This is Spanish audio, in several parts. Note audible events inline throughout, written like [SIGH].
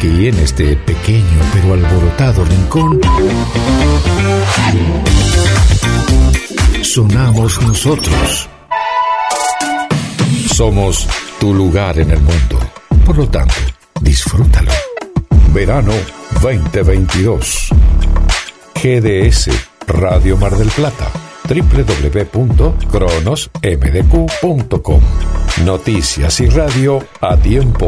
Aquí en este pequeño pero alborotado rincón, sonamos nosotros. Somos tu lugar en el mundo. Por lo tanto, disfrútalo. Verano 2022. GDS Radio Mar del Plata. www.cronosmdq.com. Noticias y radio a tiempo.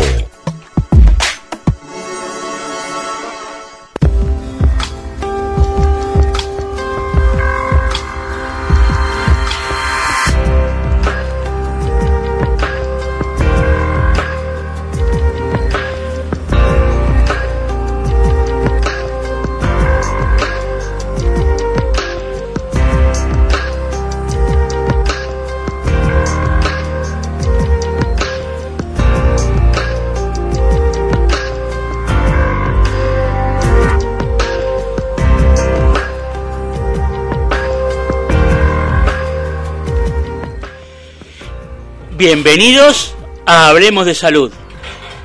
Bienvenidos a Hablemos de Salud,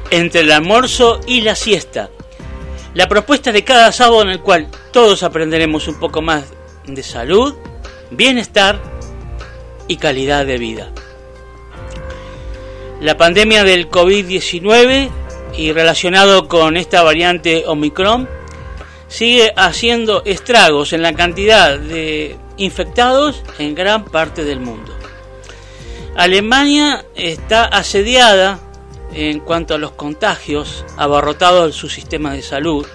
entre el almuerzo y la siesta. La propuesta de cada sábado en el cual todos aprenderemos un poco más de salud, bienestar y calidad de vida. La pandemia del COVID-19 y relacionado con esta variante Omicron sigue haciendo estragos en la cantidad de infectados en gran parte del mundo. Alemania está asediada en cuanto a los contagios, abarrotado su sistema de salud.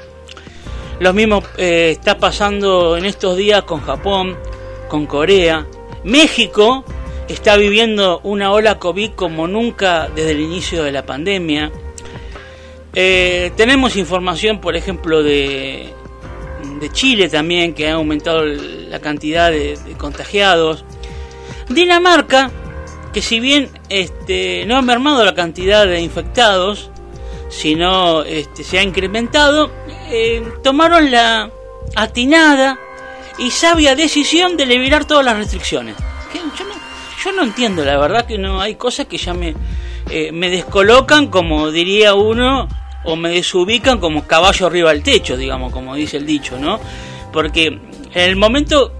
Lo mismo eh, está pasando en estos días con Japón, con Corea. México está viviendo una ola COVID como nunca desde el inicio de la pandemia. Eh, tenemos información, por ejemplo, de, de Chile también, que ha aumentado la cantidad de, de contagiados. Dinamarca, que si bien este, no ha mermado la cantidad de infectados, sino este, se ha incrementado, eh, tomaron la atinada y sabia decisión de liberar todas las restricciones. Que Yo no, yo no entiendo, la verdad que no hay cosas que ya me, eh, me descolocan, como diría uno, o me desubican como caballo arriba del techo, digamos, como dice el dicho, ¿no? Porque en el momento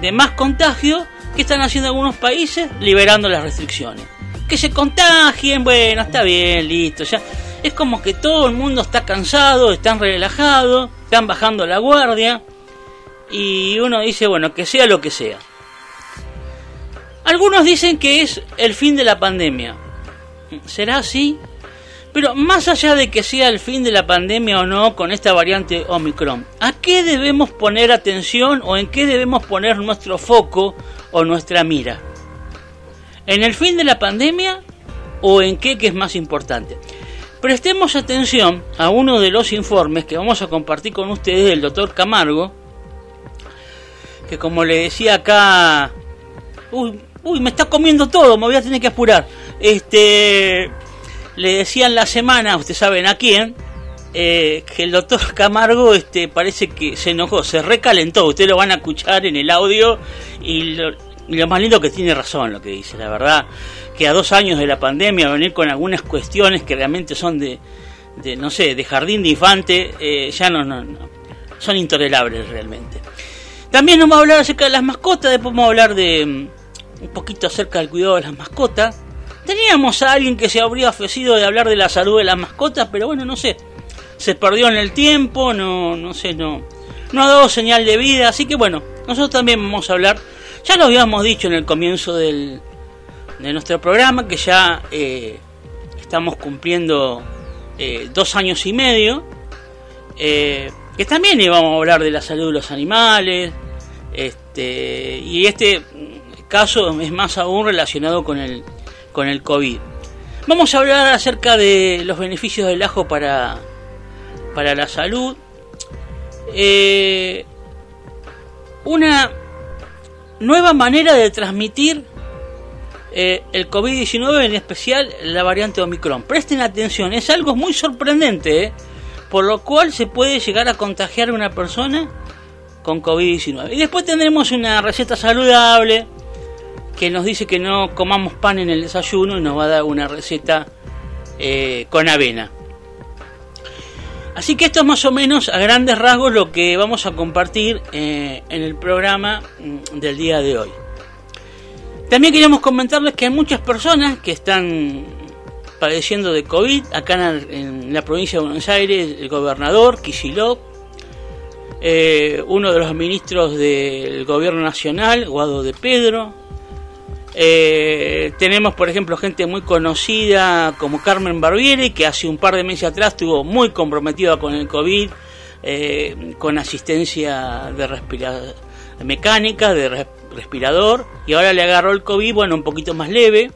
de más contagio, ¿qué están haciendo algunos países? Liberando las restricciones. Que se contagien, bueno, está bien, listo, ya. Es como que todo el mundo está cansado, están relajados, están bajando la guardia. Y uno dice, bueno, que sea lo que sea. Algunos dicen que es el fin de la pandemia. ¿Será así? Pero más allá de que sea el fin de la pandemia o no con esta variante Omicron, ¿a qué debemos poner atención o en qué debemos poner nuestro foco o nuestra mira? ¿En el fin de la pandemia o en qué que es más importante? Prestemos atención a uno de los informes que vamos a compartir con ustedes del doctor Camargo, que como le decía acá, uy, uy, me está comiendo todo, me voy a tener que apurar. Este, le decía en la semana, ustedes saben a quién, eh, que el doctor Camargo este, parece que se enojó, se recalentó. Ustedes lo van a escuchar en el audio y lo, más lindo que tiene razón lo que dice, la verdad, que a dos años de la pandemia venir con algunas cuestiones que realmente son de, de no sé, de jardín de infante, eh, ya no, no, no, son intolerables realmente. También nos va a hablar acerca de las mascotas, después vamos a hablar de mm, un poquito acerca del cuidado de las mascotas. Teníamos a alguien que se habría ofrecido de hablar de la salud de las mascotas, pero bueno, no sé. Se perdió en el tiempo, no, no sé, no, no ha dado señal de vida, así que bueno, nosotros también vamos a hablar. Ya lo habíamos dicho en el comienzo del, de nuestro programa, que ya eh, estamos cumpliendo eh, dos años y medio, eh, que también íbamos a hablar de la salud de los animales, este, y este caso es más aún relacionado con el, con el COVID. Vamos a hablar acerca de los beneficios del ajo para, para la salud. Eh, una nueva manera de transmitir eh, el COVID-19, en especial la variante Omicron. Presten atención, es algo muy sorprendente, ¿eh? por lo cual se puede llegar a contagiar a una persona con COVID-19. Y después tendremos una receta saludable que nos dice que no comamos pan en el desayuno y nos va a dar una receta con avena. Así que esto es más o menos a grandes rasgos lo que vamos a compartir en el programa mm, del día de hoy. También queríamos comentarles que hay muchas personas que están padeciendo de COVID. Acá en, la provincia de Buenos Aires, el gobernador Kicillof, eh, uno de los ministros del gobierno nacional, Guado de Pedro. Eh, tenemos, por ejemplo, gente muy conocida como Carmen Barbieri, que hace un par de meses atrás estuvo muy comprometida con el COVID, eh, con asistencia de respiración mecánica, de respirador, y ahora le agarró el COVID, bueno, un poquito más leve.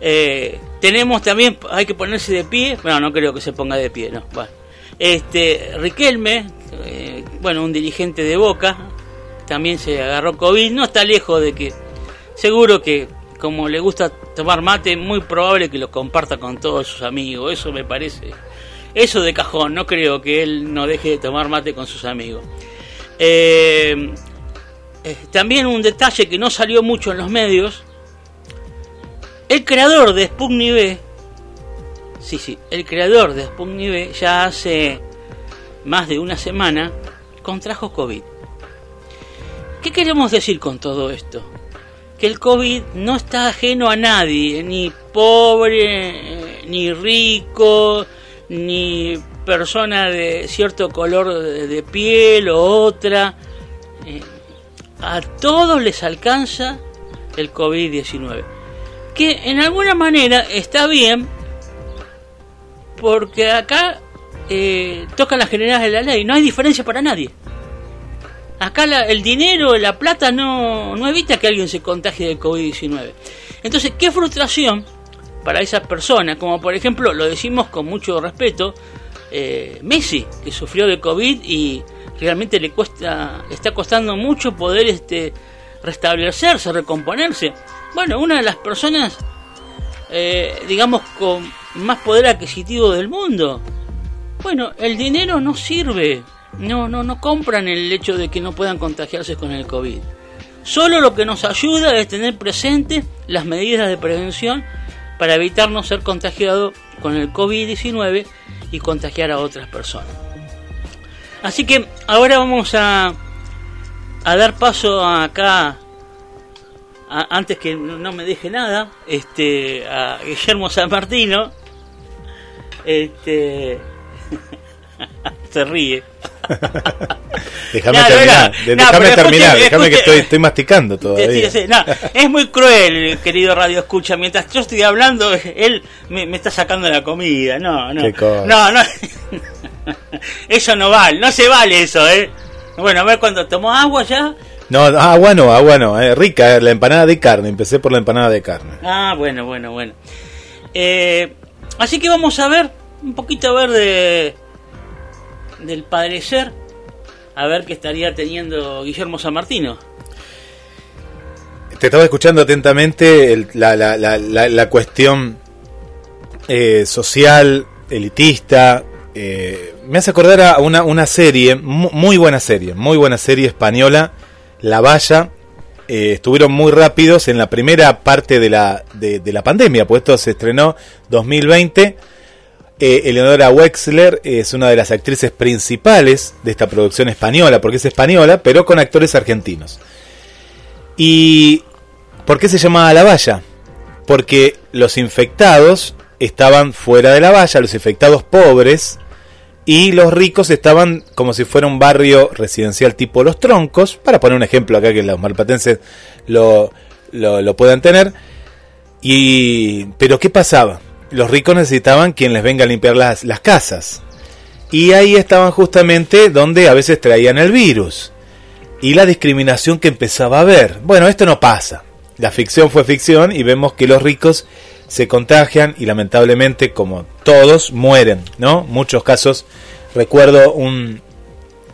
Eh, tenemos también, hay que ponerse de pie, bueno, no creo que se ponga de pie, no. Bueno. Este, Riquelme, eh, bueno, un dirigente de Boca, también se agarró COVID, no está lejos de que, seguro que como le gusta tomar mate, muy probable que lo comparta con todos sus amigos, eso me parece, eso de cajón, no creo que él no deje de tomar mate con sus amigos. Eh, eh, también un detalle que no salió mucho en los medios. El creador de Sputnik sí, sí, el creador de Sputnik ya hace más de una semana contrajo COVID. ¿Qué queremos decir con todo esto? Que el COVID no está ajeno a nadie, ni pobre, ni rico, ni persona de cierto color de piel o otra. Eh, a todos les alcanza el COVID-19. Que en alguna manera está bien porque acá eh, tocan las generales de la ley, no hay diferencia para nadie. Acá el dinero, la plata no, no evita que alguien se contagie de COVID-19. Entonces, qué frustración para esas personas, como por ejemplo, lo decimos con mucho respeto, eh, Messi, que sufrió de COVID y realmente le cuesta, está costando mucho poder este, restablecerse, recomponerse. Bueno, una de las personas, eh, digamos, con más poder adquisitivo del mundo. Bueno, el dinero no sirve. No, no, no compran el hecho de que no puedan contagiarse con el COVID. Solo lo que nos ayuda es tener presente las medidas de prevención para evitar no ser contagiado con el COVID-19 y contagiar a otras personas. Así que ahora vamos a, a dar paso acá, antes que no me deje nada, este, a Guillermo San Martino. Este, [LAUGHS] se ríe. [LAUGHS] déjame terminar, déjame terminar, déjame que estoy, estoy masticando todavía. es muy cruel, querido Radio Escucha, mientras yo estoy hablando, [LAUGHS] él me, me está sacando la comida, no, no. No, no. [LAUGHS] eso no vale, no se vale eso, ¿eh? Bueno, a ver cuando tomó agua ya. No, agua no, agua no, eh, rica, eh, la empanada de carne, empecé por la empanada de carne. Ah, bueno, bueno, bueno. Eh, así que vamos a ver, un poquito a ver de del padecer, a ver qué estaría teniendo Guillermo San Martino. Te estaba escuchando atentamente la, la, la, la, cuestión eh, social, elitista, eh, me hace acordar a una, una serie, muy buena serie, muy buena serie española, La Valla. Eh, estuvieron muy rápidos en la primera parte de la, de, la pandemia, pues esto se estrenó 2020. Eh, Eleonora Wexler es una de las actrices principales de esta producción española, porque es española, pero con actores argentinos. ¿Y por qué se llamaba La Valla? Porque los infectados estaban fuera de la valla, los infectados pobres, y los ricos estaban como si fuera un barrio residencial tipo Los Troncos, para poner un ejemplo acá que los malpatenses lo, lo, puedan tener. Y, pero ¿qué pasaba? Los ricos necesitaban quien les venga a limpiar las, las casas. Y ahí estaban justamente donde a veces traían el virus. y la discriminación que empezaba a haber. Bueno, esto no pasa. La ficción fue ficción y vemos que los ricos se contagian y lamentablemente, como todos, mueren, ¿no? Muchos casos. Recuerdo un,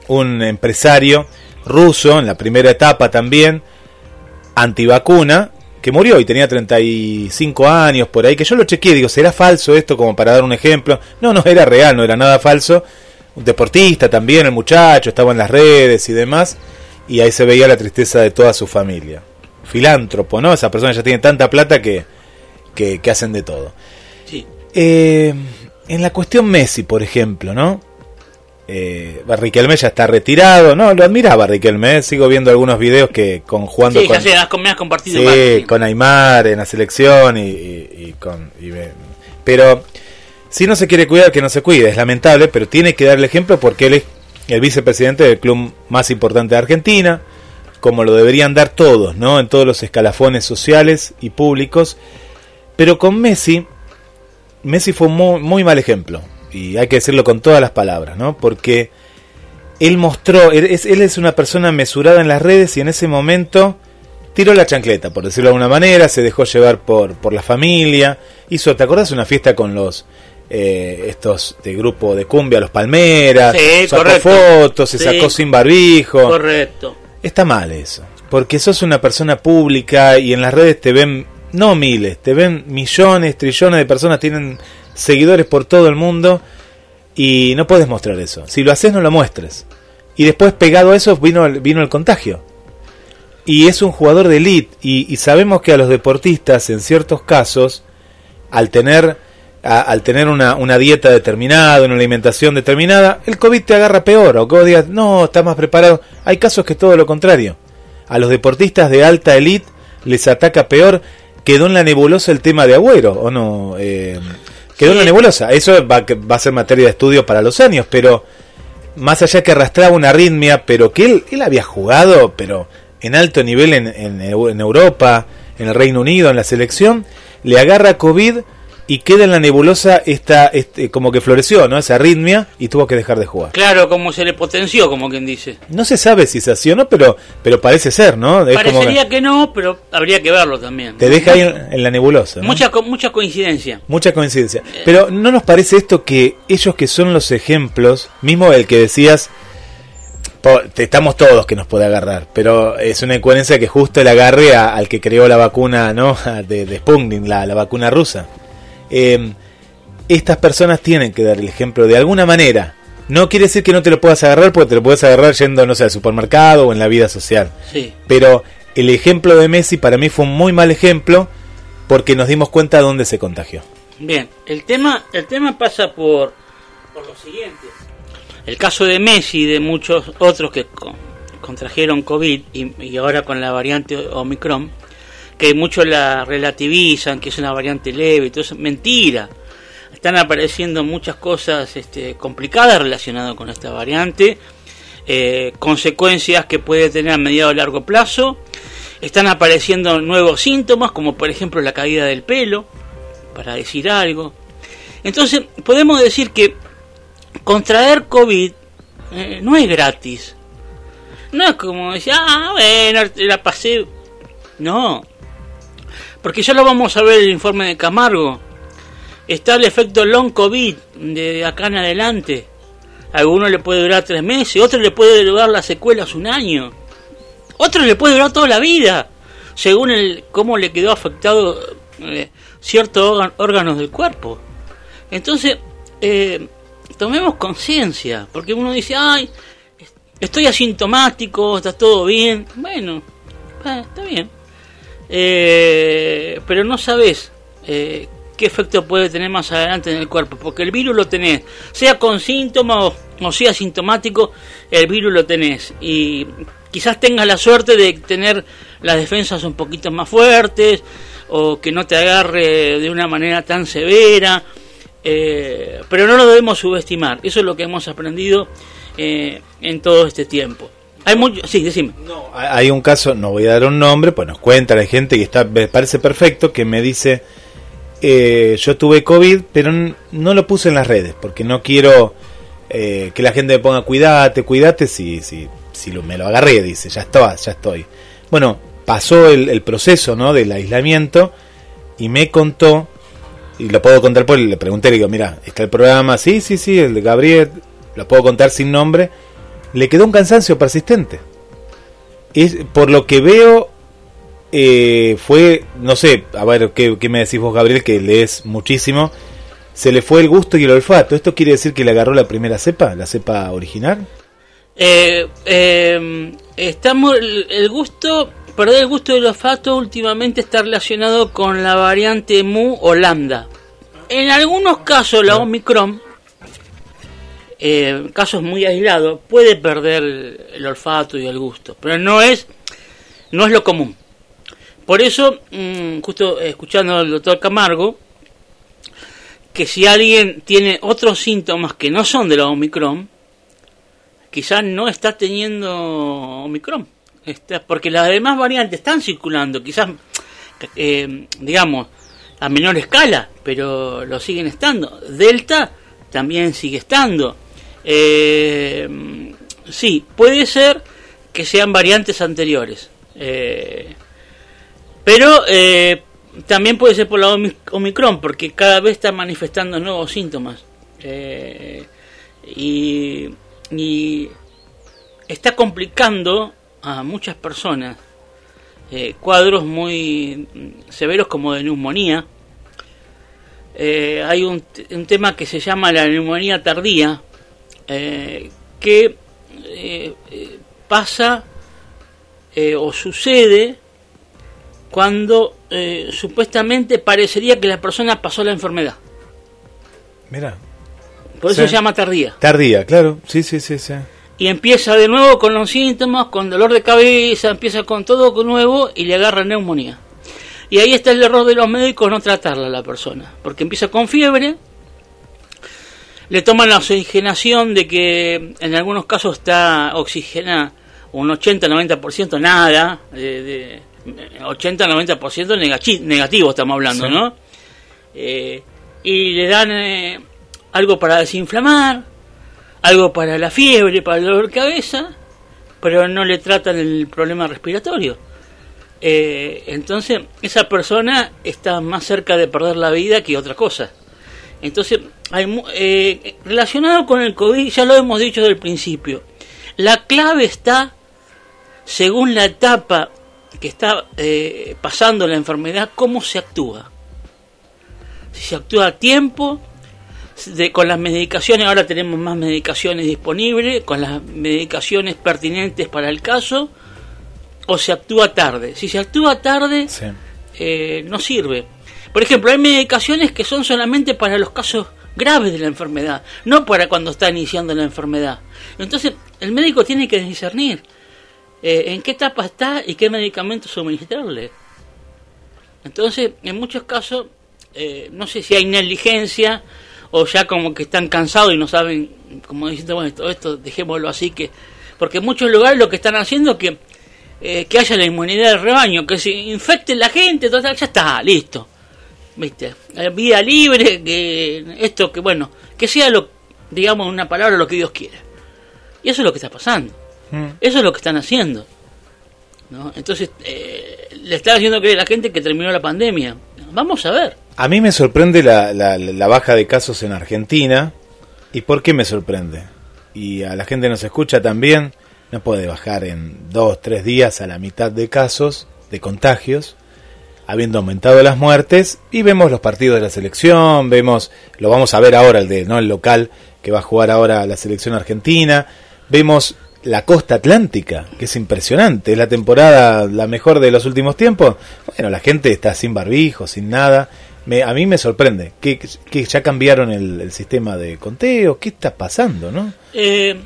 un empresario ruso en la primera etapa también, antivacuna, que murió y tenía 35 años por ahí, que yo lo chequeé, digo, ¿será falso esto como para dar un ejemplo? No, no era real, no era nada falso. Un deportista también, el muchacho, estaba en las redes y demás, y ahí se veía la tristeza de toda su familia. Filántropo, ¿no? Esa persona ya tiene tanta plata que, que, hacen de todo. Sí. Eh, en la cuestión Messi, por ejemplo, ¿no? Eh, Riquelme ya está retirado, no, lo admiraba Riquelme, sigo viendo algunos videos que con jugando sí, con, has compartido sí, con Aymar en la selección y, con pero si no se quiere cuidar que no se cuide, es lamentable, pero tiene que dar el ejemplo porque él es el vicepresidente del club más importante de Argentina, como lo deberían dar todos, ¿no? En todos los escalafones sociales y públicos. Pero con Messi Messi fue un muy, muy mal ejemplo y hay que decirlo con todas las palabras, ¿no? Porque él mostró, él es, una persona mesurada en las redes y en ese momento tiró la chancleta, por decirlo de alguna manera, se dejó llevar por, por la familia, hizo, ¿te acordás? Una fiesta con los eh, estos de grupo de cumbia, los Palmeras, sacó fotos, se sacó sin barbijo. Correcto. Está mal eso, porque sos una persona pública y en las redes te ven, no miles, te ven millones, trillones de personas, tienen seguidores por todo el mundo y no puedes mostrar eso. Si lo haces, no lo muestres. Y después, pegado a eso, vino, vino el contagio. Y es un jugador de elite. Y, sabemos que a los deportistas, en ciertos casos, al tener, al tener una, una, dieta determinada, una alimentación determinada, el COVID te agarra peor. O que vos digas, no, estás más preparado. Hay casos que es todo lo contrario. A los deportistas de alta elite les ataca peor. Quedó en la nebulosa el tema de Agüero, ¿o no? Eh, Quedó una nebulosa. Eso va, va, a ser materia de estudio para los años, pero más allá que arrastraba una arritmia, pero que él, él había jugado, pero en alto nivel en, en, en Europa, en el Reino Unido, en la selección, le agarra COVID y queda en la nebulosa esta, este, como que floreció, ¿no? Esa arritmia y tuvo que dejar de jugar. Claro, como se le potenció, como quien dice. No se sabe si o no, pero, pero parece ser, ¿no? Parecería que... no, pero habría que verlo también. Te deja ahí en, la nebulosa. Mucha, mucha coincidencia. Mucha coincidencia. Pero ¿no nos parece esto que ellos que son los ejemplos, mismo el que decías, estamos todos que nos puede agarrar, pero es una incoherencia que justo el agarre al que creó la vacuna, ¿no? [LAUGHS] De, de Sputnik, la, la vacuna rusa. Eh, estas personas tienen que dar el ejemplo de alguna manera. No quiere decir que no te lo puedas agarrar, porque te lo puedes agarrar yendo, no sé, al supermercado o en la vida social. Sí. Pero el ejemplo de Messi para mí fue un muy mal ejemplo porque nos dimos cuenta de dónde se contagió. Bien, el tema, el tema pasa por, por lo siguiente. El caso de Messi y de muchos otros que contrajeron COVID y, y ahora con la variante Omicron que muchos la relativizan, que es una variante leve, eso, mentira. Están apareciendo muchas cosas este, complicadas relacionadas con esta variante, eh, consecuencias que puede tener a mediado o largo plazo. Están apareciendo nuevos síntomas, como por ejemplo la caída del pelo, para decir algo. Entonces, podemos decir que contraer COVID eh, no es gratis. No es como decir, ah, bueno, la pasé. No, porque ya lo vamos a ver el informe de Camargo. Está el efecto long COVID de acá en adelante. A alguno le puede durar tres meses, otro le puede durar las secuelas un año, otro le puede durar toda la vida, según el cómo le quedó afectado eh, ciertos órganos del cuerpo. Entonces, eh, tomemos conciencia, porque uno dice, ay, estoy asintomático, está todo bien. Bueno, está bien eh, pero no sabes eh, qué efecto puede tener más adelante en el cuerpo, porque el virus lo tenés, sea con síntomas o, sea sintomático, el virus lo tenés. Y quizás tengas la suerte de tener las defensas un poquito más fuertes o que no te agarre de una manera tan severa, eh, pero no lo debemos subestimar, eso es lo que hemos aprendido eh, en todo este tiempo. Hay mucho, sí, decime. No, hay un caso, no voy a dar un nombre, pues nos cuenta la gente que está, me parece perfecto, que me dice, eh, yo tuve COVID, pero no lo puse en las redes, porque no quiero eh, que la gente me ponga, cuídate, cuídate, si, si si me lo agarré, dice, ya está, ya estoy. Bueno, pasó el, proceso, ¿no? Del aislamiento y me contó, y lo puedo contar por, le pregunté, le digo, mira, está el programa, sí, sí, sí, el de Gabriel, lo puedo contar sin nombre, le quedó un cansancio persistente. Es, por lo que veo, eh, fue, no sé, a ver, ¿qué, ¿qué, me decís vos, Gabriel, que lees muchísimo? Se le fue el gusto y el olfato. ¿Esto quiere decir que le agarró la primera cepa, la cepa original? Eh, eh, estamos, el, el gusto perder el gusto del olfato últimamente está relacionado con la variante Mu o Lambda. En algunos casos la Omicron, eh, casos muy aislados, puede perder el, olfato y el gusto, pero no es, no es lo común. Por eso, mmm, justo escuchando al doctor Camargo, que si alguien tiene otros síntomas que no son de la Omicron, quizás no está teniendo Omicron Está, porque las demás variantes están circulando, quizás, eh, digamos, a menor escala, pero lo siguen estando. Delta también sigue estando. Eh, sí, puede ser que sean variantes anteriores. Eh, pero eh, también puede ser por la Omicron, porque cada vez está manifestando nuevos síntomas. Y, está complicando a muchas personas cuadros muy severos como de neumonía. Hay un, tema que se llama la neumonía tardía, eh, que eh, pasa eh, o sucede cuando supuestamente parecería que la persona pasó la enfermedad. Mira. Por eso sí. se llama tardía. Tardía, claro. Sí, sí, sí, sí y empieza de nuevo con los síntomas, con dolor de cabeza, empieza con todo de nuevo y le agarra neumonía. Y ahí está el error de los médicos no tratarla a la persona, porque empieza con fiebre, le toman la oxigenación de que en algunos casos está oxigenada un 80-90% nada, de, de 80-90% negativo, negativo estamos hablando, sí. ¿no? Eh, y le dan eh, algo para desinflamar, algo para la fiebre, para el dolor de cabeza, pero no le tratan el problema respiratorio. Eh, entonces, esa persona está más cerca de perder la vida que otra cosa. Entonces, hay, eh, relacionado con el COVID, ya lo hemos dicho desde el principio, la clave está, según la etapa que está eh, pasando la enfermedad, cómo se actúa. Si se actúa a tiempo, de, con las medicaciones, ahora tenemos más medicaciones disponibles, con las medicaciones pertinentes para el caso, o se actúa tarde. Si se actúa tarde, sí. eh, no sirve. Por ejemplo, hay medicaciones que son solamente para los casos graves de la enfermedad, no para cuando está iniciando la enfermedad. Entonces, el médico tiene que discernir eh, en qué etapa está y qué medicamento suministrarle. Entonces, en muchos casos, eh, no sé si hay negligencia, o ya como que están cansados y no saben, como diciendo, bueno, esto dejémoslo así, que porque en muchos lugares lo que están haciendo es que, eh, que haya la inmunidad del rebaño, que se infecte la gente, total, ya está, listo. ¿Viste? Vida libre, que esto, que bueno, que sea lo, digamos, una palabra, lo que Dios quiera. Y eso es lo que está pasando. Mm. Eso es lo que están haciendo. ¿no? Entonces, eh, le están haciendo creer a la gente que terminó la pandemia. Vamos a ver. A mí me sorprende la, la, la, baja de casos en Argentina. ¿Y por qué me sorprende? Y a la gente nos escucha también. No puede bajar en dos, tres días a la mitad de casos de contagios, habiendo aumentado las muertes. Y vemos los partidos de la selección, vemos, lo vamos a ver ahora, el de no el local que va a jugar ahora la selección argentina. Vemos la costa atlántica, que es impresionante, es la temporada la mejor de los últimos tiempos. Bueno, la gente está sin barbijo, sin nada me, a mí me sorprende que, que ya cambiaron el, sistema de conteo. ¿Qué está pasando, no? Eh,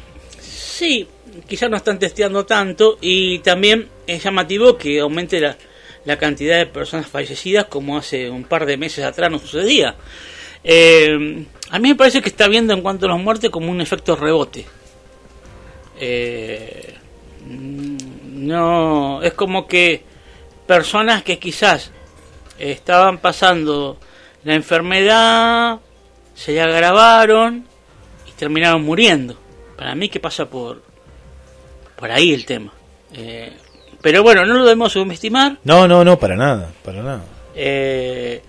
sí, quizás no están testeando tanto y también es llamativo que aumente la, la, cantidad de personas fallecidas como hace un par de meses atrás no sucedía. Eh, a mí me parece que está viendo en cuanto a las muertes como un efecto rebote. Eh, no, es como que personas que quizás estaban pasando la enfermedad, se agravaron y terminaron muriendo. Para mí que pasa por por ahí el tema. Eh, pero bueno, no lo debemos subestimar. No, no, no, para nada, para nada. Eh,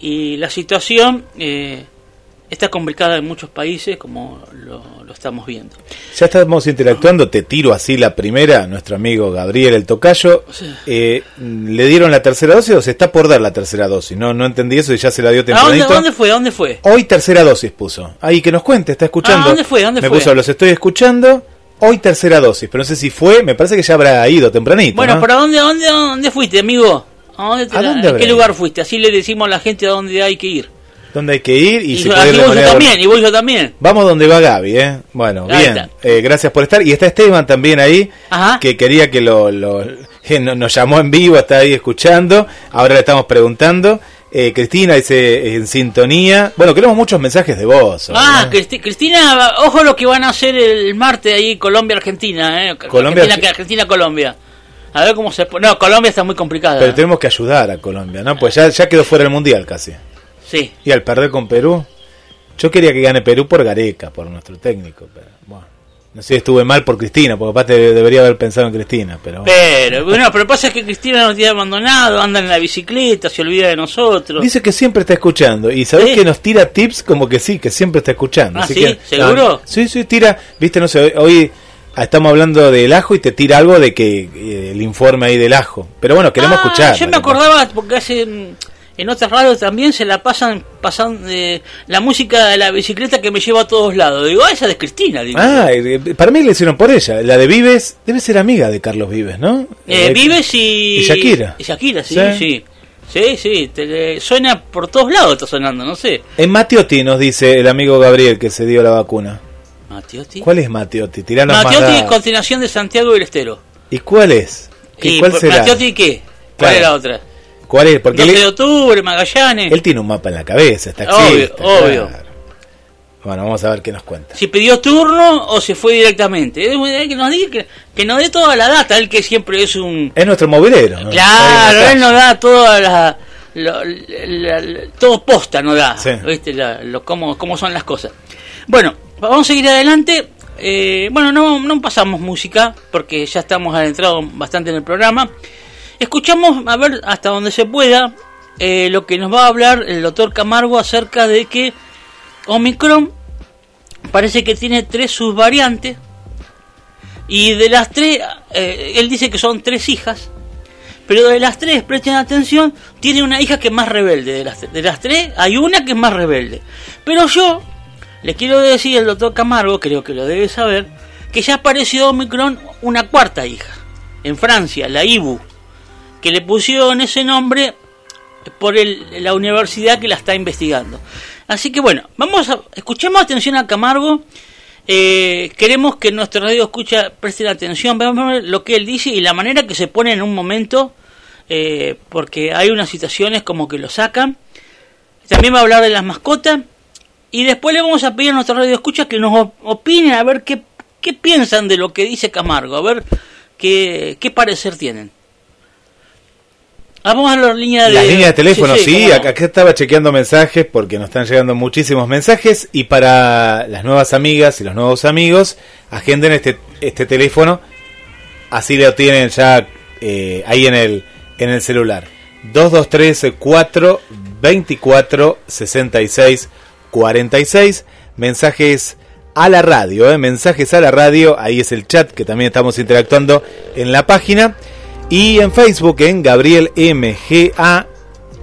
y la situación eh, está complicada en muchos países, como lo, lo estamos viendo. Ya estamos interactuando, te tiro así la primera, nuestro amigo Gabriel el Tocayo. Sí. Eh, ¿Le dieron la tercera dosis o se está por dar la tercera dosis? No, no entendí eso y ya se la dio ¿A dónde, tempranito. dónde fue? ¿A dónde fue? Hoy tercera dosis puso. Ahí que nos cuente, está escuchando. Ah, ¿dónde fue? ¿Dónde me fue? puso, los estoy escuchando. Hoy tercera dosis, pero no sé si fue, me parece que ya habrá ido tempranito. Bueno, ¿no? ¿para dónde, dónde, dónde fuiste, amigo? ¿A dónde, te ¿A dónde ¿En habrá qué lugar fuiste? Así le decimos a la gente a dónde hay que ir. ¿Dónde hay que ir? Y, Y, se yo, de voy yo también, y voy yo también. Vamos donde va Gaby, ¿eh? Bueno, Ahí bien. Eh, gracias por estar. Y está Esteban también ahí, Ajá. que quería que lo, lo- [LAUGHS] que no- nos llamó en vivo, está ahí escuchando. Ahora le estamos preguntando. Eh, Cristina dice en sintonía. Bueno, queremos muchos mensajes de voz. Ah. Cristi- Cristina, ojo lo que van a hacer el martes ahí Colombia-Argentina, ¿eh? Colombia- Argentina- Argentina-Colombia. A ver cómo se pone. No, Colombia está muy complicada. Pero tenemos que ayudar a Colombia, ¿no? Pues ya, ya quedó fuera del mundial casi. Sí. Y al perder con Perú, yo quería que gane Perú por Gareca, por nuestro técnico, pero bueno. No sé estuve mal por Cristina, porque aparte debería haber pensado en Cristina, pero bueno. Pero, bueno, pero pasa que Cristina nos tiene abandonado, anda en la bicicleta, se olvida de nosotros. Dice que siempre está escuchando y sabes ¿Sí? que nos tira tips como que sí, que siempre está escuchando. Ah, Así ¿sí? que- ¿Seguro? Ah, sí, sí, tira, viste, no sé, hoy- hoy estamos hablando del ajo y te tira algo de que eh, el informe ahí del ajo. Pero bueno, queremos Ah, escuchar. Yo me acordaba, porque hace, mm, en otras radios también se la pasan pasando eh, la música de la bicicleta que me lleva a todos lados. Digo, ah, esa de Cristina. Digo. Ah, eh, para mí le hicieron por ella. La de Vives debe ser amiga de Carlos Vives, ¿no? Eh, Eh, Vives y... y Shakira. Y Shakira, sí, Sí. sí. Sí, sí, te- le- suena por todos lados, está sonando, no sé. En Matiotti nos dice el amigo Gabriel que se dio la vacuna. Matiotti. ¿Cuál es Matiotti? Tiranos más Matiotti es continuación de Santiago del Estero. ¿Y cuál es? ¿Qué, ¿Y ¿Cuál será? Matiotti qué? ¿Cuál Claro. es la otra? ¿Cuál es? Porque 12 él, de octubre, Magallanes. él tiene un mapa en la cabeza, está Obvio, taxista, obvio. claro. Bueno, vamos a ver qué nos cuenta. Si pidió turno o se fue directamente. Que nos, diga, que, que nos dé toda la data, él que siempre es un... Es nuestro movilero. ¿no? Claro, él nos da toda la... lo- la- la- todo posta nos da, Sí. ¿viste? Lo, cómo, cómo son las cosas. Bueno, vamos a seguir adelante. Eh, bueno, no, no pasamos música porque ya estamos adentrados bastante en el programa. Escuchamos, a ver, hasta donde se pueda, eh, lo que nos va a hablar el doctor Camargo acerca de que Omicron parece que tiene tres subvariantes y de las tres, eh, él dice que son tres hijas, pero de las tres, presten atención, tiene una hija que es más rebelde. De las, de las tres, hay una que es más rebelde. Pero yo le quiero decir al doctor Camargo, creo que lo debe saber, que ya apareció Omicron una cuarta hija, en Francia, la IBU, que le pusieron ese nombre por el- la universidad que la está investigando. Así que bueno, vamos a escuchemos atención a Camargo. Eh, queremos que nuestro radio escucha presten atención, ver lo que él dice y la manera que se pone en un momento, eh, porque hay unas situaciones como que lo sacan. También va a hablar de las mascotas y después le vamos a pedir a nuestro radio escucha que nos op- opinen a ver qué, qué piensan de lo que dice Camargo, a ver qué, qué parecer tienen. Vamos a la línea de... Las líneas de teléfono, sí, acá, acá estaba chequeando mensajes porque nos están llegando muchísimos mensajes y para las nuevas amigas y los nuevos amigos, agenden este, este teléfono, así lo tienen ya eh, ahí en el, en el celular. 223 4 24 66 46 mensajes a la radio, eh, mensajes a la radio, ahí es el chat que también estamos interactuando en la página y en Facebook en Gabriel MGA,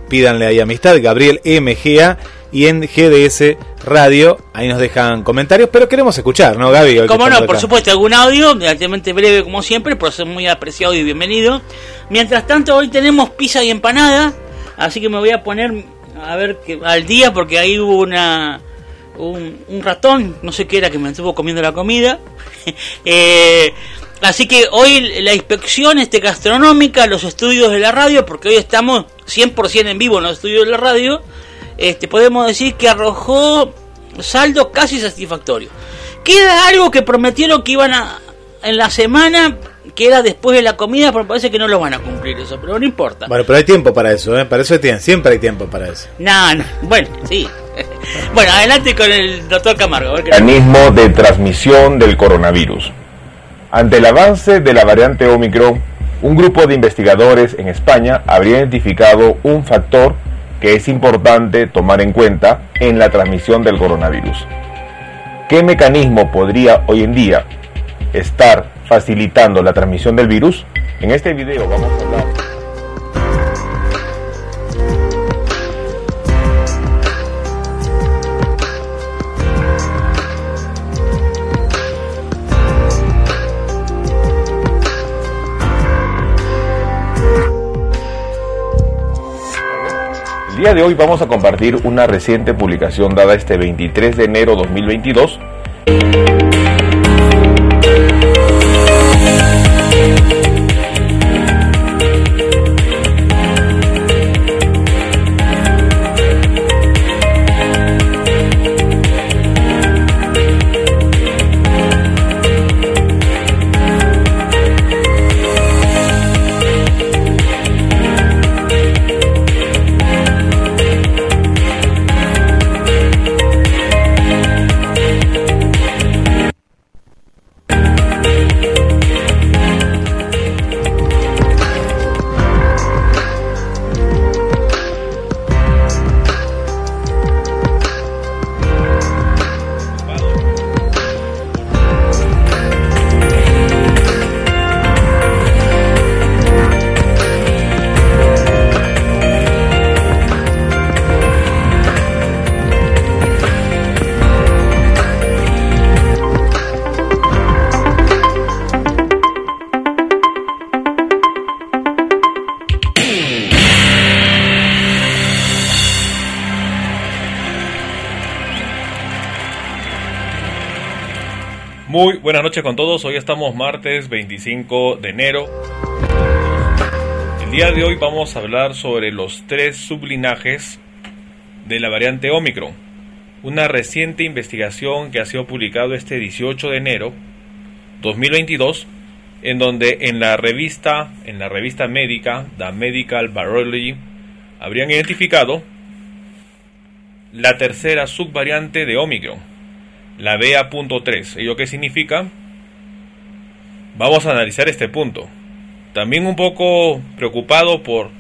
pídanle ahí amistad, Gabriel MGA y en GDS Radio, ahí nos dejan comentarios, pero queremos escuchar, ¿no, Gaby? Como no, por acá. supuesto, algún audio, relativamente breve como siempre, por ser muy apreciado y bienvenido. Mientras tanto, hoy tenemos pizza y empanada, así que me voy a poner a ver que, al día porque ahí hubo una un, un ratón, no sé qué era, que me estuvo comiendo la comida. [LAUGHS] Eh, así que hoy la inspección este gastronómica, los estudios de la radio, porque hoy estamos 100% en vivo en los estudios de la radio, este, podemos decir que arrojó saldo casi satisfactorio. Queda algo que prometieron que iban a en la semana, que era después de la comida, pero parece que no lo van a cumplir eso, pero no importa. Bueno, pero hay tiempo para eso, ¿eh? Para eso tienen, siempre hay tiempo para eso. No, no, bueno, sí. [LAUGHS] bueno, adelante con el doctor Camargo. mecanismo de transmisión del coronavirus. Ante el avance de la variante Omicron, un grupo de investigadores en España habría identificado un factor que es importante tomar en cuenta en la transmisión del coronavirus. ¿Qué mecanismo podría hoy en día estar facilitando la transmisión del virus? En este video vamos a hablar día de hoy vamos a compartir una reciente publicación dada este 23 de enero 2022 buenas noches con todos, hoy estamos martes 25 de enero. El día de hoy vamos a hablar sobre los tres sublinajes de la variante Omicron. Una reciente investigación que ha sido publicado este 18 de enero 2022 en donde en la revista en la revista médica The Medical Virology habrían identificado la tercera subvariante de Omicron la BA.3. ¿Ello qué significa? Vamos a analizar este punto. También un poco preocupado por,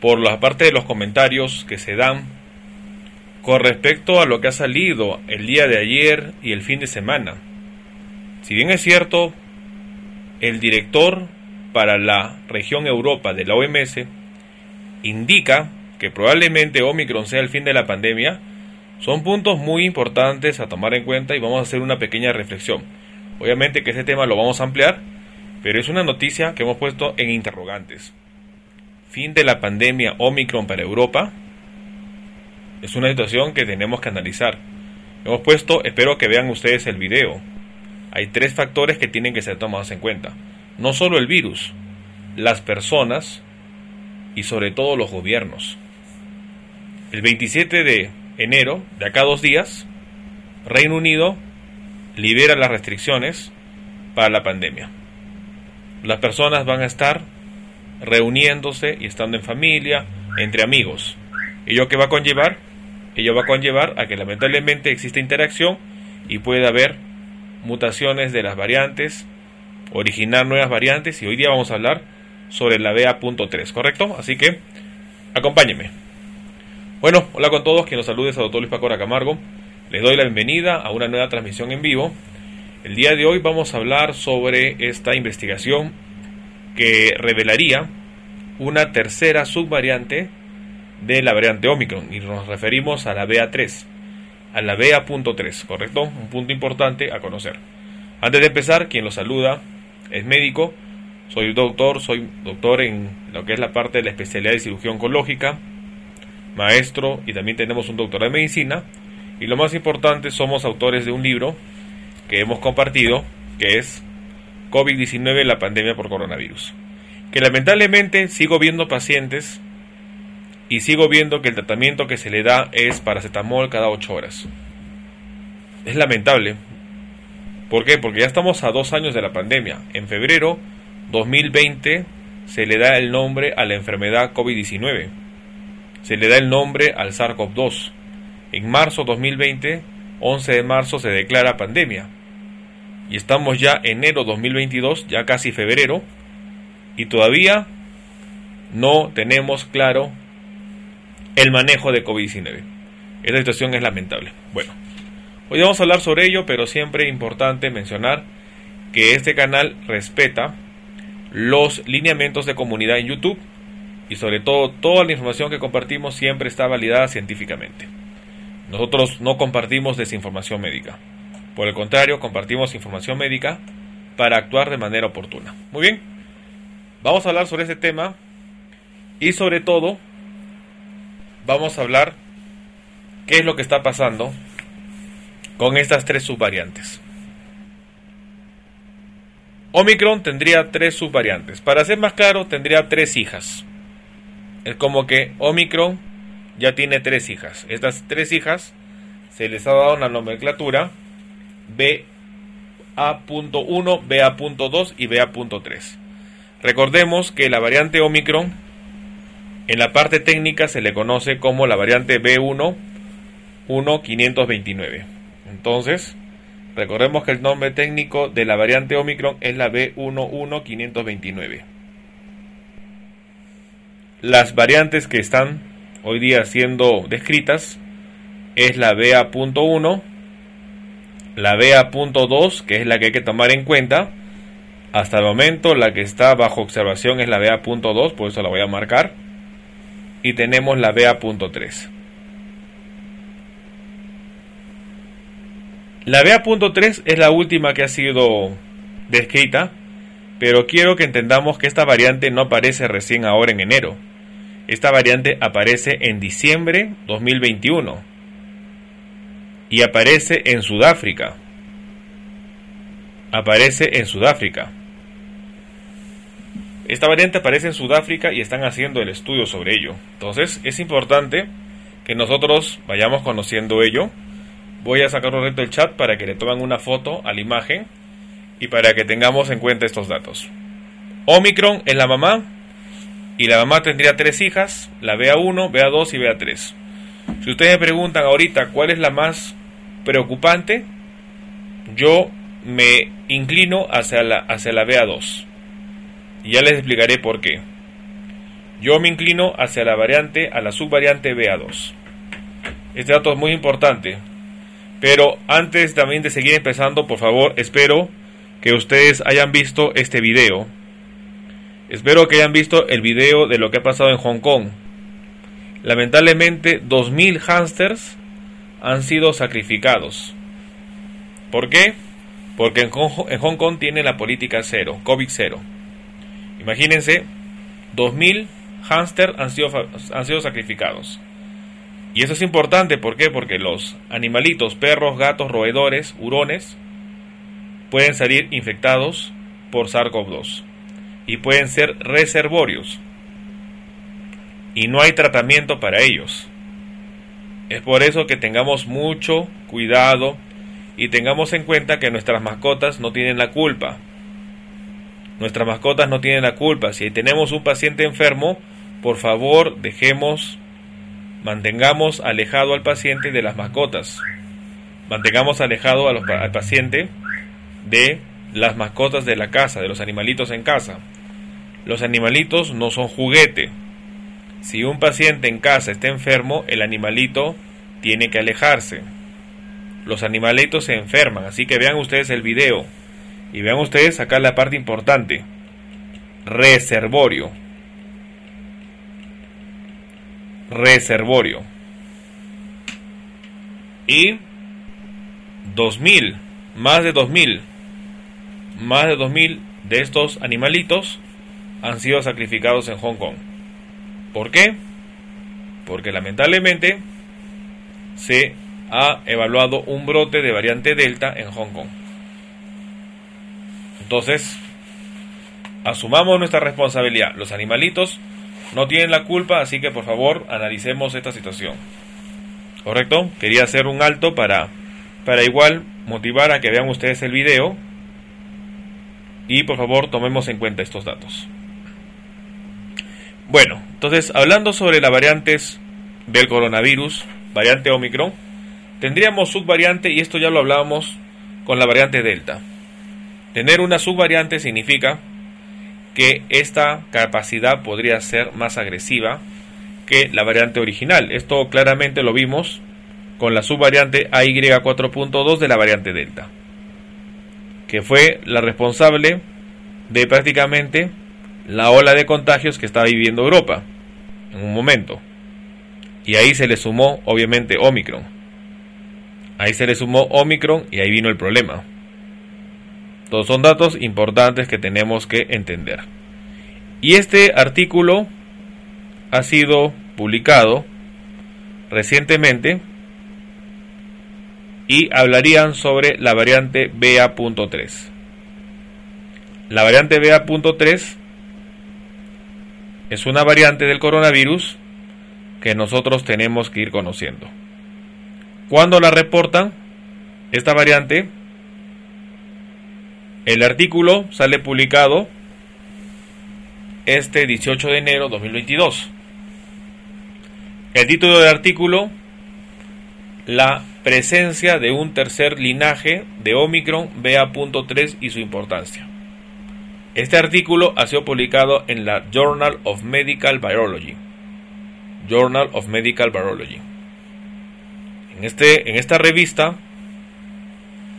por la parte de los comentarios que se dan con respecto a lo que ha salido el día de ayer y el fin de semana. Si bien es cierto, el director para la región Europa de la OMS indica que probablemente Omicron sea el fin de la pandemia, son puntos muy importantes a tomar en cuenta y vamos a hacer una pequeña reflexión. Obviamente que ese tema lo vamos a ampliar, pero es una noticia que hemos puesto en interrogantes. Fin de la pandemia Omicron para Europa es una situación que tenemos que analizar. Hemos puesto, espero que vean ustedes el video. Hay tres factores que tienen que ser tomados en cuenta. No solo el virus, las personas y sobre todo los gobiernos. El 27 de enero, de acá dos días, Reino Unido libera las restricciones para la pandemia. Las personas van a estar reuniéndose y estando en familia, entre amigos. ¿Ello que va a conllevar? Ello va a conllevar a que lamentablemente exista interacción y puede haber mutaciones de las variantes, originar nuevas variantes y hoy día vamos a hablar sobre la BA.3, ¿correcto? Así que acompáñenme. Bueno, hola con todos, quien los salude es a doctor Luis Pacora Camargo. Les doy la bienvenida a una nueva transmisión en vivo. El día de hoy vamos a hablar sobre esta investigación que revelaría una tercera subvariante de la variante Omicron y nos referimos a la BA3, a la BA.3, ¿correcto? Un punto importante a conocer. Antes de empezar, quien los saluda es médico, soy doctor, soy doctor en lo que es la parte de la especialidad de cirugía oncológica, maestro y también tenemos un doctor de medicina. Y lo más importante, somos autores de un libro que hemos compartido, que es COVID-19, la pandemia por coronavirus. Que lamentablemente sigo viendo pacientes y sigo viendo que el tratamiento que se le da es paracetamol cada 8 horas. Es lamentable. ¿Por qué? Porque ya estamos a dos años de la pandemia. En febrero 2020 se le da el nombre a la enfermedad COVID-19 se le da el nombre al SARS-CoV-2. En marzo 2020, 11 de marzo, se declara pandemia. y estamos ya enero 2022, ya casi febrero, y todavía no tenemos claro el manejo de COVID-19. Esta situación es lamentable. Bueno, hoy vamos a hablar sobre ello, pero siempre importante mencionar que este canal respeta los lineamientos de comunidad en YouTube y sobre todo toda la información que compartimos siempre está validada científicamente. Nosotros no compartimos desinformación médica. Por el contrario, compartimos información médica para actuar de manera oportuna. Muy bien, vamos a hablar sobre ese tema y sobre todo vamos a hablar qué es lo que está pasando con estas tres subvariantes. Omicron tendría tres subvariantes. Para ser más claro, tendría tres hijas. Es como que Omicron ya tiene tres hijas. Estas tres hijas se les ha dado una nomenclatura BA.1, BA.2 y BA.3. Recordemos que la variante Omicron en la parte técnica se le conoce como la variante B1 1529. Entonces, recordemos que el nombre técnico de la variante Omicron es la B11529. Las variantes que están hoy día siendo descritas es la BA.1, la BA.2, que es la que hay que tomar en cuenta. Hasta el momento la que está bajo observación es la BA.2, por eso la voy a marcar. Y tenemos la BA.3. La BA.3 es la última que ha sido descrita, pero quiero que entendamos que esta variante no aparece recién ahora en enero. Esta variante aparece en diciembre 2021 y aparece en Sudáfrica. Aparece en Sudáfrica. Esta variante aparece en Sudáfrica y están haciendo el estudio sobre ello. Entonces es importante que nosotros vayamos conociendo ello. Voy a sacar un reto del chat para que le tomen una foto a la imagen y para que tengamos en cuenta estos datos. Omicron es la mamá y la mamá tendría tres hijas, la BA1, BA2 y BA3. Si ustedes me preguntan ahorita cuál es la más preocupante, yo me inclino hacia la, hacia la BA2. Y ya les explicaré por qué. Yo me inclino hacia la variante, a la subvariante BA2. Este dato es muy importante. Pero antes también de seguir empezando, por favor, espero que ustedes hayan visto este video. Espero que hayan visto el video de lo que ha pasado en Hong Kong. Lamentablemente, 2.000 hámsters han sido sacrificados. ¿Por qué? Porque en Hong, Kong tiene la política cero, COVID cero. Imagínense, 2.000 hámsters han sido, han sido sacrificados. Y eso es importante, ¿por qué? Porque los animalitos, perros, gatos, roedores, hurones, pueden salir infectados por SARS-CoV-2 y pueden ser reservorios. Y no hay tratamiento para ellos. Es por eso que tengamos mucho cuidado y tengamos en cuenta que nuestras mascotas no tienen la culpa. Nuestras mascotas no tienen la culpa. Si tenemos un paciente enfermo, por favor dejemos, mantengamos alejado al paciente de las mascotas. Mantengamos alejado al paciente de las mascotas de la casa, de los animalitos en casa. Los animalitos no son juguete. Si un paciente en casa está enfermo, el animalito tiene que alejarse. Los animalitos se enferman, así que vean ustedes el video y vean ustedes acá la parte importante. Reservorio. Reservorio. Y 2000, más de 2000, más de 2000 de estos animalitos han sido sacrificados en Hong Kong. ¿Por qué? Porque lamentablemente se ha evaluado un brote de variante Delta en Hong Kong. Entonces, asumamos nuestra responsabilidad. Los animalitos no tienen la culpa, así que por favor analicemos esta situación. ¿Correcto? Quería hacer un alto para, para igual motivar a que vean ustedes el video y por favor tomemos en cuenta estos datos. Bueno, entonces hablando sobre las variantes del coronavirus, variante Omicron, tendríamos subvariante y esto ya lo hablábamos con la variante Delta. Tener una subvariante significa que esta capacidad podría ser más agresiva que la variante original. Esto claramente lo vimos con la subvariante AY4.2 de la variante Delta, que fue la responsable de prácticamente la ola de contagios que estaba viviendo Europa en un momento. Y ahí se le sumó obviamente Omicron. Ahí se le sumó Omicron y ahí vino el problema. Todos son datos importantes que tenemos que entender. Y este artículo ha sido publicado recientemente y hablarían sobre la variante BA.3. La variante BA.3 es una variante del coronavirus que nosotros tenemos que ir conociendo. Cuando la reportan, esta variante, el artículo sale publicado este 18 de enero de 2022. El título del artículo, la presencia de un tercer linaje de Omicron BA.3 y su importancia. Este artículo ha sido publicado en la Journal of Medical Virology. Journal of Medical Virology. En, este, en esta revista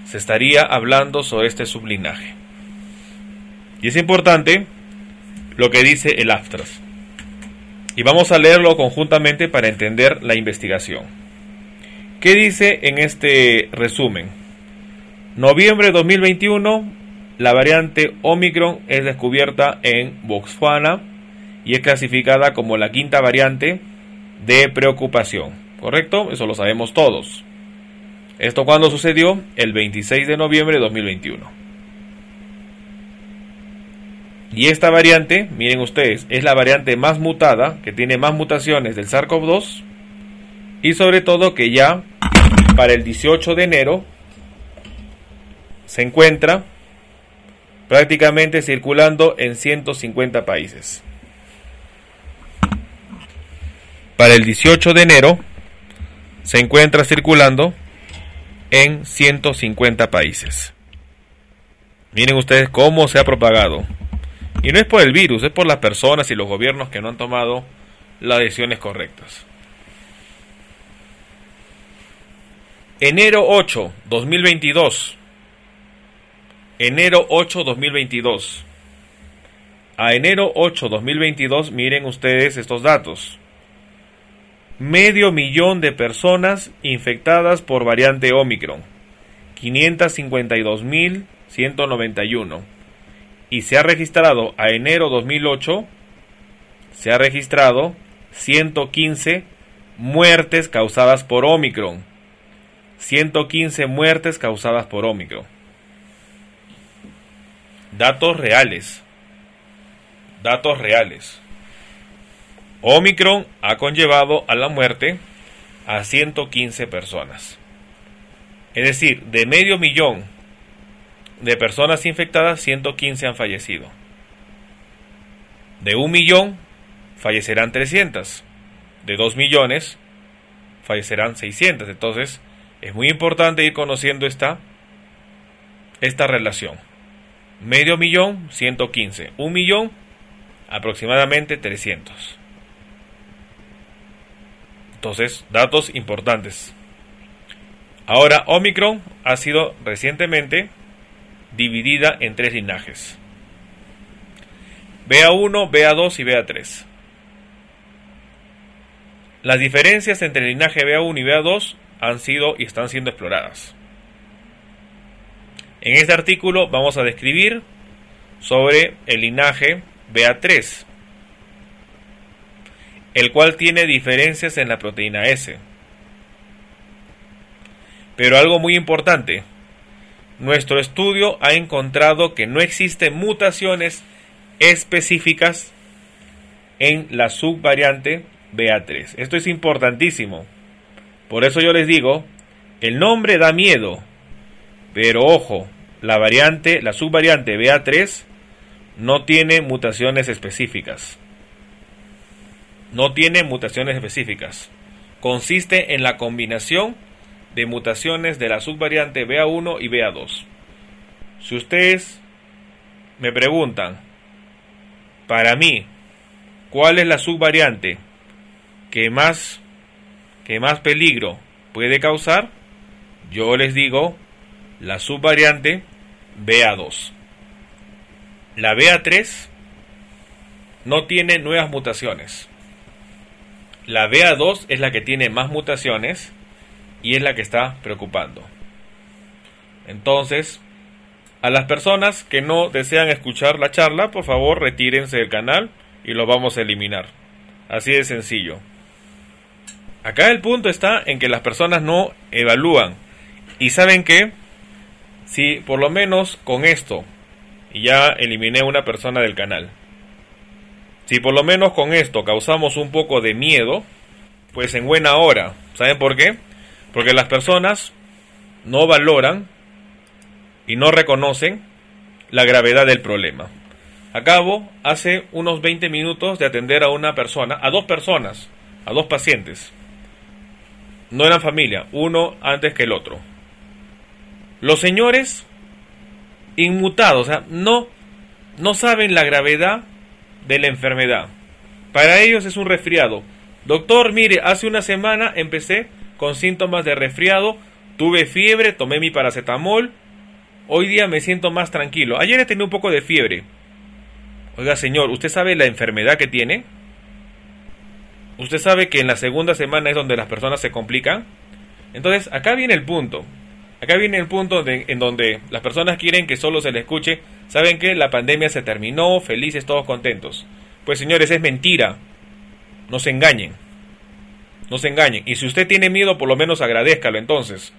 se estaría hablando sobre este sublinaje. Y es importante lo que dice el Aftras. Y vamos a leerlo conjuntamente para entender la investigación. ¿Qué dice en este resumen? Noviembre de 2021, la variante Omicron es descubierta en Botswana y es clasificada como la quinta variante de preocupación. ¿Correcto? Eso lo sabemos todos. ¿Esto cuándo sucedió? El 26 de noviembre de 2021. Y esta variante, miren ustedes, es la variante más mutada, que tiene más mutaciones del SARS-CoV-2 y sobre todo que ya para el 18 de enero se encuentra prácticamente circulando en 150 países. Para el 18 de enero se encuentra circulando en 150 países. Miren ustedes cómo se ha propagado. Y no es por el virus, es por las personas y los gobiernos que no han tomado las decisiones correctas. Enero 8, 2022. Enero 8, 2022. A enero 8, 2022, miren ustedes estos datos. Medio millón de personas infectadas por variante Omicron. 552.191 y se ha registrado a enero 2008, se ha registrado 115 muertes causadas por Omicron. 115 muertes causadas por Omicron. Datos reales. Datos reales. Omicron ha conllevado a la muerte a 115 personas. Es decir, de medio millón de personas infectadas, 115 han fallecido. De un millón, fallecerán 300. De 2 millones, fallecerán 600. Entonces, es muy importante ir conociendo esta, esta relación. Medio millón, 115. Un millón, aproximadamente 300. Entonces, datos importantes. Ahora, Omicron ha sido recientemente dividida en tres linajes. BA1, BA2 y BA3. Las diferencias entre el linaje BA1 y BA2 han sido y están siendo exploradas. En este artículo vamos a describir sobre el linaje BA3, el cual tiene diferencias en la proteína S. Pero algo muy importante, nuestro estudio ha encontrado que no existen mutaciones específicas en la subvariante BA3. Esto es importantísimo. Por eso yo les digo, el nombre da miedo, pero ojo, la variante, la subvariante BA3 no tiene mutaciones específicas. No tiene mutaciones específicas. Consiste en la combinación de mutaciones de la subvariante BA1 y BA2. Si ustedes me preguntan, para mí, ¿cuál es la subvariante que más, que más peligro puede causar? Yo les digo la subvariante BA2. La BA3 no tiene nuevas mutaciones. La BA2 es la que tiene más mutaciones y es la que está preocupando. Entonces, a las personas que no desean escuchar la charla, por favor retírense del canal y lo vamos a eliminar. Así de sencillo. Acá el punto está en que las personas no evalúan. Y saben que, si por lo menos con esto, y ya eliminé una persona del canal, si por lo menos con esto causamos un poco de miedo, pues en buena hora. ¿Saben por qué? Porque las personas no valoran y no reconocen la gravedad del problema. Acabo hace unos 20 minutos de atender a una persona, a dos personas, a dos pacientes. No eran familia, uno antes que el otro. Los señores inmutados, o sea, no, no saben la gravedad de la enfermedad. Para ellos es un resfriado. Doctor, mire, hace una semana empecé con síntomas de resfriado, tuve fiebre, tomé mi paracetamol, Hoy día me siento más tranquilo. Ayer he tenido un poco de fiebre. Oiga, señor, ¿usted sabe la enfermedad que tiene? ¿Usted sabe que en la segunda semana es donde las personas se complican? Entonces, acá viene el punto. Acá viene el punto en donde las personas quieren que solo se les escuche. Saben que la pandemia se terminó, felices, todos contentos. Pues señores, es mentira. No se engañen. No se engañen. Y si usted tiene miedo, por lo menos agradezcalo entonces.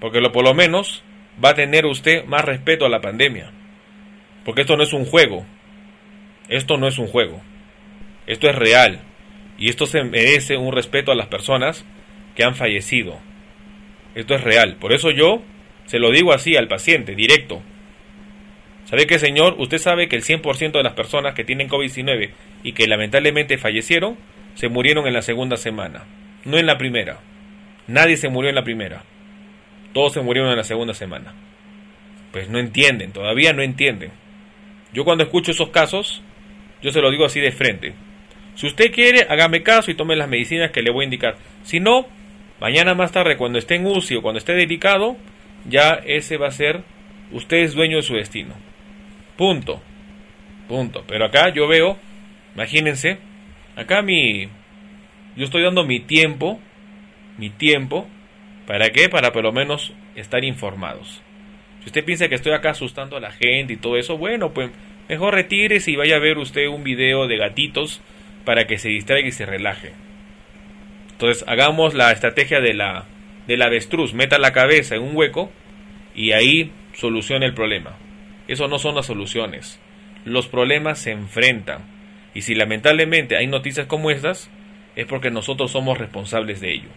Porque lo, por lo menos va a tener usted más respeto a la pandemia. Porque esto no es un juego. Esto no es un juego. Esto es real. Y esto se merece un respeto a las personas que han fallecido. Esto es real. Por eso yo se lo digo así al paciente, directo. ¿Sabe qué, señor? Usted sabe que el 100% de las personas que tienen COVID-19 y que lamentablemente fallecieron, se murieron en la segunda semana, no en la primera. Nadie se murió en la primera. Todos se murieron en la segunda semana. Pues no entienden, todavía no entienden. Yo cuando escucho esos casos, yo se lo digo así de frente. Si usted quiere, hágame caso y tome las medicinas que le voy a indicar. Si no, mañana más tarde, cuando esté en UCI o cuando esté delicado, ya ese va a ser, usted es dueño de su destino. Punto. Punto. Pero acá yo veo, imagínense, acá mi, yo estoy dando mi tiempo, mi tiempo, ¿Para qué? Para por lo menos estar informados. Si usted piensa que estoy acá asustando a la gente y todo eso, bueno, pues mejor retírese y vaya a ver usted un video de gatitos para que se distraiga y se relaje. Entonces hagamos la estrategia de la del avestruz, meta la cabeza en un hueco y ahí solucione el problema. Eso no son las soluciones. Los problemas se enfrentan. Y si lamentablemente hay noticias como estas, es porque nosotros somos responsables de ello.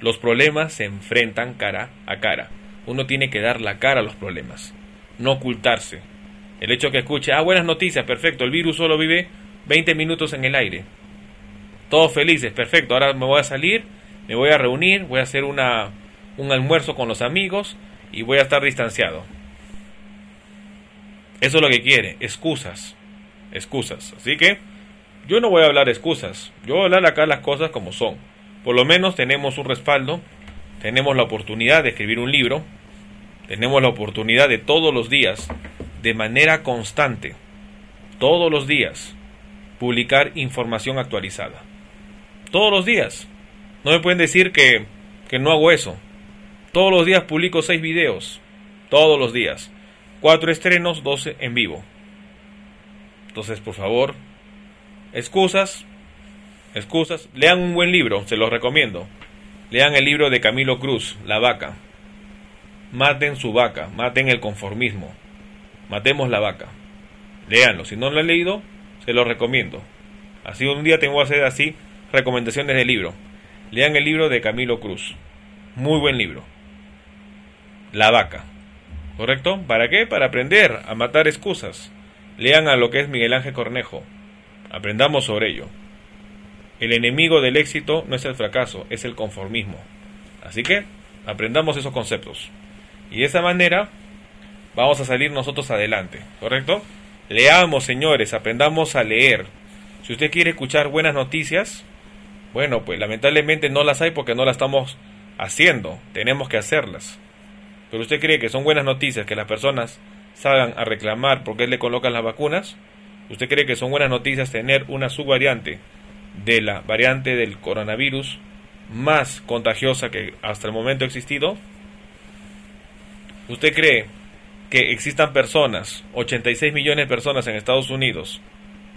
Los problemas se enfrentan cara a cara. Uno tiene que dar la cara a los problemas, no ocultarse. El hecho que escuche, ah, buenas noticias, perfecto, el virus solo vive 20 minutos en el aire. Todos felices, perfecto, ahora me voy a salir, me voy a reunir, voy a hacer una, un almuerzo con los amigos y voy a estar distanciado. Eso es lo que quiere, excusas, excusas. Así que yo no voy a hablar excusas, yo voy a hablar acá las cosas como son. Por lo menos tenemos un respaldo, tenemos la oportunidad de escribir un libro, tenemos la oportunidad de todos los días, de manera constante, todos los días, publicar información actualizada. Todos los días. No me pueden decir que, que no hago eso. Todos los días publico seis videos. Todos los días. Cuatro estrenos, doce en vivo. Entonces, por favor, excusas, excusas, lean un buen libro, se los recomiendo. Lean el libro de Camilo Cruz, La vaca. Maten su vaca, maten el conformismo. Matemos la vaca. Leanlo, si no lo han leído, se los recomiendo. Así un día tengo que hacer así recomendaciones de libro. Lean el libro de Camilo Cruz. Muy buen libro. La vaca. ¿Correcto? ¿Para qué? Para aprender a matar excusas. Lean a lo que es Miguel Ángel Cornejo. Aprendamos sobre ello. El enemigo del éxito no es el fracaso, es el conformismo. Así que aprendamos esos conceptos. Y de esa manera vamos a salir nosotros adelante, ¿correcto? Leamos, señores, aprendamos a leer. Si usted quiere escuchar buenas noticias, bueno, pues lamentablemente no las hay porque no las estamos haciendo. Tenemos que hacerlas. Pero usted cree que son buenas noticias que las personas salgan a reclamar porque le colocan las vacunas. ¿Usted cree que son buenas noticias tener una subvariante de la variante del coronavirus más contagiosa que hasta el momento ha existido? ¿Usted cree que existan personas, 86 millones de personas en Estados Unidos,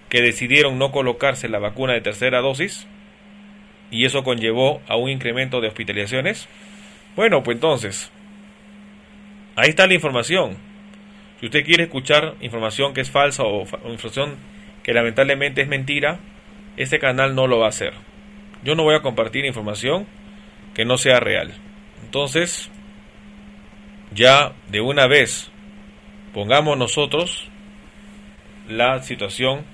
que decidieron no colocarse la vacuna de tercera dosis? Y eso conllevó a un incremento de hospitalizaciones. Bueno, pues entonces, ahí está la información. Si usted quiere escuchar información que es falsa o información que lamentablemente es mentira, este canal no lo va a hacer. Yo no voy a compartir información que no sea real. Entonces, ya de una vez pongamos nosotros la situación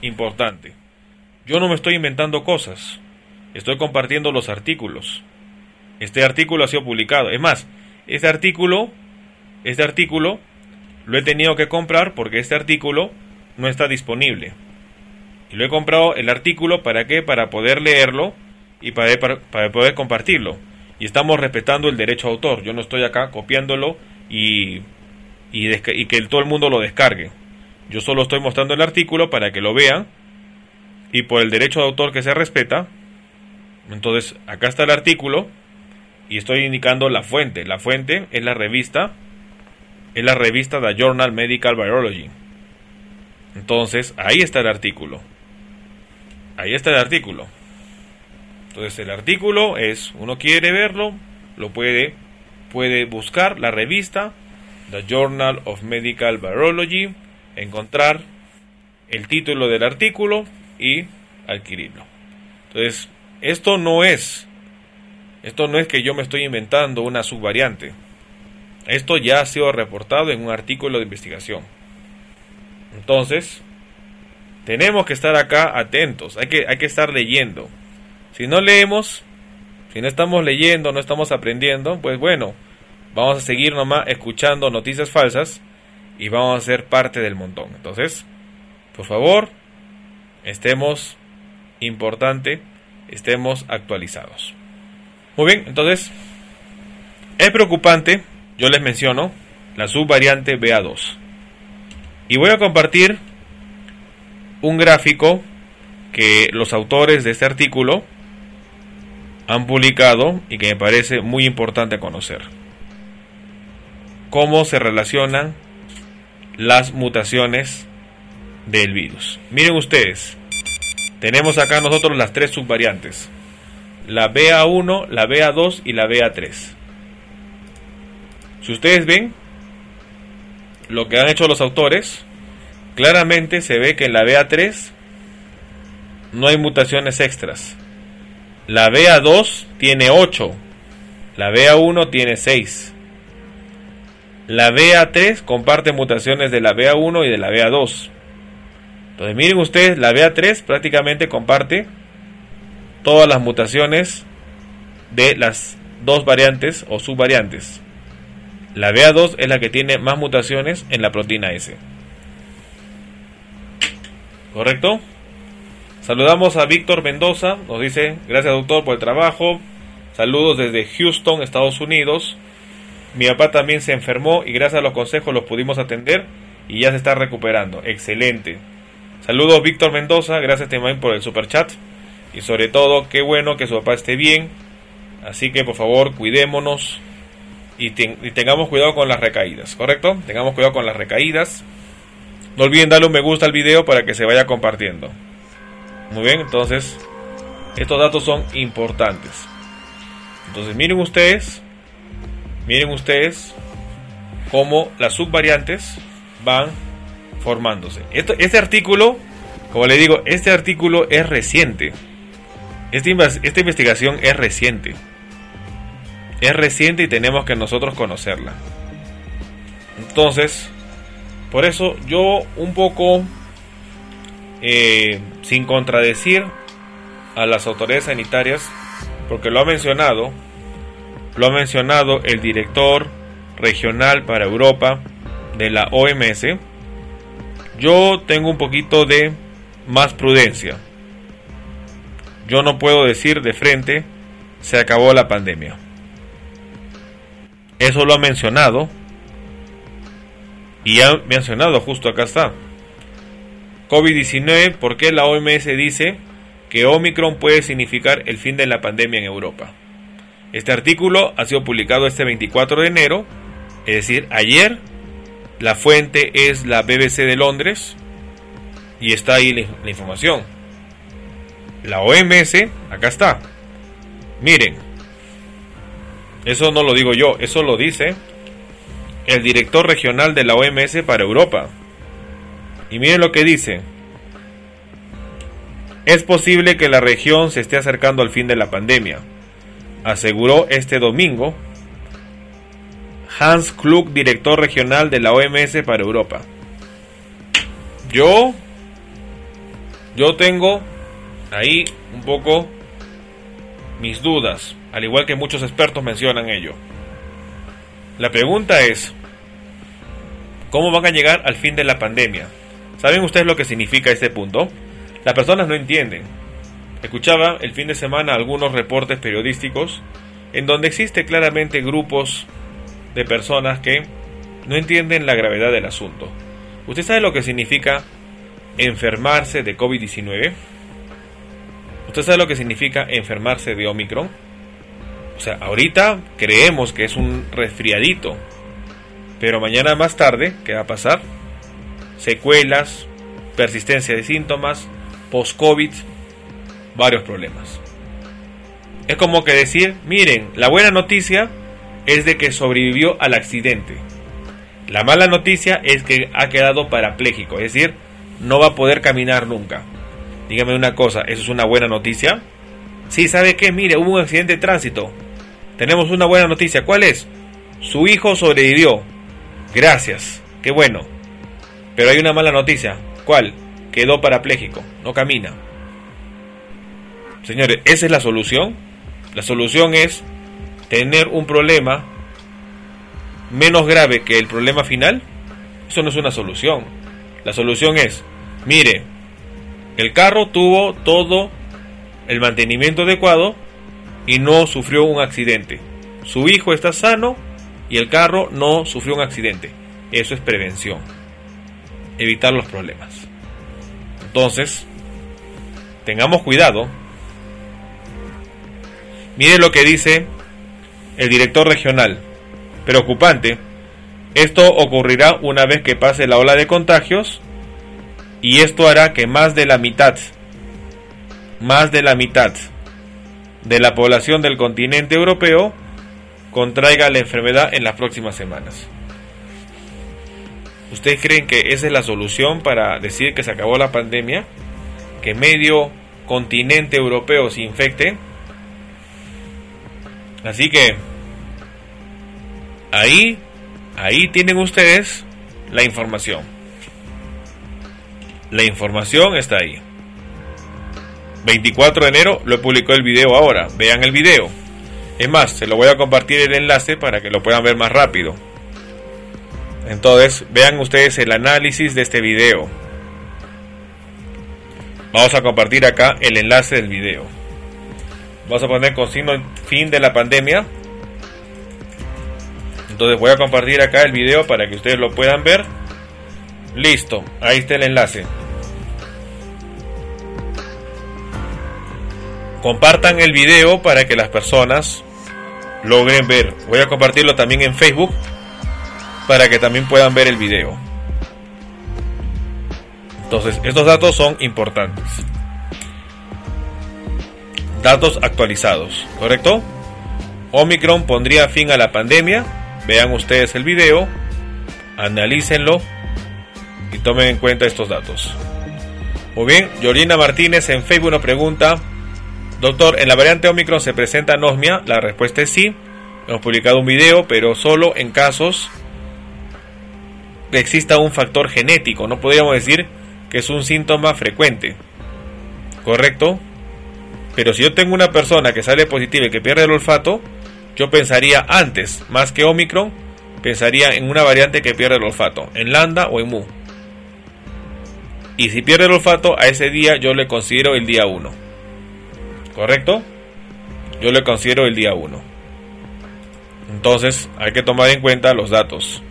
importante. Yo no me estoy inventando cosas, estoy compartiendo los artículos. Este artículo ha sido publicado. Es más, este artículo, este artículo lo he tenido que comprar porque este artículo no está disponible. Y lo he comprado el artículo para qué? Para poder leerlo y para, para, poder compartirlo. Y estamos respetando el derecho a autor. Yo no estoy acá copiándolo y, y, y que todo el mundo lo descargue. Yo solo estoy mostrando el artículo para que lo vean y por el derecho de autor que se respeta. Entonces, acá está el artículo y estoy indicando la fuente. La fuente es la revista, es la revista The Journal Medical Biology. Entonces, ahí está el artículo. Ahí está el artículo. Entonces, el artículo es, uno quiere verlo, lo puede, puede buscar la revista, The Journal of Medical Virology, encontrar el título del artículo y adquirirlo. Entonces, esto no es, esto no es que yo me estoy inventando una subvariante. Esto ya ha sido reportado en un artículo de investigación. Entonces, tenemos que estar acá atentos, hay que, hay que estar leyendo. Si no leemos, si no estamos leyendo, no estamos aprendiendo, pues bueno, vamos a seguir nomás escuchando noticias falsas y vamos a ser parte del montón. Entonces, por favor, estemos importante, estemos actualizados. Muy bien, entonces, es preocupante, yo les menciono, la subvariante BA2. Y voy a compartir un gráfico que los autores de este artículo han publicado y que me parece muy importante conocer. Cómo se relacionan las mutaciones del virus. Miren ustedes, tenemos acá nosotros las tres subvariantes. La BA1, la BA2 y la BA3. Si ustedes ven, lo que han hecho los autores, claramente se ve que en la BA3 no hay mutaciones extras. La BA2 tiene 8, la BA1 tiene 6. La BA3 comparte mutaciones de la BA1 y de la BA2. Entonces miren ustedes, la BA3 prácticamente comparte todas las mutaciones de las dos variantes o subvariantes. La BA2 es la que tiene más mutaciones en la proteína S. ¿Correcto? Saludamos a Víctor Mendoza, nos dice, gracias doctor por el trabajo. Saludos desde Houston, Estados Unidos. Mi papá también se enfermó y gracias a los consejos los pudimos atender y ya se está recuperando. Excelente. Saludos Víctor Mendoza, gracias también por el super chat. Y sobre todo, qué bueno que su papá esté bien. Así que por favor, cuidémonos y, tengamos cuidado con las recaídas, ¿correcto? Tengamos cuidado con las recaídas. No olviden darle un me gusta al video para que se vaya compartiendo. Muy bien, entonces estos datos son importantes. Entonces miren ustedes, miren ustedes cómo las subvariantes van formándose. este artículo, como le digo, este artículo es reciente. esta investigación es reciente es reciente y tenemos que nosotros conocerla. Entonces, por eso yo un poco, eh, sin contradecir a las autoridades sanitarias, porque lo ha mencionado, lo ha mencionado el director regional para Europa de la OMS, yo tengo un poquito de más prudencia. Yo no puedo decir de frente, se acabó la pandemia. Eso lo ha mencionado. Y ha mencionado, justo acá está. COVID-19, ¿por qué la OMS dice que Omicron puede significar el fin de la pandemia en Europa? Este artículo ha sido publicado este 24 de enero, es decir, ayer. La fuente es la BBC de Londres y está ahí la, información. La OMS, acá está. Miren, eso no lo digo yo, eso lo dice el director regional de la OMS para Europa. Y miren lo que dice. Es posible que la región se esté acercando al fin de la pandemia, aseguró este domingo Hans Klug, director regional de la OMS para Europa. Yo yo tengo ahí un poco mis dudas, al igual que muchos expertos mencionan ello. La pregunta es, ¿cómo van a llegar al fin de la pandemia? ¿Saben ustedes lo que significa este punto? Las personas no entienden. Escuchaba el fin de semana algunos reportes periodísticos en donde existe claramente grupos de personas que no entienden la gravedad del asunto. ¿Usted sabe lo que significa enfermarse de COVID-19? ¿Usted sabe lo que significa enfermarse de Omicron? O sea, ahorita creemos que es un resfriadito, pero mañana más tarde, ¿qué va a pasar? Secuelas, persistencia de síntomas, post-COVID, varios problemas. Es como que decir, miren, la buena noticia es de que sobrevivió al accidente. La mala noticia es que ha quedado parapléjico, es decir, no va a poder caminar nunca. Dígame una cosa, ¿eso es una buena noticia? Sí, ¿sabe qué? Mire, hubo un accidente de tránsito. Tenemos una buena noticia. ¿Cuál es? Su hijo sobrevivió. Gracias. Qué bueno. Pero hay una mala noticia. ¿Cuál? Quedó parapléjico. No camina. Señores, ¿esa es la solución? La solución es tener un problema menos grave que el problema final. Eso no es una solución. La solución es, mire, el carro tuvo todo el mantenimiento adecuado y no sufrió un accidente. Su hijo está sano y el carro no sufrió un accidente. Eso es prevención. Evitar los problemas. Entonces, tengamos cuidado. Mire lo que dice el director regional. Preocupante. Esto ocurrirá una vez que pase la ola de contagios y esto hará que más de la mitad, más de la mitad de la población del continente europeo contraiga la enfermedad en las próximas semanas. ¿Ustedes creen que esa es la solución para decir que se acabó la pandemia? ¿Que medio continente europeo se infecte? Así que ahí, ahí tienen ustedes la información. La información está ahí. 24 de enero lo publicó el video ahora. Vean el video. Es más, se lo voy a compartir el enlace para que lo puedan ver más rápido. Entonces, vean ustedes el análisis de este video. Vamos a compartir acá el enlace del video. Vamos a poner con signo fin de la pandemia. Entonces voy a compartir acá el video para que ustedes lo puedan ver. Listo, ahí está el enlace. compartan el video para que las personas logren ver. Voy a compartirlo también en Facebook para que también puedan ver el video. Entonces, estos datos son importantes. Datos actualizados, ¿correcto? Omicron pondría fin a la pandemia. Vean ustedes el video, analícenlo y tomen en cuenta estos datos. Muy bien, Yorina Martínez en Facebook nos pregunta, Doctor, ¿en la variante Omicron se presenta anosmia? La respuesta es sí. Hemos publicado un video, pero solo en casos que exista un factor genético. No podríamos decir que es un síntoma frecuente. ¿Correcto? Pero si yo tengo una persona que sale positiva y que pierde el olfato, yo pensaría antes, más que Omicron, pensaría en una variante que pierde el olfato, en Lambda o en Mu. Y si pierde el olfato, a ese día yo le considero el día 1. ¿Correcto? Yo le considero el día 1. Entonces hay que tomar en cuenta los datos.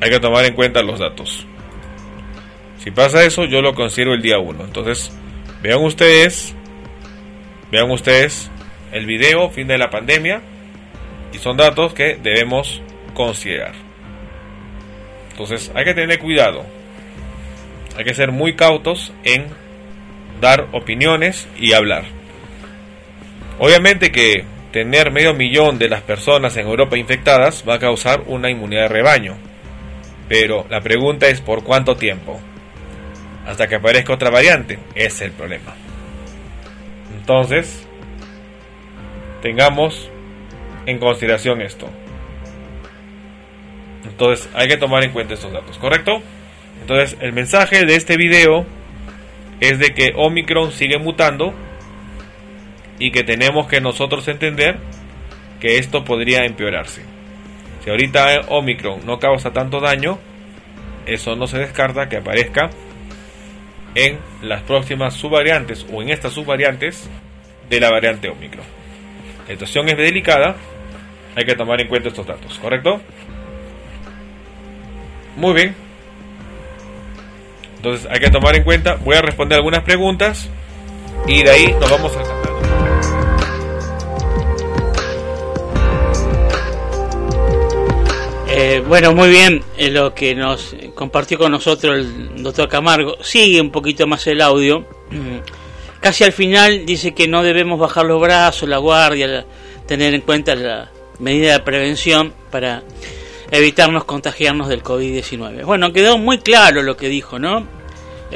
Hay que tomar en cuenta los datos. Si pasa eso, yo lo considero el día 1. Entonces, vean ustedes, vean ustedes el video, fin de la pandemia, y son datos que debemos considerar. Entonces, hay que tener cuidado. Hay que ser muy cautos en dar opiniones y hablar. Obviamente que tener medio millón de las personas en Europa infectadas va a causar una inmunidad de rebaño. Pero la pregunta es por cuánto tiempo. Hasta que aparezca otra variante. Es el problema. Entonces, tengamos en consideración esto. Entonces, hay que tomar en cuenta estos datos, ¿correcto? Entonces, el mensaje de este video es de que Omicron sigue mutando y que tenemos que nosotros entender que esto podría empeorarse. Si ahorita Omicron no causa tanto daño, eso no se descarta que aparezca en las próximas subvariantes o en estas subvariantes de la variante Omicron. La situación es delicada, hay que tomar en cuenta estos datos, ¿correcto? Muy bien. Entonces hay que tomar en cuenta, voy a responder algunas preguntas y de ahí nos vamos a Eh, bueno, muy bien eh, lo que nos compartió con nosotros el doctor Camargo. Sigue un poquito más el audio. Casi al final dice que no debemos bajar los brazos, la guardia, tener en cuenta la medida de prevención para evitarnos contagiarnos del COVID-19. Bueno, quedó muy claro lo que dijo, ¿no?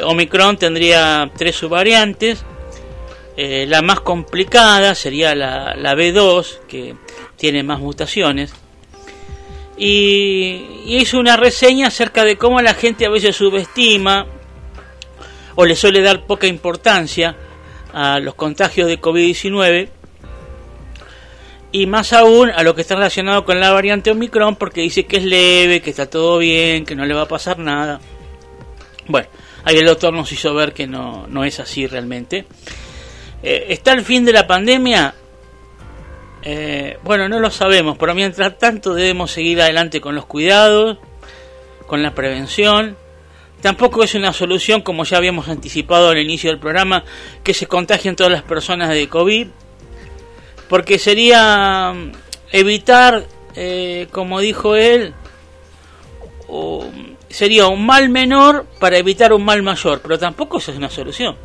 Omicron tendría tres subvariantes. Eh, la más complicada sería la, la B2, que tiene más mutaciones y, hizo una reseña acerca de cómo la gente a veces subestima o le suele dar poca importancia a los contagios de COVID-19 y más aún a lo que está relacionado con la variante Omicron porque dice que es leve, que está todo bien, que no le va a pasar nada. Bueno, ahí el doctor nos hizo ver que no, no es así realmente. Eh, ¿Está el fin de la pandemia? Eh, bueno, no lo sabemos, pero mientras tanto debemos seguir adelante con los cuidados, con la prevención. Tampoco es una solución, como ya habíamos anticipado al inicio del programa, que se contagien todas las personas de COVID, porque sería mm, evitar, eh, como dijo él, sería un mal menor para evitar un mal mayor, pero tampoco eso es una solución,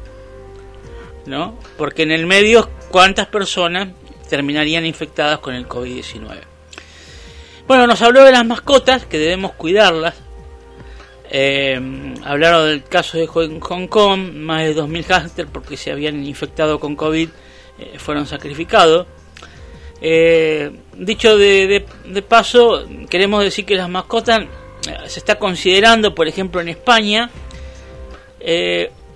¿no? Porque en el medio, ¿cuántas personas terminarían infectadas con el COVID-19. Bueno, nos habló de las mascotas, que debemos cuidarlas. Eh, hablaron del caso de Hong Kong, más de 2.000 hámsters porque se habían infectado con COVID eh, fueron sacrificados. Eh, dicho de, paso, queremos decir que las mascotas se está considerando, por ejemplo, en España,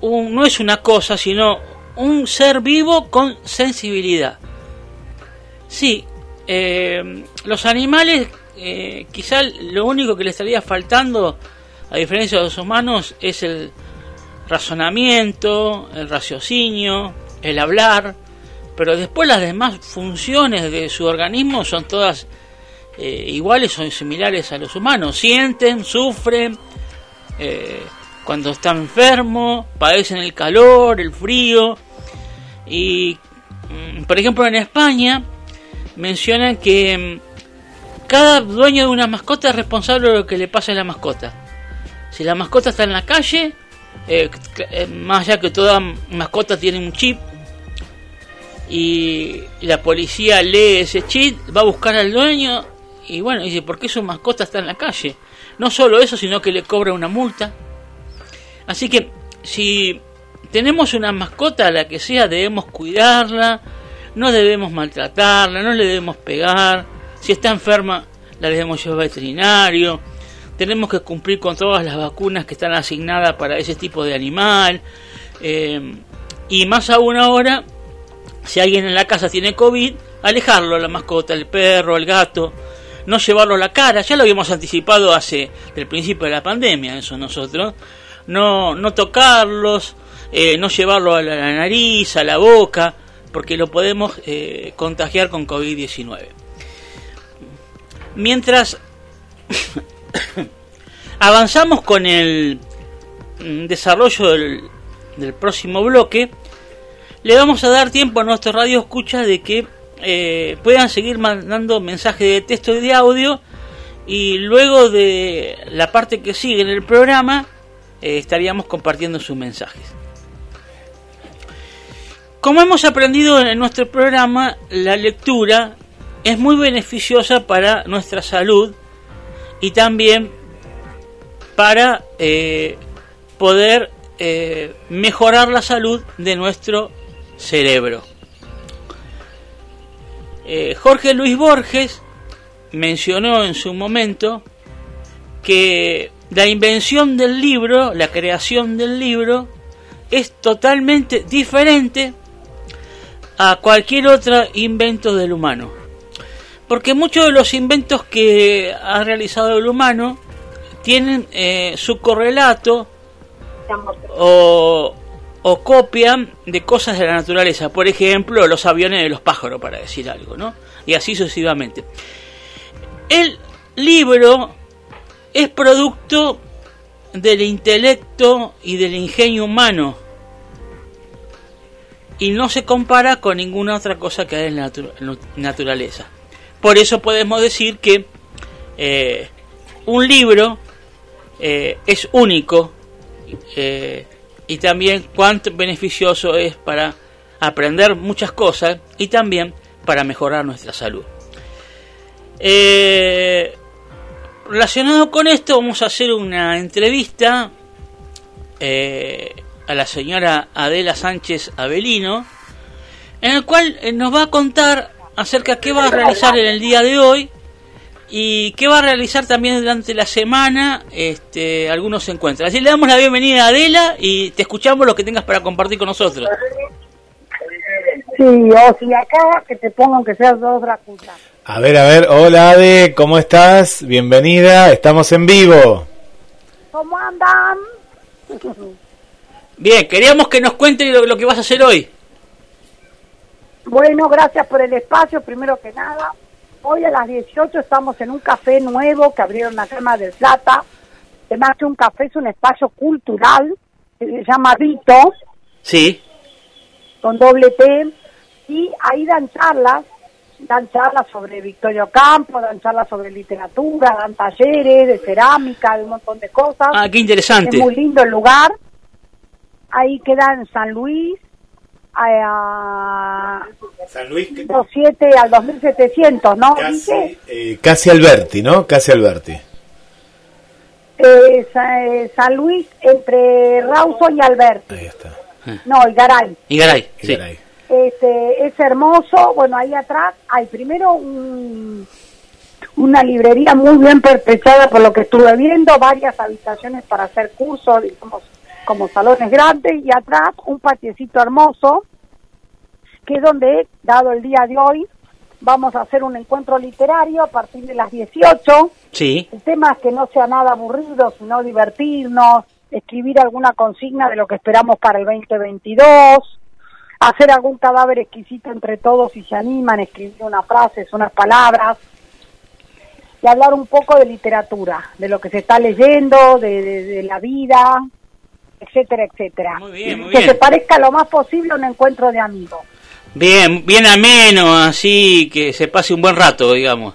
no es una cosa, sino un ser vivo con sensibilidad. Sí, eh, los animales eh, quizá lo único que les estaría faltando, a diferencia de los humanos, es el razonamiento, el raciocinio, el hablar, pero después las demás funciones de su organismo son todas eh, iguales o similares a los humanos. Sienten, sufren, eh, cuando están enfermos, padecen el calor, el frío. Y, mm, por ejemplo, en España, mencionan que mm, cada dueño de una mascota es responsable de lo que le pasa a la mascota. Si la mascota está en la calle, eh, eh, más allá que toda mascota tiene un chip, y la policía lee ese chip, va a buscar al dueño y bueno, dice, ¿por qué su mascota está en la calle? No solo eso, sino que le cobra una multa. Así que si tenemos una mascota, la que sea, debemos cuidarla, no debemos maltratarla, no le debemos pegar, si está enferma la debemos llevar al veterinario, tenemos que cumplir con todas las vacunas que están asignadas para ese tipo de animal, eh, y más aún ahora, si alguien en la casa tiene COVID, alejarlo, la mascota, el perro, el gato, no llevarlo a la cara, ya lo habíamos anticipado hace el principio de la pandemia, eso nosotros, no, no tocarlos, eh, no llevarlo a la nariz, a la boca, porque lo podemos eh, contagiar con COVID-19. Mientras [COUGHS] avanzamos con el mm, desarrollo del, próximo bloque, le vamos a dar tiempo a nuestro radio escucha de que eh, puedan seguir mandando mensajes de texto y de audio y luego de la parte que sigue en el programa eh, estaríamos compartiendo sus mensajes. Como hemos aprendido en nuestro programa, la lectura es muy beneficiosa para nuestra salud y también para eh, poder eh, mejorar la salud de nuestro cerebro. Eh, Jorge Luis Borges mencionó en su momento que la invención del libro, la creación del libro, es totalmente diferente a cualquier otro invento del humano. Porque muchos de los inventos que ha realizado el humano tienen eh, su correlato o, o copian de cosas de la naturaleza. Por ejemplo, los aviones de los pájaros, para decir algo, ¿no? Y así sucesivamente. El libro es producto del intelecto y del ingenio humano y no se compara con ninguna otra cosa que hay en la naturaleza. Por eso podemos decir que eh, un libro eh, es único eh, y también cuánto beneficioso es para aprender muchas cosas y también para mejorar nuestra salud. Relacionado con esto vamos a hacer una entrevista a la señora Adela Sánchez Avelino, en el cual eh, nos va a contar acerca de qué va a realizar en el día de hoy y qué va a realizar también durante la semana este, algunos encuentros. Así le damos la bienvenida a Adela y te escuchamos lo que tengas para compartir con nosotros. Sí, o si acá que te pongan que seas dos Drácula. A ver, a ver, hola Ade, ¿cómo estás? Bienvenida, estamos en vivo. ¿Cómo andan? Bien, queríamos que nos cuente lo, lo que vas a hacer hoy. Bueno, gracias por el espacio, primero que nada. Hoy a las 18 estamos en un café nuevo que abrieron la Cama del Plata. Además que un café es un espacio cultural se llama Vito, Sí, con doble T, y ahí dan charlas, dan charlas sobre Victorio Campo, dan charlas sobre literatura, dan talleres de cerámica, de un montón de cosas. ah, qué interesante. Es muy lindo el lugar. Ahí queda en San Luis, a, San Luis, 27 al 2700, ¿no? Dice, eh, casi Alberti, ¿no? Casi Alberti. eh, eh, San Luis entre Rawson y Alberti. Ahí está. No, y Garay. Y Garay, Y sí. Este, es hermoso. Bueno, ahí atrás hay primero un- una librería muy bien pertrechada por lo que estuve viendo, varias habitaciones para hacer cursos, digamos, como salones grandes, y atrás un patiecito hermoso, que es donde, dado el día de hoy, vamos a hacer un encuentro literario a partir de las 18. Sí, El tema es que no sea nada aburrido, sino divertirnos, escribir alguna consigna de lo que esperamos para el 2022, hacer algún cadáver exquisito entre todos si se animan, escribir unas frases, unas palabras, y hablar un poco de literatura, de lo que se está leyendo, de, de- de la vida, etcétera, etcétera. Muy bien, muy que bien. se parezca lo más posible a un encuentro de amigos. bien, bien ameno, así que se pase un buen rato, digamos.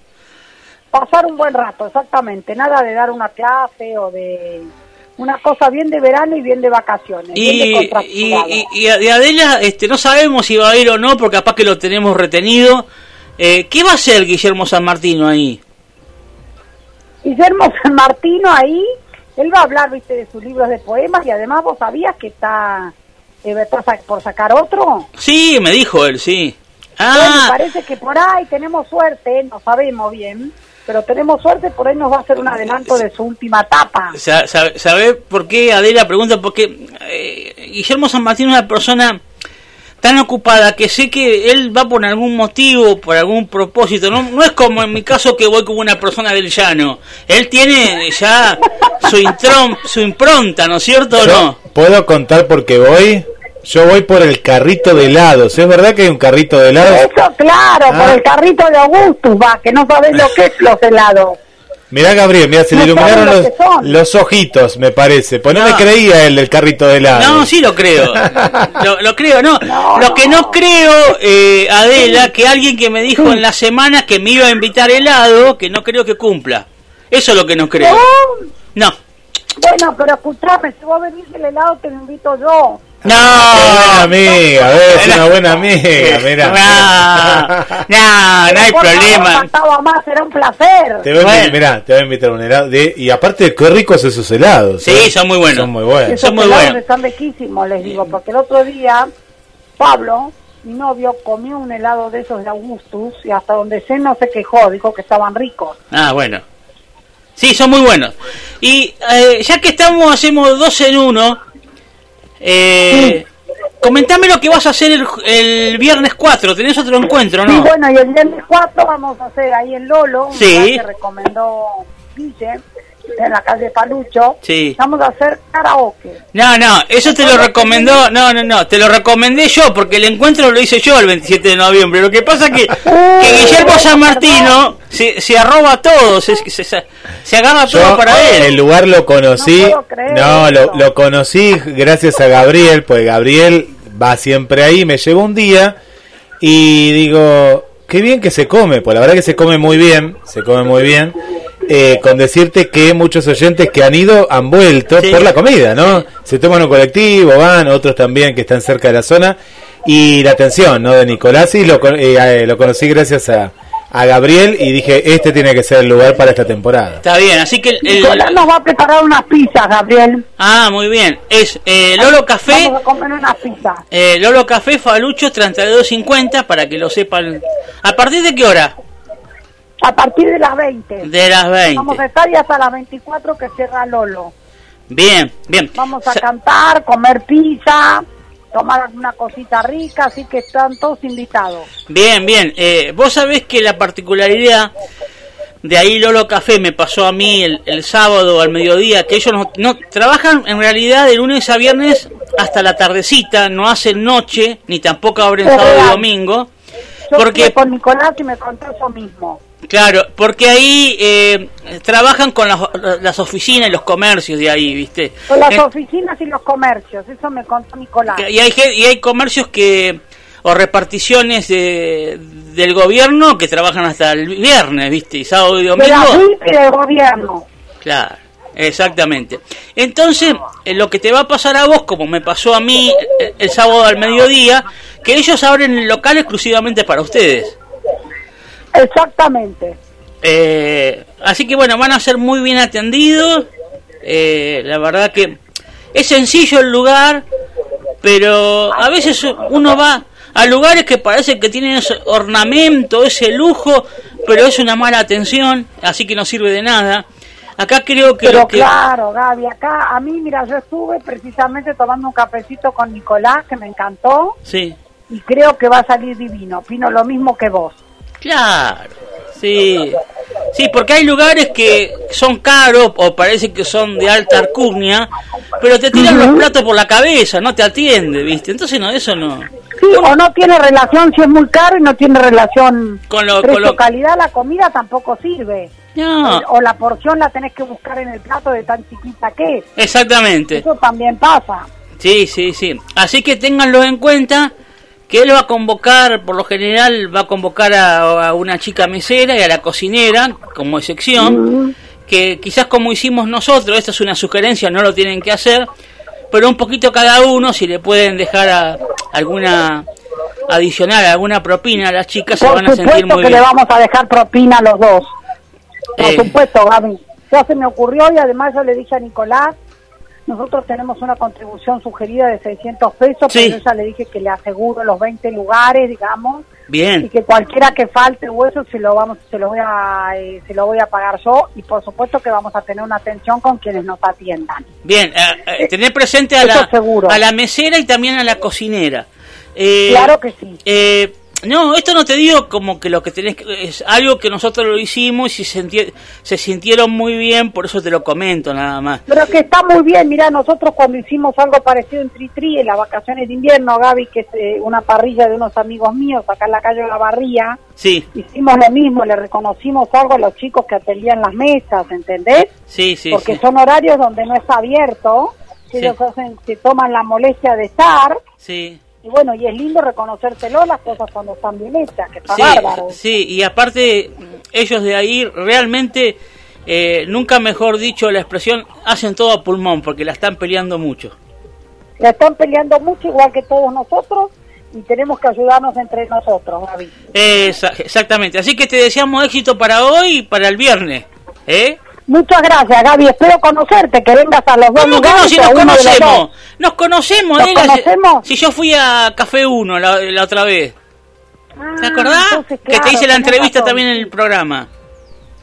pasar un buen rato, exactamente. Nada de dar una clase o de una cosa bien de verano y bien de vacaciones. bien de Y, y, y, y de Adela, este, no sabemos si va a ir o no, porque capaz que lo tenemos retenido. Eh, ¿Qué va a hacer Guillermo San Martino ahí? Guillermo San Martino ahí, él va a hablar, viste, de sus libros de poemas y además vos sabías que está, eh, por sacar otro. Sí, me dijo él, sí. Bueno, Ah, parece que por ahí tenemos suerte, no sabemos bien, pero tenemos suerte, por ahí nos va a hacer un adelanto de su última etapa. sa- sa- ¿sabe por qué Adela pregunta? Porque eh, Guillermo San Martino es una persona tan ocupada que sé que él va por algún motivo, por algún propósito. No, no es como en mi caso que voy como una persona del llano. Él tiene ya su, intron, su impronta, ¿no es cierto o Yo no? ¿Puedo contar por qué voy? Yo voy por el carrito de helados. ¿Es verdad que hay un carrito de helados? Eso, claro, Ah. por el carrito de Augustus va, que no sabés lo que es los helados. Mirá, Gabriel, mira, se le iluminaron los, los ojitos, me parece. Pues no, No. me creía el del carrito de helados. No, sí lo creo. [LAUGHS] Lo, lo creo, no. No, Lo que no no. creo, eh, Adela, que alguien que me dijo en la semana que me iba a invitar helado, que no creo que cumpla. Eso es lo que no creo. No, No. bueno, pero escuchame, si vos venís el helado te lo invito yo. No. amiga, ves, una buena amiga, mira. No, no, [LAUGHS] no hay problema. más, será un placer. Te voy, Bueno. mirá, te voy a invitar a un helado. De, y aparte, qué ricos esos helados. Sí, ¿eh? son muy buenos. Son muy buenos. Esos son muy helados buenos. están riquísimos, les digo, porque el otro día Pablo, mi novio, comió un helado de esos de Augustus y hasta donde sé no se quejó, dijo que estaban ricos. Ah, bueno. Sí, son muy buenos. Y eh, ya que estamos, hacemos dos en uno. Eh, Comentame lo que vas a hacer el, el viernes 4. ¿Tenés otro encuentro, no? bueno, y el viernes 4 vamos a hacer ahí en Lolo, Sí. que recomendó Guille, en la calle Palucho. Sí. Vamos a hacer karaoke. No, no, eso te lo recomendó, no, no, no, te lo recomendé yo porque el encuentro lo hice yo el 27 de noviembre. Lo que pasa que, [LAUGHS] que Guillermo San Martino se, se arroba todo, se, se, se- se agarra todo para él. el lugar lo conocí, No puedo creer no, eso. lo, lo conocí gracias a Gabriel, pues Gabriel va siempre ahí, me llevó un día y digo, qué bien que se come, pues la verdad que se come muy bien, se come muy bien, eh, con decirte que muchos oyentes que han ido han vuelto Sí. por la comida, ¿no? Se toman un colectivo, van, otros también que están cerca de la zona y la atención, ¿no? De Nicolás y lo, con- eh, eh, lo conocí gracias a, a Gabriel y dije, este tiene que ser el lugar para esta temporada. Está bien, así que el, el- Nicolás nos va a preparar unas pizzas, Gabriel. ah, muy bien, es eh, Lolo Café, Vamos a comer unas pizzas. eh, Lolo Café Falucho 3250 para que lo sepan. ¿A partir de qué hora? A partir de las 20. De las Vamos 20. a estar y hasta las 24 que cierra Lolo. Bien, bien. Vamos a Sa- cantar, comer pizza, tomar alguna cosita rica, así que están todos invitados. Bien, bien. Eh, Vos sabés que la particularidad de ahí Lolo Café me pasó a mí el, el sábado al mediodía, que ellos no, no- trabajan en realidad de lunes a viernes hasta la tardecita, no hacen noche, ni tampoco abren sábado y domingo. Yo Porque- con Nicolás y me contó eso mismo. Claro, porque ahí eh, trabajan con las, las oficinas y los comercios de ahí, ¿viste? Con las Eh, oficinas y los comercios, eso me contó Nicolás. y hay, y hay comercios que o reparticiones de, del gobierno que trabajan hasta el viernes, ¿viste? Y sábado y De domingo. la VIP y del gobierno. Claro, exactamente. Entonces, eh, lo que te va a pasar a vos, como me pasó a mí eh, el sábado al mediodía, que ellos abren el local exclusivamente para ustedes. Exactamente. Eh, así que bueno, van a ser muy bien atendidos. Eh, la verdad que es sencillo el lugar, pero a veces uno va a lugares que parece que tienen ese ornamento, ese lujo, pero es una mala atención, así que no sirve de nada. Acá creo que Pero lo que... claro, Gaby, acá a mí, mira, yo estuve precisamente tomando un cafecito con Nicolás, que me encantó, Sí, y creo que va a salir divino. Opino lo mismo que vos. claro, sí. Sí, porque hay lugares que son caros o parece que son de alta alcurnia, pero te tiran los platos por la cabeza, no te atiende, ¿viste? Entonces no, eso no... Sí, o no tiene relación, si es muy caro y no tiene relación Con lo- con lo- precio-calidad, la comida tampoco sirve. No, O la porción la tenés que buscar en el plato de tan chiquita que es. exactamente. Eso también pasa. Sí, sí, sí. Así que ténganlo en cuenta que él va a convocar, por lo general, va a convocar a, a una chica mesera y a la cocinera como excepción, que quizás como hicimos nosotros, esta es una sugerencia, no lo tienen que hacer, pero un poquito cada uno, si le pueden dejar a- alguna adicional, alguna propina a las chicas, se van a sentir muy que bien. le vamos a dejar propina a los dos. Por Eh. supuesto, Gaby. Ya se me ocurrió y además yo le dije a Nicolás, nosotros tenemos una contribución sugerida de 600 pesos, Sí. pero yo ya le dije que le aseguro los 20 lugares, digamos, y Bien, que cualquiera que falte o eso se lo vamos se lo voy a eh, se lo voy a pagar yo y por supuesto que vamos a tener una atención con quienes nos atiendan. bien. eh, eh, tener presente a la, seguro. a la mesera y también a la cocinera. Claro que sí. No, esto no te digo como que lo que tenés que... Es algo que nosotros lo hicimos y se, se sintieron muy bien, por eso te lo comento nada más. Pero que está muy bien, mira, nosotros cuando hicimos algo parecido en Tritri, en las vacaciones de invierno, Gaby, que es eh, una parrilla de unos amigos míos acá en la calle de La Barría, Sí, hicimos lo mismo, le reconocimos algo a los chicos que atendían las mesas, ¿entendés? sí, sí. Porque sí. son horarios donde no está abierto, que Sí. ellos hacen, se toman la molestia de estar, Sí, y bueno, y es lindo reconocérselo las cosas cuando están bien hechas, que está sí, bárbaro. sí, y aparte ellos de ahí realmente, eh, nunca mejor dicho la expresión, hacen todo a pulmón porque la están peleando mucho. La están peleando mucho igual que todos nosotros, y tenemos que ayudarnos entre nosotros. Esa- exactamente, así que te deseamos éxito para hoy y para el viernes. ¿Eh? Muchas gracias, Gaby. Espero conocerte, que vengas a los dos ¿Cómo que no? lugares. Si o a nos conocemos. Nos conocemos, ¿Nos Adela, si- conocemos? Si yo fui a Café 1 la, la otra vez. ¿Te Ah, acordás? entonces, que te hice la entrevista razón. también en el programa.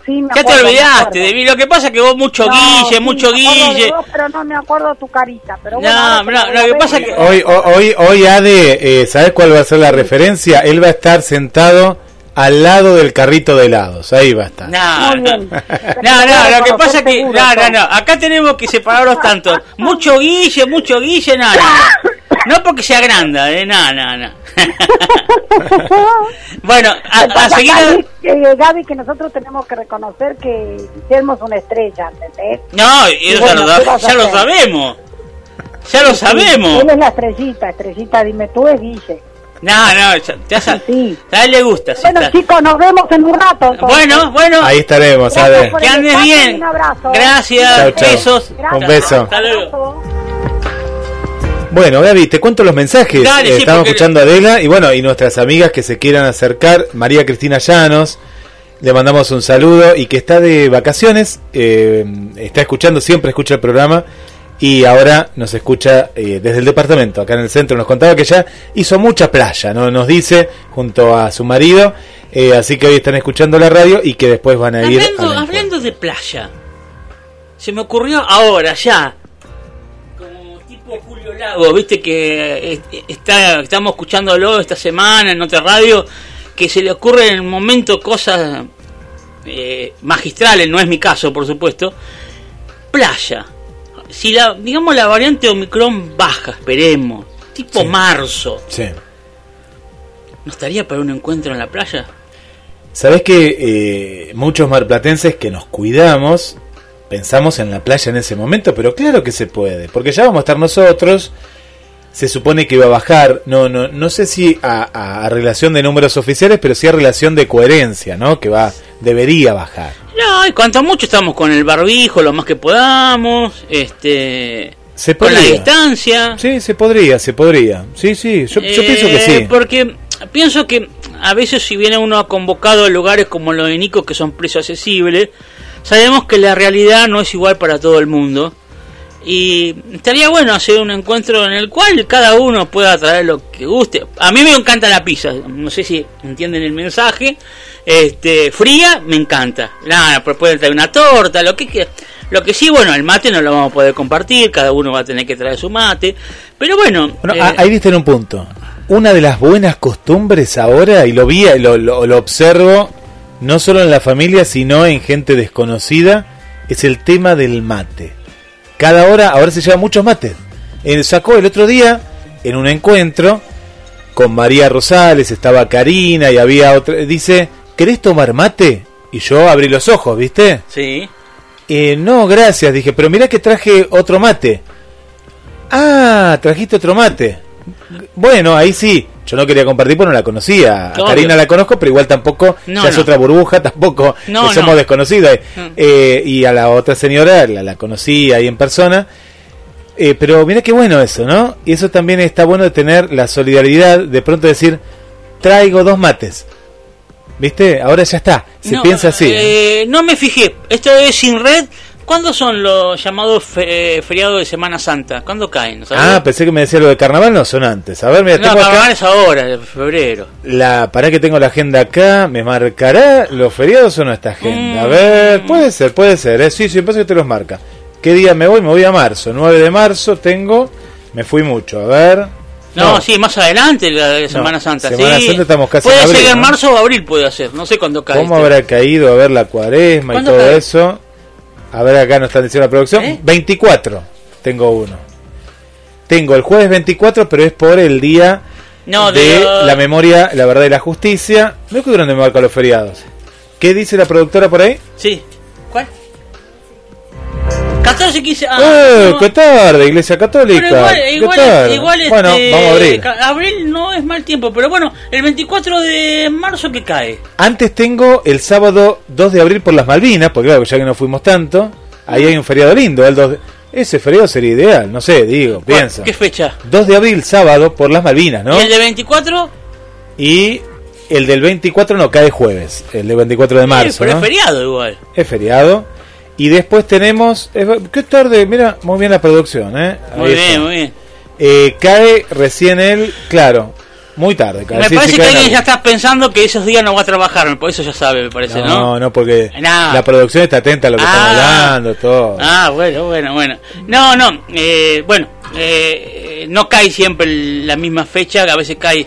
Sí, me Ya te me olvidaste de mí. Lo que pasa es que vos mucho No, guille, sí, mucho guille. vos, pero no me acuerdo tu carita. Pero No, no, te lo que pasa que- Hoy, ho- hoy, hoy Ade, eh, ¿sabes cuál va a ser la referencia? Él va a estar sentado al lado del carrito de helados. Ahí va a estar. No, no. No, no, lo que pasa es que. No, no, no. Acá tenemos que separarlos tanto. Mucho guille, mucho guille, nada. No porque se agranda, ¿eh? No, no, no. [LAUGHS] bueno, a, a seguir. Gaby, eh, Gaby, que nosotros tenemos que reconocer que Guillermo es una estrella, ¿entendés? No, eso bueno, ya, lo, sabemos. Ya lo sabemos. Él es la estrellita, estrellita, dime tú es Guille. No, no, ya, ya sa- Sí. a él le gusta. Bueno, está. chicos, nos vemos en un rato. entonces. Bueno, bueno. Ahí estaremos, Gracias Ade. por Que andes bien. Un abrazo. Gracias. Chau, chau. Besos. Gracias. Un beso. Hasta luego. Bueno, Gaby, te cuento los mensajes. Dale, Eh, sí, Estamos porque- escuchando a Adela y bueno, y nuestras amigas que se quieran acercar, María Cristina Llanos, le mandamos un saludo y que está de vacaciones, eh, está escuchando, siempre escucha el programa y ahora nos escucha eh, desde el departamento, acá en el centro, nos contaba que ya hizo mucha playa, ¿no? nos dice, junto a su marido, eh, así que hoy están escuchando la radio y que después van a ir... Hablando, encuentro. hablando de playa, se me ocurrió ahora ya, como tipo Julio Lago, viste que eh, está, estamos escuchándolo esta semana en otra radio, que se le ocurre en el momento cosas eh, magistrales, no es mi caso por supuesto, playa. Si la, digamos la variante Omicron baja, esperemos, tipo Sí. marzo, Sí. ¿no estaría para un encuentro en la playa? Sabes que eh, muchos marplatenses que nos cuidamos pensamos en la playa en ese momento, pero claro que se puede, porque ya vamos a estar nosotros. Se supone que iba a bajar, no, no, no sé si a, a- a relación de números oficiales, pero sí a relación de coherencia, ¿no? Que va, debería bajar. No, y cuanto mucho estamos con el barbijo lo más que podamos, este, Se con la distancia. Sí, se podría, se podría. Sí, sí, yo, yo Eh, pienso que sí. Porque pienso que a veces si viene uno convocado a lugares como los de Nico, que son precios accesibles, sabemos que la realidad no es igual para todo el mundo. Y estaría bueno hacer un encuentro en el cual cada uno pueda traer lo que guste. A mí me encanta la pizza, no sé si entienden el mensaje. Este, fría, me encanta. Nada, pero pueden traer una torta, lo que Lo que sí, bueno, el mate no lo vamos a poder compartir, cada uno va a tener que traer su mate. Pero bueno, Bueno, eh, ahí viste en un punto. Una de las buenas costumbres ahora, y lo vi, lo, lo, lo observo, no solo en la familia, sino en gente desconocida, es el tema del mate. Cada hora, ahora se lleva muchos mates. Eh, sacó el otro día, en un encuentro, con María Rosales, estaba Karina y había otra. Dice, ¿querés tomar mate? Y yo abrí los ojos, ¿viste? sí. Eh, no, gracias, dije, pero mirá que traje otro mate. Ah, trajiste otro mate. Bueno, ahí sí. Yo no quería compartir porque no la conocía. A Obvio. Karina la conozco, pero igual tampoco. No, ya es otra burbuja, [LAUGHS] tampoco No, que somos no. desconocidos. Mm. Eh, y a la otra señora la, la conocí ahí en persona. Eh, pero mira qué bueno eso, ¿no? Y eso también está bueno de tener la solidaridad de pronto decir, traigo dos mates. ¿Viste? Ahora ya está. Se piensa así. eh, no me fijé. Esto es sin red. ¿Cuándo son los llamados fe- feriados de Semana Santa? ¿Cuándo caen? Ah, pensé que me decía lo de carnaval, no son antes. A ver, mira, no, tengo acá carnaval es ahora, de febrero. la para que tengo la agenda acá, me marcará los feriados o no esta agenda. A ver, puede ser, puede ser, ¿eh? sí, sí, pasa que te los marca. ¿Qué día me voy? Me voy a marzo, 9 de marzo tengo, me fui mucho, a ver. No, sí, más adelante la, Semana Santa. Semana sí. Santa estamos casi puede en abril, ser en ¿no? marzo o abril, puede ser. No sé cuándo cae. ¿Cómo este. habrá caído a ver la cuaresma y ¿Cuándo todo cae? eso? A ver, acá nos están diciendo la producción. ¿Eh? 24 tengo uno. Tengo el jueves 24, pero es por el día No, de, la memoria, la verdad y la justicia. No que dónde me marca los feriados. ¿Qué dice la productora por ahí? Sí. ¿Cuál? 14, 15. Ah, ¡Eh, no. qué tarde, Iglesia Católica! Igual, ¡Qué igual, tarde! igual bueno, este, vamos a abrir. abril no es mal tiempo, pero bueno, el 24 de marzo que cae. Antes tengo el sábado 2 de abril por las Malvinas, porque claro, ya que no fuimos tanto, ahí hay un feriado lindo. El 2 de- Ese feriado sería ideal, no sé, digo, piensa. ¿Qué fecha? 2 de abril, sábado, por las Malvinas, ¿no? ¿Y el de 24? Y el del 24 no cae jueves, el del 24 de Sí, marzo, pero ¿no? es feriado igual. Es feriado. Y después tenemos. eh, qué tarde, mira, muy bien la producción, ¿eh? Muy Ahí bien, está. muy bien. Eh, cae recién el. Claro, muy tarde. Cae. Me Sí, parece sí, que alguien ya está pensando que esos días no va a trabajar, por eso ya sabe, me parece, ¿no? No, no, porque la producción está atenta a lo que Ah. hablando, todo. Ah, bueno, bueno, bueno. No, no, eh, bueno, eh, no cae siempre la misma fecha, a veces cae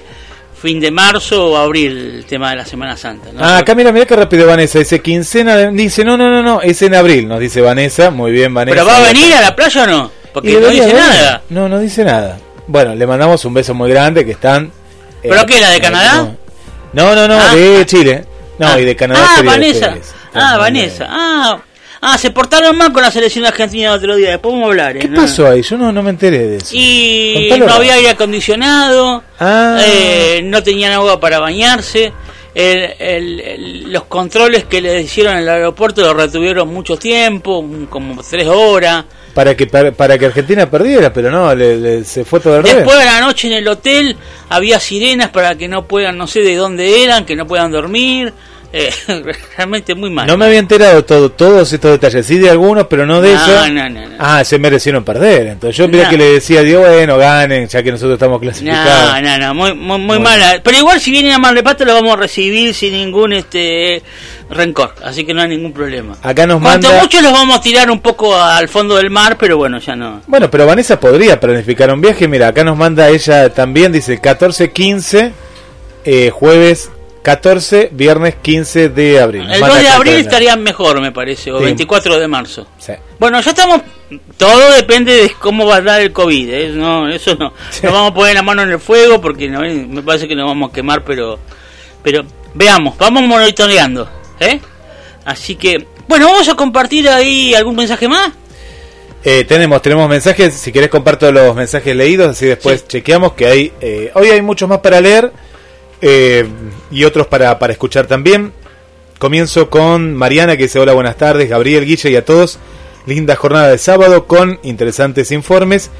fin de marzo o abril el tema de la Semana Santa. ¿no? Ah, acá mira, mira qué rápido Vanessa. Dice quincena. de- Dice, no, no, no, no, es en abril, nos dice Vanessa. Muy bien, Vanessa. ¿Pero va a venir a la playa o no? Porque no dice venir. nada. No, no dice nada. Bueno, le mandamos un beso muy grande que están. eh, ¿Pero qué, la de Canadá? No, no, no, Ah. de Chile. No, Ah. y de Canadá. Ah, de Vanessa. Ah, Vanessa. Ah, ah, se portaron mal con la selección argentina el otro día. Después vamos a hablar. ¿eh? ¿Qué No. pasó ahí? Yo no, no me enteré de eso. Y Contalo. no había aire acondicionado, Ah. eh, no tenían agua para bañarse, el- el- el- los controles que le hicieron en el aeropuerto lo retuvieron mucho tiempo, como tres horas. Para que para, para que Argentina perdiera, pero no, le, le- se fue todo revés. Después de la noche en el hotel había sirenas para que no puedan, no sé de dónde eran, que no puedan dormir. Eh, [LAUGHS] realmente muy mal. No me había enterado todo, todos estos detalles, sí de algunos, pero no de No, eso. no, no, no. Ah, se merecieron perder. Entonces yo miré No. que le decía, digo, bueno, ganen, ya que nosotros estamos No, clasificados. no, no, muy, muy, muy Bueno. mala. Pero igual si vienen a Mar del Plata lo vamos a recibir sin ningún este rencor, así que no hay ningún problema. Acá nos Cuanto manda... mucho los vamos a tirar un poco al fondo del mar, pero bueno, ya no. Bueno, pero Vanessa podría planificar un viaje. Mira, acá nos manda ella también, dice 14, 15, eh, jueves 14, viernes 15 de abril. El manda 2 de abril el estaría mejor, me parece, o Sí. 24 de marzo. Bueno, ya estamos. Todo depende de cómo va a dar el COVID. ¿eh? No, eso no. No vamos a poner la mano en el fuego porque no, me parece que nos vamos a quemar, pero. Pero veamos, vamos monitoreando. ¿eh? Así que. Bueno, vamos a compartir ahí algún mensaje más. Eh, tenemos, tenemos mensajes. Si querés, comparto los mensajes leídos. Así después chequeamos que hay. eh, hoy hay muchos más para leer eh, y otros para, para escuchar también. Comienzo con Mariana que dice: Hola, buenas tardes. Gabriel, Guille y a todos. Linda jornada de sábado con interesantes informes,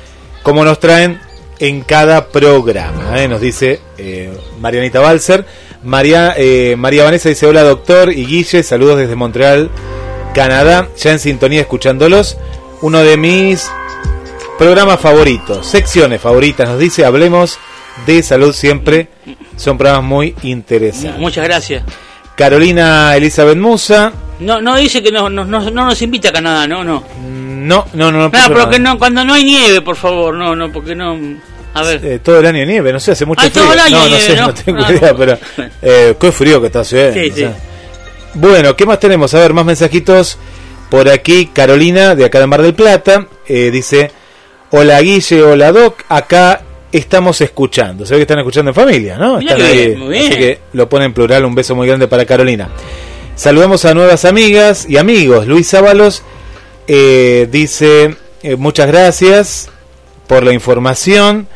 como nos traen en cada programa. ¿eh? Nos dice eh, Marianita Balser. María, María Vanessa dice: Hola, doctor y Guille. Saludos desde Montreal, Canadá. Ya en sintonía escuchándolos. Uno de mis programas favoritos, secciones favoritas, nos dice, hablemos de salud siempre. Son programas muy interesantes. Muchas gracias. Carolina Elizabeth Musa. No, no dice que no, no, no, no nos invita a Canadá, no, no. No, no, no. No, No, puso pero nada. que no, cuando no hay nieve, por favor, no, no, porque no. A ver. Eh, todo el año nieve, no sé, hace mucho Ay, frío. todo el año no, no nieve, sé, ¿no? no tengo Ah, idea, no. pero eh, qué frío que está haciendo. Sí, sí. Bueno, ¿qué más tenemos? A ver, más mensajitos por aquí. Carolina, de acá de Mar del Plata, eh, dice: Hola Guille, hola Doc, acá estamos escuchando. Se ve que están escuchando en familia, ¿no? Están ahí, bien. Así que lo pone en plural. Un beso muy grande para Carolina. Saludamos a nuevas amigas y amigos. Luis Ábalos eh, dice: eh, Muchas gracias por la información.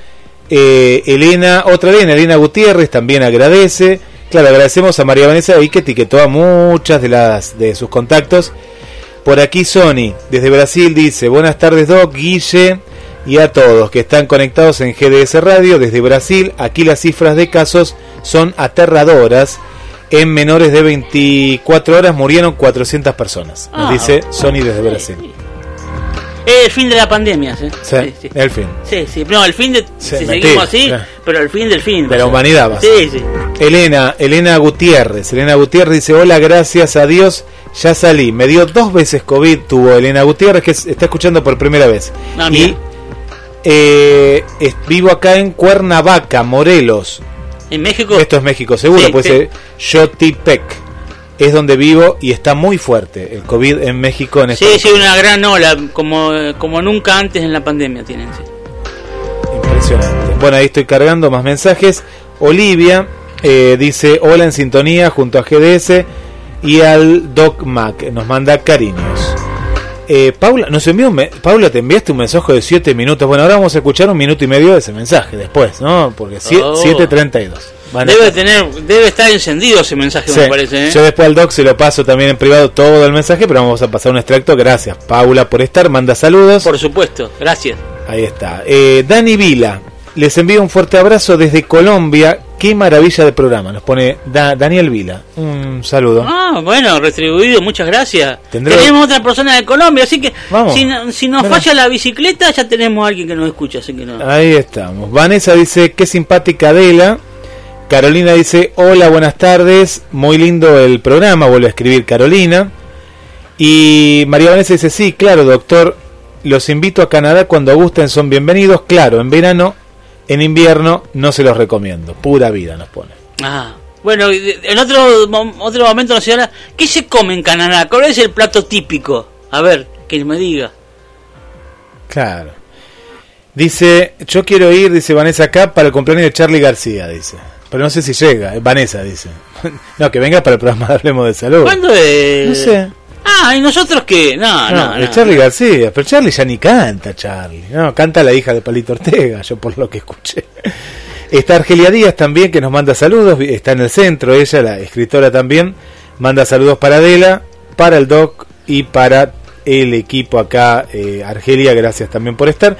Eh, Elena, otra Elena, Elena Gutiérrez también agradece. Claro, agradecemos a María Vanessa ahí que etiquetó a muchas de las de sus contactos. Por aquí Sony, desde Brasil, dice, buenas tardes Doc, Guille y a todos que están conectados en GDS Radio desde Brasil. Aquí las cifras de casos son aterradoras. En menores de 24 horas murieron 400 personas. Nos Ah. dice Sony desde Brasil. Es el fin de la pandemia, ¿sí? Sí, el fin. Sí, sí. No, el fin de. Sí, si mentira, seguimos así, claro. pero el fin del fin. De la humanidad va a Sí, sí. Elena, Elena Gutiérrez. Elena Gutiérrez dice, hola, gracias a Dios, ya salí. Me dio dos veces COVID, tuvo Elena Gutiérrez, que es- está escuchando por primera vez. Ah, y mira. Eh, es- vivo acá en Cuernavaca, Morelos. En México. Esto es México, seguro, Sí, sí. ser Yotipec. Es donde vivo y está muy fuerte el COVID en México en Sí, esta sí, una gran ola, como, como nunca antes en la pandemia tienen. sí. Impresionante. Bueno, ahí estoy cargando más mensajes. Olivia eh, dice hola en sintonía junto a GDS y al Doc Mac. Nos manda cariños. Eh, Paula, nos envió un Paula, te enviaste un mensaje de 7 minutos. Bueno, ahora vamos a escuchar un minuto y medio de ese mensaje después, ¿no? Porque Oh. 7.32. Van a Debe tener, debe estar encendido ese mensaje, Sí. me parece. ¿eh? Yo después al doc se lo paso también en privado todo el mensaje, pero vamos a pasar un extracto. Gracias, Paula, por estar. Manda saludos. Por supuesto, gracias. Ahí está. Eh, Dani Vila, les envío un fuerte abrazo desde Colombia. Qué maravilla de programa. Nos pone Da- Daniel Vila. Un saludo. Ah, bueno, retribuido, muchas gracias. Tendré- Tenemos otra persona de Colombia, así que Vamos. si, no- si nos Mira. falla la bicicleta, ya tenemos a alguien que nos escucha, así que no. Ahí estamos. Vanessa dice, qué simpática Adela. Carolina dice, hola, buenas tardes. Muy lindo el programa. Vuelve a escribir Carolina. Y María Vanessa dice, sí, claro, doctor. Los invito a Canadá cuando gusten, son bienvenidos. Claro, en verano, en invierno, no se los recomiendo. Pura vida nos pone. Ah, bueno, en otro, otro momento nos habla, ¿qué se come en Canadá? ¿Cuál es el plato típico? A ver, que me diga. Claro. Dice, yo quiero ir, dice Vanessa acá, para el cumpleaños de Charlie García, dice. Pero no sé si llega, Vanessa dice. [LAUGHS] no, que venga para el programa Hablemos de Salud. ¿Cuándo es? No sé. Ah, ¿y nosotros qué? No, No, no. Charlie García, pero Charlie ya ni canta, Charlie. No, canta la hija de Palito Ortega, yo por lo que escuché. Está Argelia Díaz también, que nos manda saludos, está en el centro, ella, la escritora también, manda saludos para Adela, para el Doc y para el equipo acá, eh, Argelia, gracias también por estar.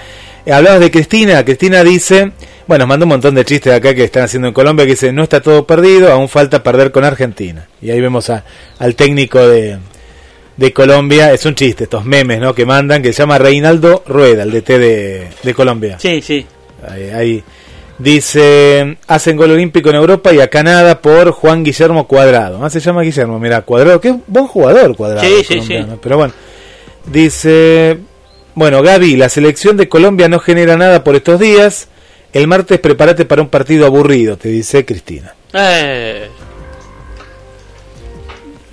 Hablabas de Cristina, Cristina dice, bueno, manda un montón de chistes acá que están haciendo en Colombia, que dice, no está todo perdido, aún falta perder con Argentina. Y ahí vemos a- al técnico de, de Colombia, es un chiste, estos memes ¿no? que mandan, que se llama Reinaldo Rueda, el DT de, de Colombia. Sí, sí. Ahí, ahí. Dice, hacen gol olímpico en Europa y acá nada por Juan Guillermo Cuadrado. Ah, se llama Guillermo, mira, Cuadrado, que buen jugador Cuadrado. Sí, sí, colombiano, Pero bueno, dice, bueno, Gaby, la selección de Colombia no genera nada por estos días. El martes prepárate para un partido aburrido, te dice Cristina. Eh,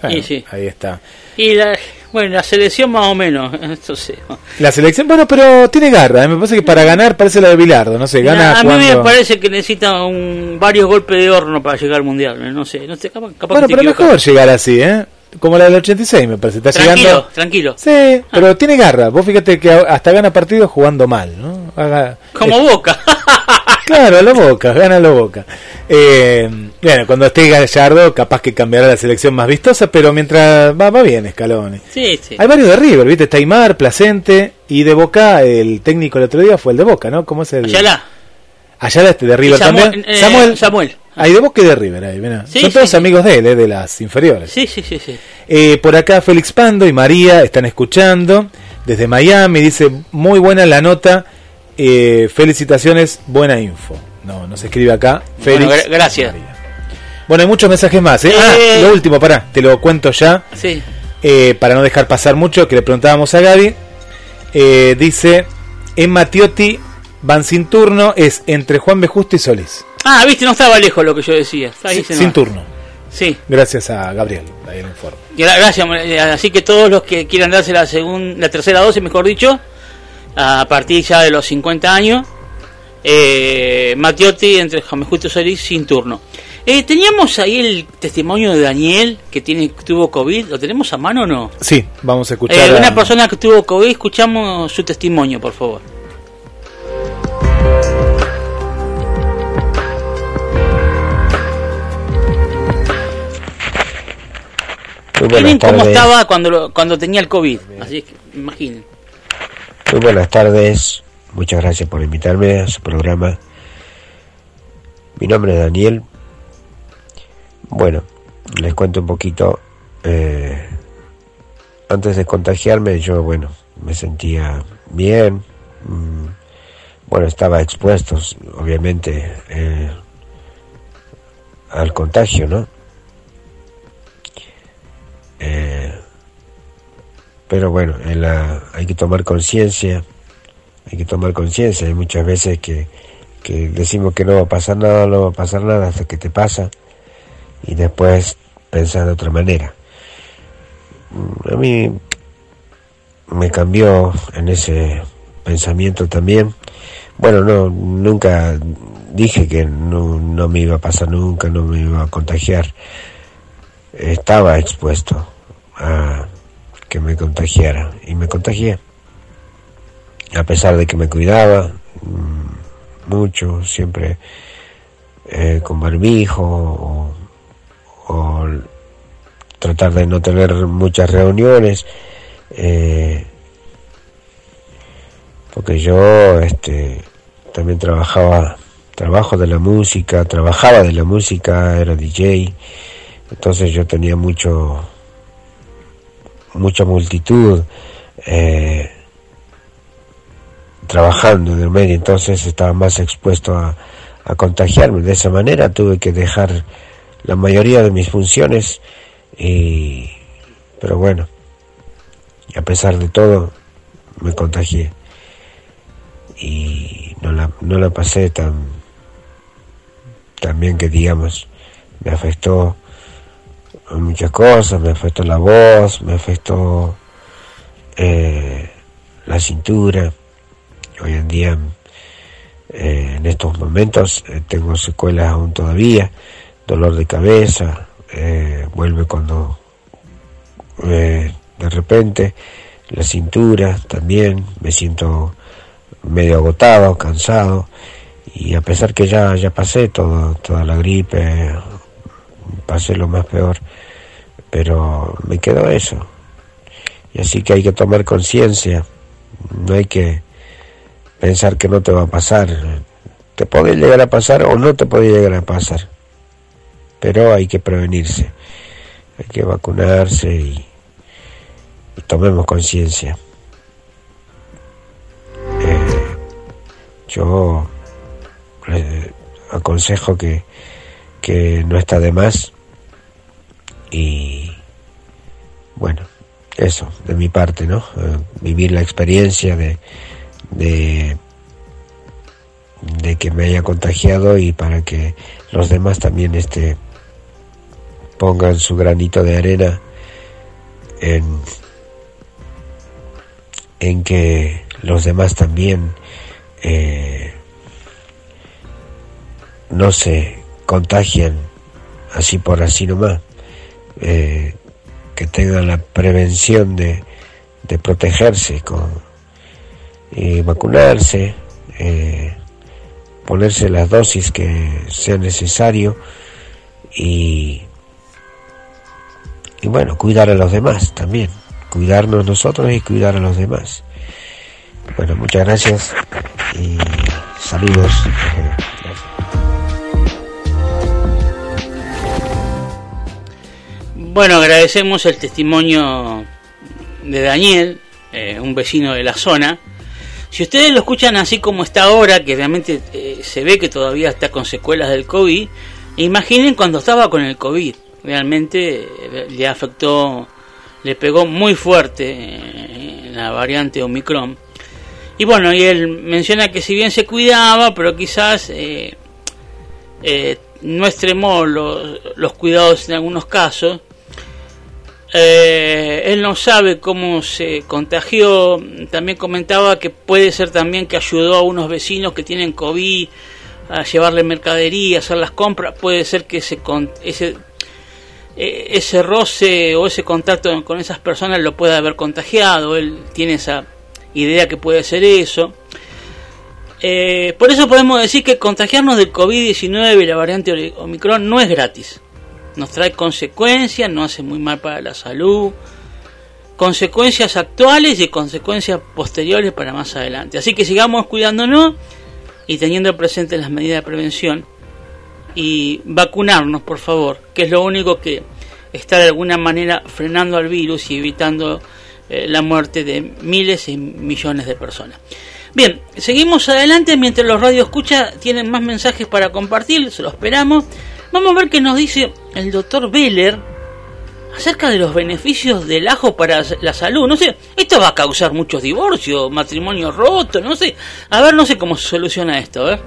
Bueno, sí. Ahí está. Y la, bueno, la selección más o menos, [LAUGHS] sí. La selección, bueno, pero tiene garra. ¿eh? Me parece que para ganar parece la de Bilardo. No sé, gana a mí me parece que necesita un, varios golpes de horno para llegar al mundial. ¿eh? No sé, no sé, capaz, capaz Bueno, que te pero equivocas. mejor llegar así, ¿eh? Como la del 86, me parece. Está Tranquilo, llegando. tranquilo. Sí, pero tiene garra. Vos fíjate que hasta gana partidos jugando mal, ¿no? Haga- Como Boca. [LAUGHS] Claro, a la boca, gana la boca. Eh, bueno, cuando esté Gallardo, capaz que cambiará la selección más vistosa, pero mientras va, va bien Scaloni. sí, sí. Hay varios de River, ¿viste? Está Aymar, Placente, y de Boca, el técnico el otro día fue el de Boca, ¿no? ¿Cómo es el? Ayala. Ayala este de River Samuel- también. eh, Samuel. Samuel. Hay de Boca y de River ahí. Sí, Son sí, todos sí. amigos de él, eh, de las inferiores. Sí, sí, sí, sí. Eh, por acá Félix Pando y María están escuchando desde Miami. Dice, muy buena la nota. Eh, felicitaciones, buena info. No, nos escribe acá. Félix. Bueno, gra- gracias. María. Bueno, hay muchos mensajes más. ¿eh? Ah, Eh. lo último, pará, te lo cuento ya. Sí. eh, para no dejar pasar mucho, que le preguntábamos a Gaby. Eh, dice, en Matiotti van sin turno, es entre Juan B. Justo y Solís. Ah, viste, no estaba lejos lo que yo decía. Sí, sin turno. Sí. Gracias a Gabriel. Ahí el informe. Gra- Gracias, así que todos los que quieran darse la segunda, la tercera dosis, mejor dicho, a partir ya de los 50 años, eh, Matiotti entre Justo Solís sin turno. Eh, teníamos ahí el testimonio de Daniel que tiene tuvo COVID, ¿lo tenemos a mano o no? Sí, vamos a escuchar. Eh, a- una persona que tuvo COVID, escuchamos su testimonio, por favor. Miren cómo estaba cuando, lo- cuando tenía el COVID, así que imaginen. Muy buenas tardes. Muchas gracias por invitarme a su programa. Mi nombre es Daniel. Bueno, les cuento un poquito. eh, antes de contagiarme, yo, bueno, me sentía bien. mm, bueno, estaba expuesto, obviamente, eh, al contagio, ¿no? Eh, pero bueno, hay que tomar conciencia, hay que tomar conciencia. Hay muchas veces que, que decimos que no va a pasar nada, no va a pasar nada hasta que te pasa y después pensar de otra manera. A mí me cambió en ese pensamiento también. Bueno, no, nunca dije que no, no me iba a pasar nunca, no me iba a contagiar. Estaba expuesto a que me contagiara y me contagié. A pesar de que me cuidaba mm, mucho, siempre eh, con barbijo o, o, tratar de no tener muchas reuniones. Eh, porque yo este también trabajaba trabajo de la música trabajaba de la música era DJ entonces yo tenía mucho mucha multitud eh, trabajando en el medio entonces estaba más expuesto a, contagiarme de esa manera tuve que dejar la mayoría de mis funciones y pero bueno a pesar de todo me contagié y no la, no la pasé tan, tan bien que digamos. Me afectó muchas cosas, me afectó la voz, me afectó eh, la cintura. Hoy en día, eh, en estos momentos, eh, tengo secuelas aún todavía, dolor de cabeza, vuelve cuando de repente la cintura también, me siento medio agotado, cansado, y a pesar que ya, ya pasé todo, toda la gripe, pasé lo más peor, pero me quedó eso. Y así que hay que tomar conciencia, no hay que pensar que no te va a pasar. Te puede llegar a pasar o no te puede llegar a pasar, pero hay que prevenirse, hay que vacunarse y, tomemos conciencia. yo le aconsejo que, que no está de más y bueno, eso, de mi parte, ¿no? Eh, vivir la experiencia de, de, que me haya contagiado y para que los demás también este, pongan su granito de arena en, en que los demás también eh, no se contagian así por así nomás, eh, que tengan la prevención de, de protegerse con y vacunarse, eh, ponerse las dosis que sea necesario y, y bueno, cuidar a los demás también, cuidarnos nosotros y cuidar a los demás. Bueno, muchas gracias y saludos. Bueno, agradecemos el testimonio de Daniel, eh, un vecino de la zona. Si ustedes lo escuchan así como está ahora, que realmente eh, se ve que todavía está con secuelas del COVID, imaginen cuando estaba con el COVID. Realmente eh, le afectó, le pegó muy fuerte la variante Omicron. Y bueno, y él menciona que si bien se cuidaba, pero quizás eh, no extremó los, cuidados en algunos casos. Eh, él no sabe cómo se contagió. También comentaba que puede ser también que ayudó a unos vecinos que tienen COVID a llevarle mercadería, hacer las compras. Puede ser que ese, ese, ese roce o ese contacto con esas personas lo pueda haber contagiado. Él tiene esa idea que puede ser eso. Eh, por eso podemos decir que contagiarnos del COVID-19 y la variante Omicron no es gratis. Nos trae consecuencias, no hace muy mal para la salud, consecuencias actuales y consecuencias posteriores para más adelante. Así que sigamos cuidándonos y teniendo presentes las medidas de prevención y vacunarnos, por favor, que es lo único que está de alguna manera frenando al virus y evitando eh, la muerte de miles y millones de personas. Bien, seguimos adelante mientras los radio escucha tienen más mensajes para compartir, se lo esperamos. Vamos a ver qué nos dice el doctor Beller acerca de los beneficios del ajo para la salud. No sé, esto va a causar muchos divorcios, matrimonios rotos, no sé. A ver, no sé cómo se soluciona esto, a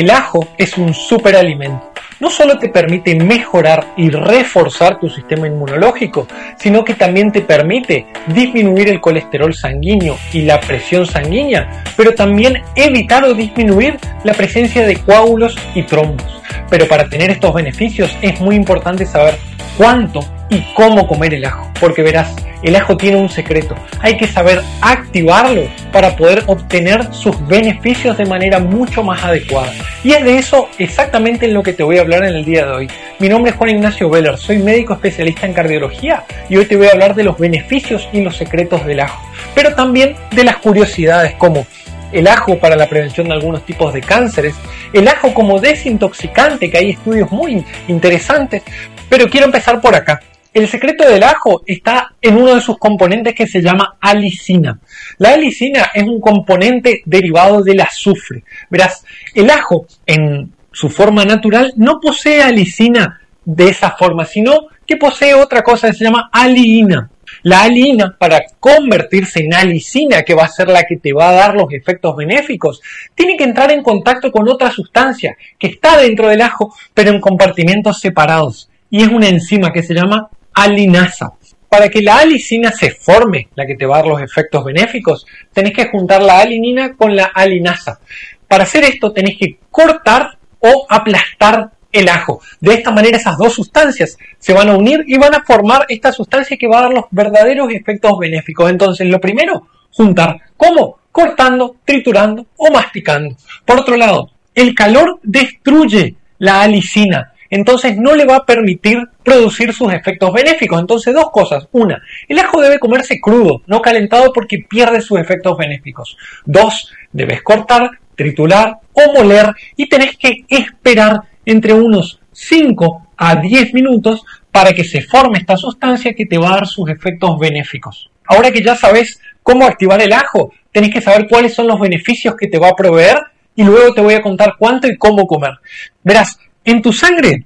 El ajo es un superalimento. No solo te permite mejorar y reforzar tu sistema inmunológico, sino que también te permite disminuir el colesterol sanguíneo y la presión sanguínea, pero también evitar o disminuir la presencia de coágulos y trombos. Pero para tener estos beneficios es muy importante saber cuánto y cómo comer el ajo, porque verás, el ajo tiene un secreto, hay que saber activarlo para poder obtener sus beneficios de manera mucho más adecuada. Y es de eso exactamente en lo que te voy a hablar en el día de hoy. Mi nombre es Juan Ignacio Veller, soy médico especialista en cardiología y hoy te voy a hablar de los beneficios y los secretos del ajo, pero también de las curiosidades como el ajo para la prevención de algunos tipos de cánceres, el ajo como desintoxicante, que hay estudios muy interesantes, pero quiero empezar por acá. El secreto del ajo está en uno de sus componentes que se llama alicina. La alicina es un componente derivado del azufre. Verás, el ajo en su forma natural no posee alicina de esa forma, sino que posee otra cosa que se llama aliina. La alina, para convertirse en alicina, que va a ser la que te va a dar los efectos benéficos, tiene que entrar en contacto con otra sustancia que está dentro del ajo, pero en compartimentos separados. Y es una enzima que se llama alinasa. Para que la alicina se forme, la que te va a dar los efectos benéficos, tenés que juntar la alinina con la alinasa. Para hacer esto tenés que cortar o aplastar el ajo. De esta manera esas dos sustancias se van a unir y van a formar esta sustancia que va a dar los verdaderos efectos benéficos. Entonces, lo primero, juntar. ¿Cómo? Cortando, triturando o masticando. Por otro lado, el calor destruye la alicina entonces no le va a permitir producir sus efectos benéficos. Entonces, dos cosas. Una, el ajo debe comerse crudo, no calentado porque pierde sus efectos benéficos. Dos, debes cortar, triturar o moler y tenés que esperar entre unos 5 a 10 minutos para que se forme esta sustancia que te va a dar sus efectos benéficos. Ahora que ya sabes cómo activar el ajo, tenés que saber cuáles son los beneficios que te va a proveer y luego te voy a contar cuánto y cómo comer. Verás, en tu sangre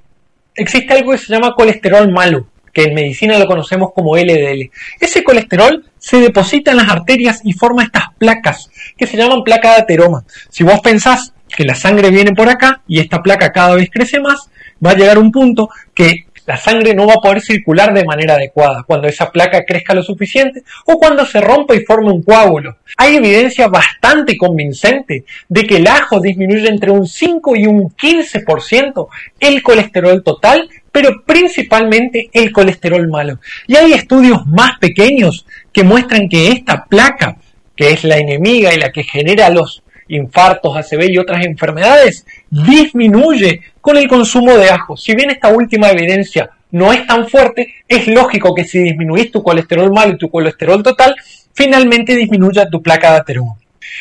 existe algo que se llama colesterol malo, que en medicina lo conocemos como LDL. Ese colesterol se deposita en las arterias y forma estas placas, que se llaman placa de ateroma. Si vos pensás que la sangre viene por acá y esta placa cada vez crece más, va a llegar un punto que la sangre no va a poder circular de manera adecuada cuando esa placa crezca lo suficiente o cuando se rompa y forme un coágulo. Hay evidencia bastante convincente de que el ajo disminuye entre un 5 y un 15% el colesterol total, pero principalmente el colesterol malo. Y hay estudios más pequeños que muestran que esta placa, que es la enemiga y la que genera los infartos, ACV y otras enfermedades, disminuye con el consumo de ajo. Si bien esta última evidencia no es tan fuerte, es lógico que si disminuís tu colesterol malo y tu colesterol total, finalmente disminuya tu placa de ateroma.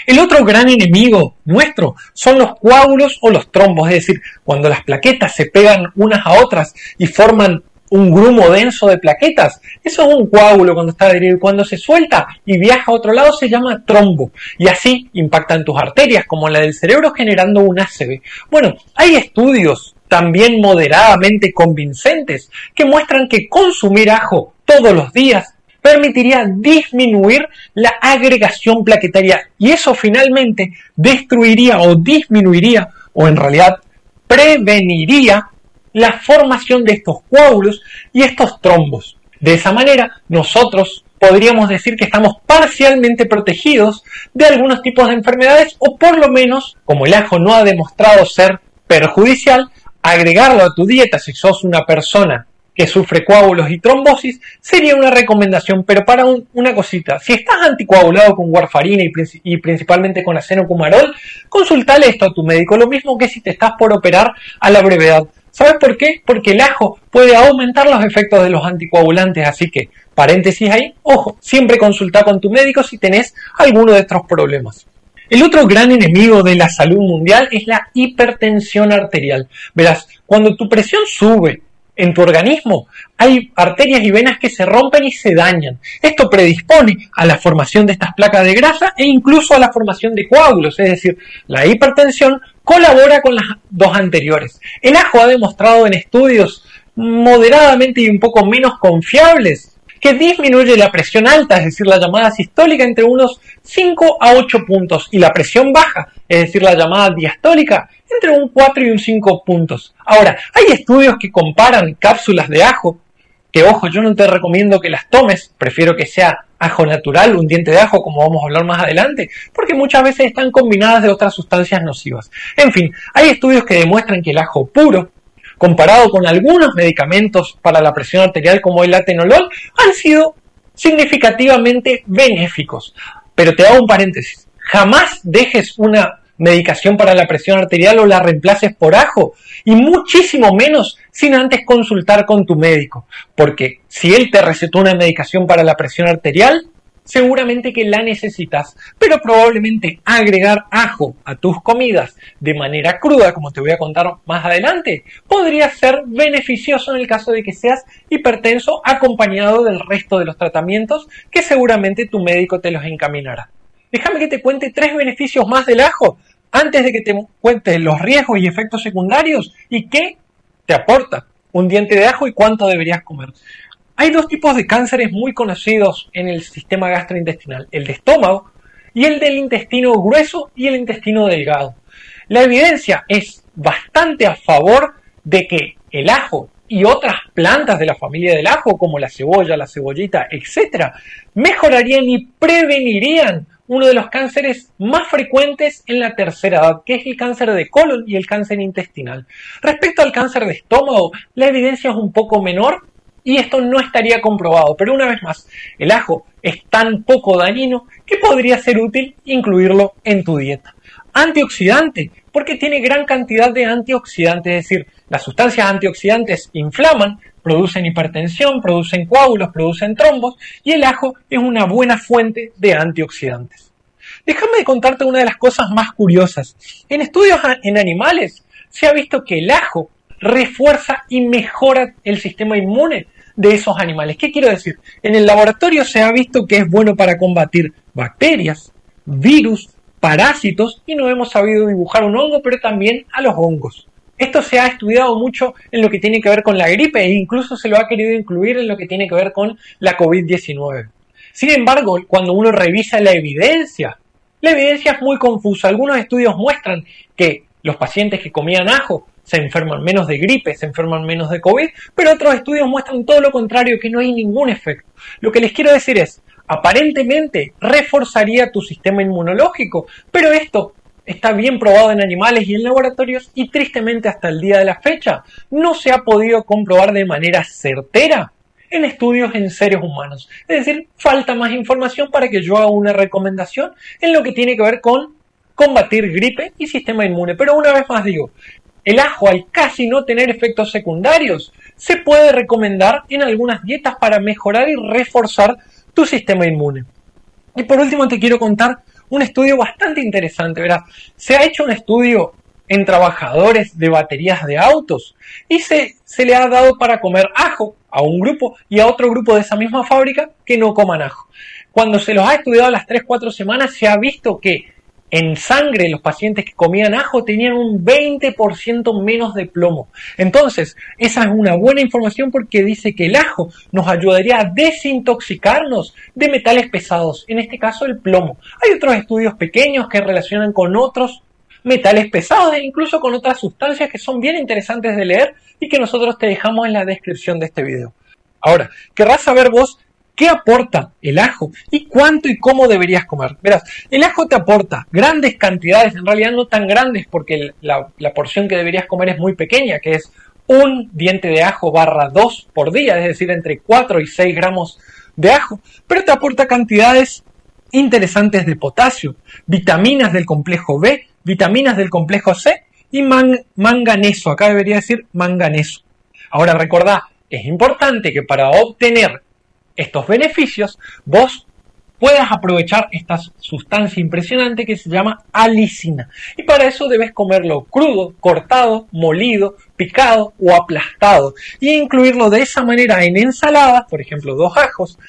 El otro gran enemigo nuestro son los coágulos o los trombos, es decir, cuando las plaquetas se pegan unas a otras y forman un grumo denso de plaquetas. Eso es un coágulo cuando está adherido. Cuando se suelta y viaja a otro lado se llama trombo. Y así impactan tus arterias como la del cerebro generando un ACV. Bueno, hay estudios también moderadamente convincentes que muestran que consumir ajo todos los días permitiría disminuir la agregación plaquetaria y eso finalmente destruiría o disminuiría o en realidad preveniría la formación de estos coágulos y estos trombos. De esa manera, nosotros podríamos decir que estamos parcialmente protegidos de algunos tipos de enfermedades o por lo menos, como el ajo no ha demostrado ser perjudicial, agregarlo a tu dieta si sos una persona que sufre coágulos y trombosis sería una recomendación, pero para una cosita, si estás anticoagulado con warfarina y, principalmente con acenocumarol, consultale esto a tu médico, lo mismo que si te estás por operar a la brevedad ¿Sabes por qué? Porque el ajo puede aumentar los efectos de los anticoagulantes, así que, paréntesis ahí, ojo, siempre consulta con tu médico si tenés alguno de estos problemas. El otro gran enemigo de la salud mundial es la hipertensión arterial. Verás, cuando tu presión sube en tu organismo hay arterias y venas que se rompen y se dañan. Esto predispone a la formación de estas placas de grasa e incluso a la formación de coágulos, es decir, la hipertensión colabora con las dos anteriores. El ajo ha demostrado en estudios moderadamente y un poco menos confiables que disminuye la presión alta, es decir, la llamada sistólica, entre unos 5 a 8 puntos, y la presión baja, es decir, la llamada diastólica, entre un 4 y un 5 puntos. Ahora, hay estudios que comparan cápsulas de ajo, que ojo, yo no te recomiendo que las tomes, prefiero que sea ajo natural, un diente de ajo, como vamos a hablar más adelante, porque muchas veces están combinadas de otras sustancias nocivas. En fin, hay estudios que demuestran que el ajo puro, comparado con algunos medicamentos para la presión arterial como el atenolol, han sido significativamente benéficos. Pero te hago un paréntesis. Jamás dejes una medicación para la presión arterial o la reemplaces por ajo y muchísimo menos sin antes consultar con tu médico, porque si él te recetó una medicación para la presión arterial, seguramente que la necesitas, pero probablemente agregar ajo a tus comidas de manera cruda, como te voy a contar más adelante, podría ser beneficioso en el caso de que seas hipertenso acompañado del resto de los tratamientos que seguramente tu médico te los encaminará. Déjame que te cuente tres beneficios más del ajo antes de que te cuente los riesgos y efectos secundarios y qué te aporta un diente de ajo y cuánto deberías comer. Hay dos tipos de cánceres muy conocidos en el sistema gastrointestinal, el de estómago y el del intestino grueso y el intestino delgado. La evidencia es bastante a favor de que el ajo y otras plantas de la familia del ajo, como la cebolla, la cebollita, etc., mejorarían y prevenirían uno de los cánceres más frecuentes en la tercera edad, que es el cáncer de colon y el cáncer intestinal. Respecto al cáncer de estómago, la evidencia es un poco menor, y esto no estaría comprobado, pero una vez más, el ajo es tan poco dañino que podría ser útil incluirlo en tu dieta. Antioxidante, porque tiene gran cantidad de antioxidantes, es decir, las sustancias antioxidantes inflaman, producen hipertensión, producen coágulos, producen trombos, y el ajo es una buena fuente de antioxidantes. Déjame contarte una de las cosas más curiosas. En estudios en animales se ha visto que el ajo refuerza y mejora el sistema inmune de esos animales. ¿Qué quiero decir? En el laboratorio se ha visto que es bueno para combatir bacterias, virus, parásitos y no hemos sabido dibujar un hongo, pero también a los hongos. Esto se ha estudiado mucho en lo que tiene que ver con la gripe e incluso se lo ha querido incluir en lo que tiene que ver con la COVID-19. Sin embargo, cuando uno revisa la evidencia, la evidencia es muy confusa. Algunos estudios muestran que los pacientes que comían ajo se enferman menos de gripe, se enferman menos de COVID, pero otros estudios muestran todo lo contrario, que no hay ningún efecto. Lo que les quiero decir es, aparentemente reforzaría tu sistema inmunológico, pero esto está bien probado en animales y en laboratorios y tristemente hasta el día de la fecha no se ha podido comprobar de manera certera en estudios en seres humanos. Es decir, falta más información para que yo haga una recomendación en lo que tiene que ver con combatir gripe y sistema inmune. Pero una vez más digo, el ajo, al casi no tener efectos secundarios, se puede recomendar en algunas dietas para mejorar y reforzar tu sistema inmune. Y por último te quiero contar un estudio bastante interesante, ¿verdad? Se ha hecho un estudio en trabajadores de baterías de autos y se, se le ha dado para comer ajo a un grupo y a otro grupo de esa misma fábrica que no coman ajo. Cuando se los ha estudiado las 3-4 semanas se ha visto que en sangre los pacientes que comían ajo tenían un 20% menos de plomo. Entonces, esa es una buena información porque dice que el ajo nos ayudaría a desintoxicarnos de metales pesados, en este caso el plomo. Hay otros estudios pequeños que relacionan con otros metales pesados e incluso con otras sustancias que son bien interesantes de leer y que nosotros te dejamos en la descripción de este video. Ahora, querrás saber vos ¿Qué aporta el ajo y cuánto y cómo deberías comer? Verás, el ajo te aporta grandes cantidades, en realidad no tan grandes porque la, porción que deberías comer es muy pequeña, que es un diente de ajo barra 2 por día, es decir, entre 4 y 6 gramos de ajo, pero te aporta cantidades interesantes de potasio, vitaminas del complejo B, vitaminas del complejo C y man- manganeso. Acá debería decir manganeso. Ahora recordá, es importante que para obtener estos beneficios vos puedas aprovechar esta sustancia impresionante que se llama alicina. Y para eso debes comerlo crudo, cortado, molido, picado o aplastado. Y incluirlo de esa manera en ensaladas, por ejemplo, dos ajos,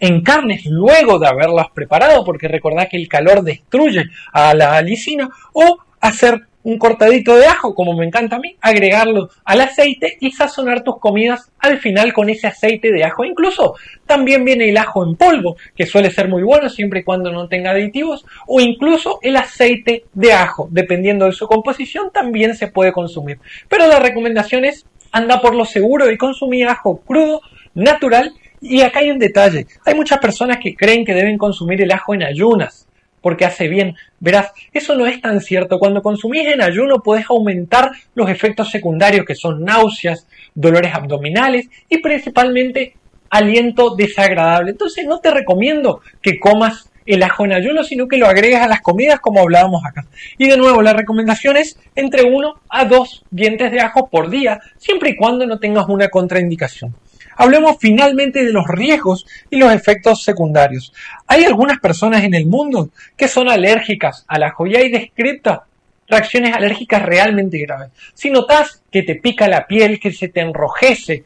en carnes luego de haberlas preparado, porque recordad que el calor destruye a la alicina, o hacer un cortadito de ajo, como me encanta a mí, agregarlo al aceite y sazonar tus comidas al final con ese aceite de ajo. Incluso también viene el ajo en polvo, que suele ser muy bueno siempre y cuando no tenga aditivos, o incluso el aceite de ajo, dependiendo de su composición, también se puede consumir. Pero la recomendación es anda por lo seguro y consumir ajo crudo, natural. Y acá hay un detalle, hay muchas personas que creen que deben consumir el ajo en ayunas porque hace bien. Verás, eso no es tan cierto. Cuando consumís en ayuno puedes aumentar los efectos secundarios que son náuseas, dolores abdominales y principalmente aliento desagradable. Entonces no te recomiendo que comas el ajo en ayuno, sino que lo agregues a las comidas como hablábamos acá. Y de nuevo, la recomendación es entre 1 a 2 dientes de ajo por día, siempre y cuando no tengas una contraindicación. Hablemos finalmente de los riesgos y los efectos secundarios. Hay algunas personas en el mundo que son alérgicas al ajo y hay descritas reacciones alérgicas realmente graves. Si notas que te pica la piel, que se te enrojece,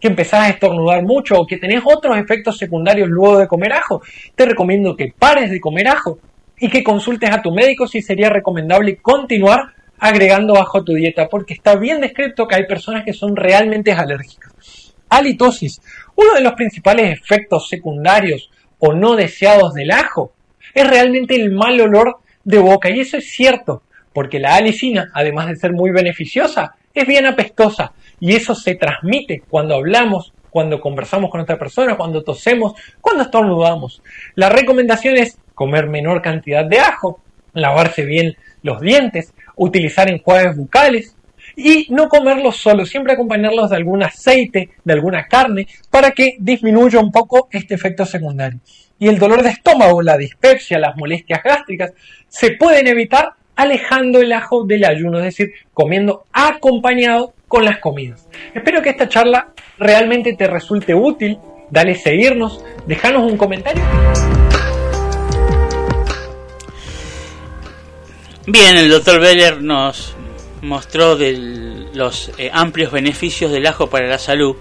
que empezás a estornudar mucho o que tenés otros efectos secundarios luego de comer ajo, te recomiendo que pares de comer ajo y que consultes a tu médico si sería recomendable continuar agregando ajo a tu dieta, porque está bien descrito que hay personas que son realmente alérgicas. Halitosis. Uno de los principales efectos secundarios o no deseados del ajo es realmente el mal olor de boca. Y eso es cierto, porque la alicina, además de ser muy beneficiosa, es bien apestosa. Y eso se transmite cuando hablamos, cuando conversamos con otra persona, cuando tosemos, cuando estornudamos. La recomendación es comer menor cantidad de ajo, lavarse bien los dientes, utilizar enjuagues bucales, y no comerlos solo, siempre acompañarlos de algún aceite, de alguna carne, para que disminuya un poco este efecto secundario. Y el dolor de estómago, la dispepsia, las molestias gástricas, se pueden evitar alejando el ajo del ayuno, es decir, comiendo acompañado con las comidas. Espero que esta charla realmente te resulte útil. Dale seguirnos, dejanos un comentario. Bien, el doctor Beller nos mostró de los eh, amplios beneficios del ajo para la salud.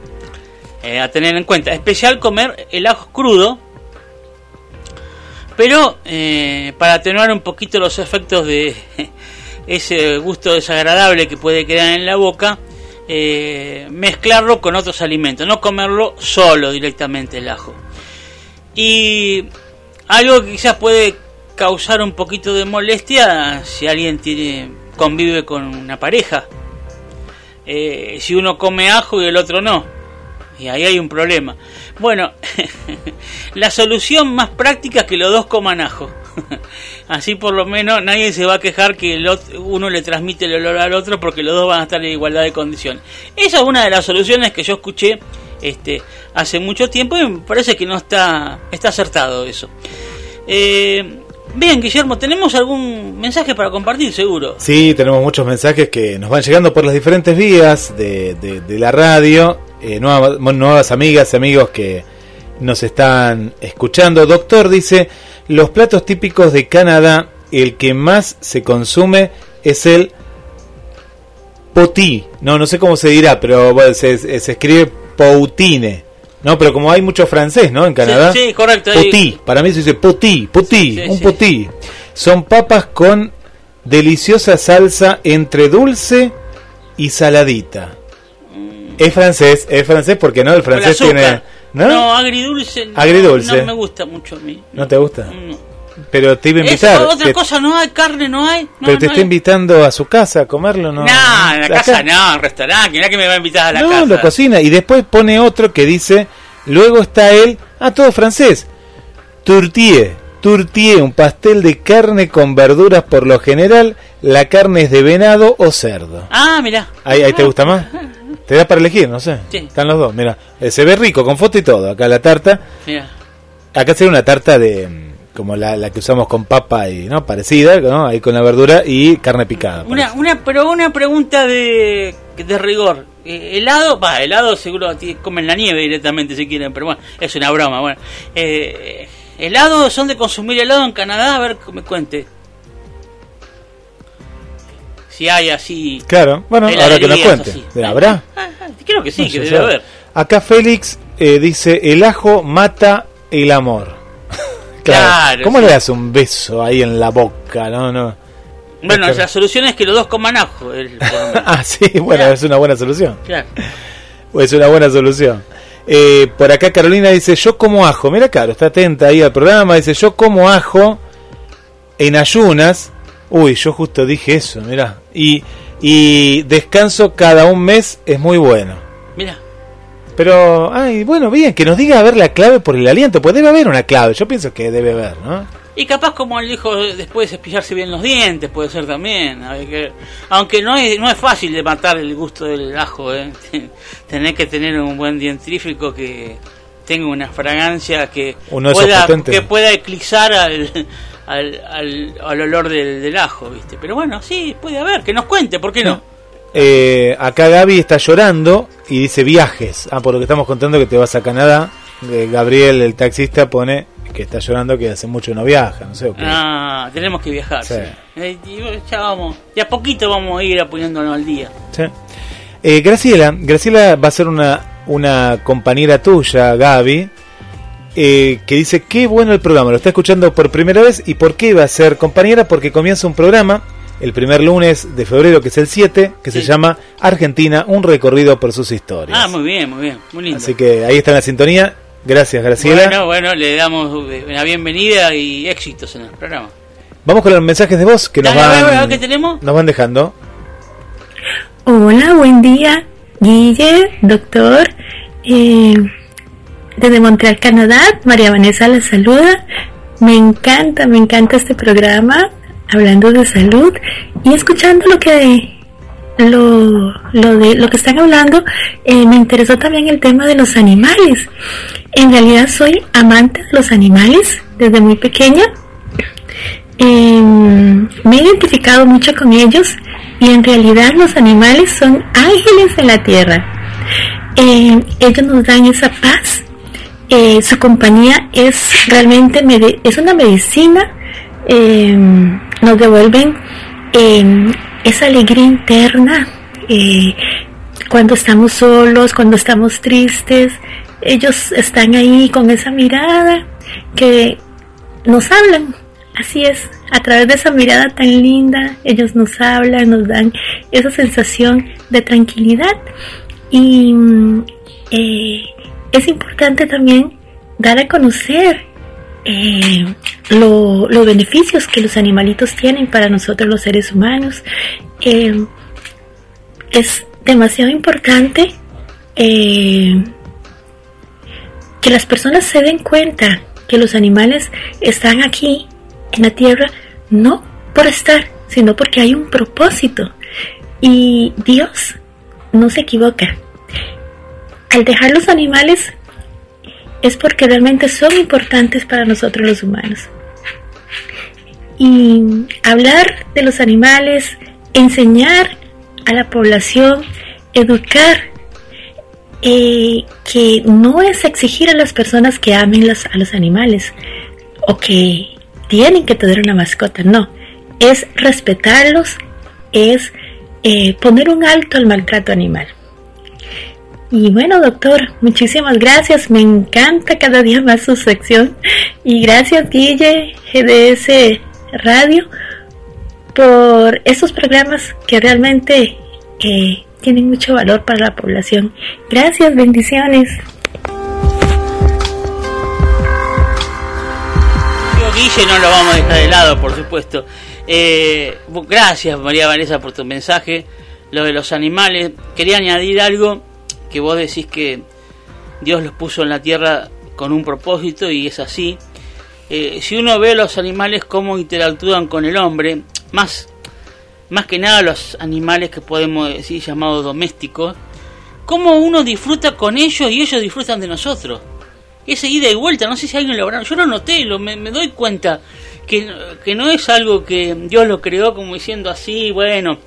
Eh, a tener en cuenta, especial comer el ajo crudo, pero eh, para atenuar un poquito los efectos de [LAUGHS] ese gusto desagradable que puede quedar en la boca, mezclarlo con otros alimentos, no comerlo solo directamente el ajo. Y algo que quizás puede causar un poquito de molestia si alguien tiene convive con una pareja. Eh, si uno come ajo y el otro no. Y ahí hay un problema. Bueno, [LAUGHS] la solución más práctica es que los dos coman ajo. [LAUGHS] Así por lo menos nadie se va a quejar que el otro, uno le transmite el olor al otro porque los dos van a estar en igualdad de condiciones. Esa es una de las soluciones que yo escuché este, hace mucho tiempo y me parece que no está, está acertado eso. Eh, Bien, Guillermo, ¿tenemos algún mensaje para compartir, seguro? Sí, tenemos muchos mensajes que nos van llegando por las diferentes vías de, la radio. Eh, nuevas, nuevas amigas y amigos que nos están escuchando. Doctor dice, los platos típicos de Canadá, el que más se consume es el potí. No, no sé cómo se dirá, pero bueno, se, se escribe poutine. No, pero como hay mucho francés, ¿no? En Canadá. Sí, sí correcto. Potí. Para mí se dice potí, potí, sí, un potí. Son papas con deliciosa salsa entre dulce y saladita. Mm. Es francés, es francés porque no, el francés tiene... ¿no? no, agridulce. No, agridulce. No me gusta mucho a mí. ¿No te gusta? No. Pero te iba a invitar. Eso, otra te... cosa, no hay carne, no hay. No, pero te está hay. invitando a su casa a comerlo, ¿no? No, en la casa no, en restaurante. Mira que me va a invitar a la no, casa. No, lo cocina. Y después pone otro que dice, luego está él, ah, todo francés. Tourtier, tourtier, un pastel de carne con verduras por lo general. La carne es de venado o cerdo. Ah, mira. Ahí, ahí te gusta más. [LAUGHS] Te da para elegir, no sé. Sí. Están los dos, mira. Eh, se ve rico, con foto y todo. Acá la tarta. Mira. Acá sería una tarta de como la, la que usamos con papa y no parecida, ¿no? Ahí con la verdura y carne picada. Una, una, pero una pregunta de, de rigor. Eh, helado, va, helado seguro comen la nieve directamente si quieren, pero bueno, es una broma. Bueno, eh, helado, son de consumir helado en Canadá, a ver, que me cuente. Si hay así. Claro, bueno, ahora que nos cuente. ¿Habrá? Ah, ah, creo que sí, No que debe haber. Acá Félix eh, dice, el ajo mata el amor. Claro, ¿Cómo sí. le das un beso ahí en la boca? No, no. Bueno, Es que- la solución es que los dos coman ajo. el- [LAUGHS] ah, sí, bueno, es una buena solución. Claro. Es una buena solución. Eh, por acá Carolina dice, yo como ajo. Mira, claro, está atenta ahí al programa. Dice, yo como ajo en ayunas. Uy, yo justo dije eso, mira. Y, y descanso cada un mes es muy bueno. Mira. Pero, ay, bueno, bien, que nos diga a ver la clave por el aliento. Pues debe haber una clave. Yo pienso que debe haber, ¿no? Y capaz como él dijo, después cepillarse bien los dientes, puede ser también. Que- aunque no es, no es fácil de matar el gusto del ajo, ¿eh? [LAUGHS] Tenés que tener un buen dientrífico que tenga una fragancia que Uno pueda, que pueda eclipsar al, al, al, al olor del, del ajo, ¿viste? Pero bueno, sí, puede haber, que nos cuente, ¿por qué no? Eh, acá Gaby está llorando y dice viajes. Ah, por lo que estamos contando que te vas a Canadá. Eh, Gabriel, el taxista, pone que está llorando que hace mucho no viaja. No sé. Ah, tenemos que viajar. Sí. sí. Eh, ya vamos, de a poquito vamos a ir apoyándonos al día. Sí. Eh, Graciela, Graciela va a ser una, una compañera tuya, Gaby, eh, que dice, qué bueno el programa, lo está escuchando por primera vez y por qué va a ser compañera, porque comienza un programa el primer lunes de febrero, que es el 7, que se llama Argentina, un recorrido por sus historias. Ah, muy bien, muy bien, muy lindo. Así que ahí está en la sintonía. Gracias, Graciela. Bueno, bueno, le damos eh, la bienvenida y éxitos en el programa. Vamos con los mensajes de voz que nos van, ¿qué tenemos? nos van dejando. Hola, buen día, Guille, doctor. Eh, desde Montreal, Canadá, María Vanessa la saluda. Me encanta, me encanta este programa, hablando de salud y escuchando lo que lo, lo de lo que están hablando, eh, me interesó también el tema de los animales. En realidad soy amante de los animales desde muy pequeña. Eh, me he identificado mucho con ellos y en realidad los animales son ángeles en la tierra. Eh, ellos nos dan esa paz. Eh, su compañía es realmente es una medicina. eh, nos devuelven eh, esa alegría interna eh, cuando estamos solos, cuando estamos tristes. Ellos están ahí con esa mirada que nos hablan. Así es, a través de esa mirada tan linda, ellos nos hablan, nos dan esa sensación de tranquilidad. Y mm, eh, es importante también dar a conocer eh, lo- los beneficios que los animalitos tienen para nosotros los seres humanos. Eh, es demasiado importante eh, que las personas se den cuenta que los animales están aquí en la tierra no por estar, sino porque hay un propósito. Y Dios no se equivoca. Al dejar los animales es porque realmente son importantes para nosotros los humanos. Y hablar de los animales, enseñar a la población, educar, eh, que no es exigir a las personas que amen a los animales o que tienen que tener una mascota, no, es respetarlos, es eh, poner un alto al maltrato animal. Y bueno, doctor, muchísimas gracias. Me encanta cada día más su sección. Y gracias, Guille, GDS Radio, por estos programas que realmente eh, tienen mucho valor para la población. Gracias, bendiciones. Yo, Guille, no lo vamos a dejar de lado, por supuesto. Eh, gracias, María Vanessa, por tu mensaje. Lo de los animales. Quería añadir algo que vos decís que Dios los puso en la tierra con un propósito y es así. Eh, si uno ve a los animales cómo interactúan con el hombre, más, más que nada los animales que podemos decir llamados domésticos, cómo uno disfruta con ellos y ellos disfrutan de nosotros. esa ida y vuelta, no sé si alguien lo habrá, yo lo noté, lo, me, me doy cuenta que, que no es algo que Dios lo creó como diciendo así, bueno,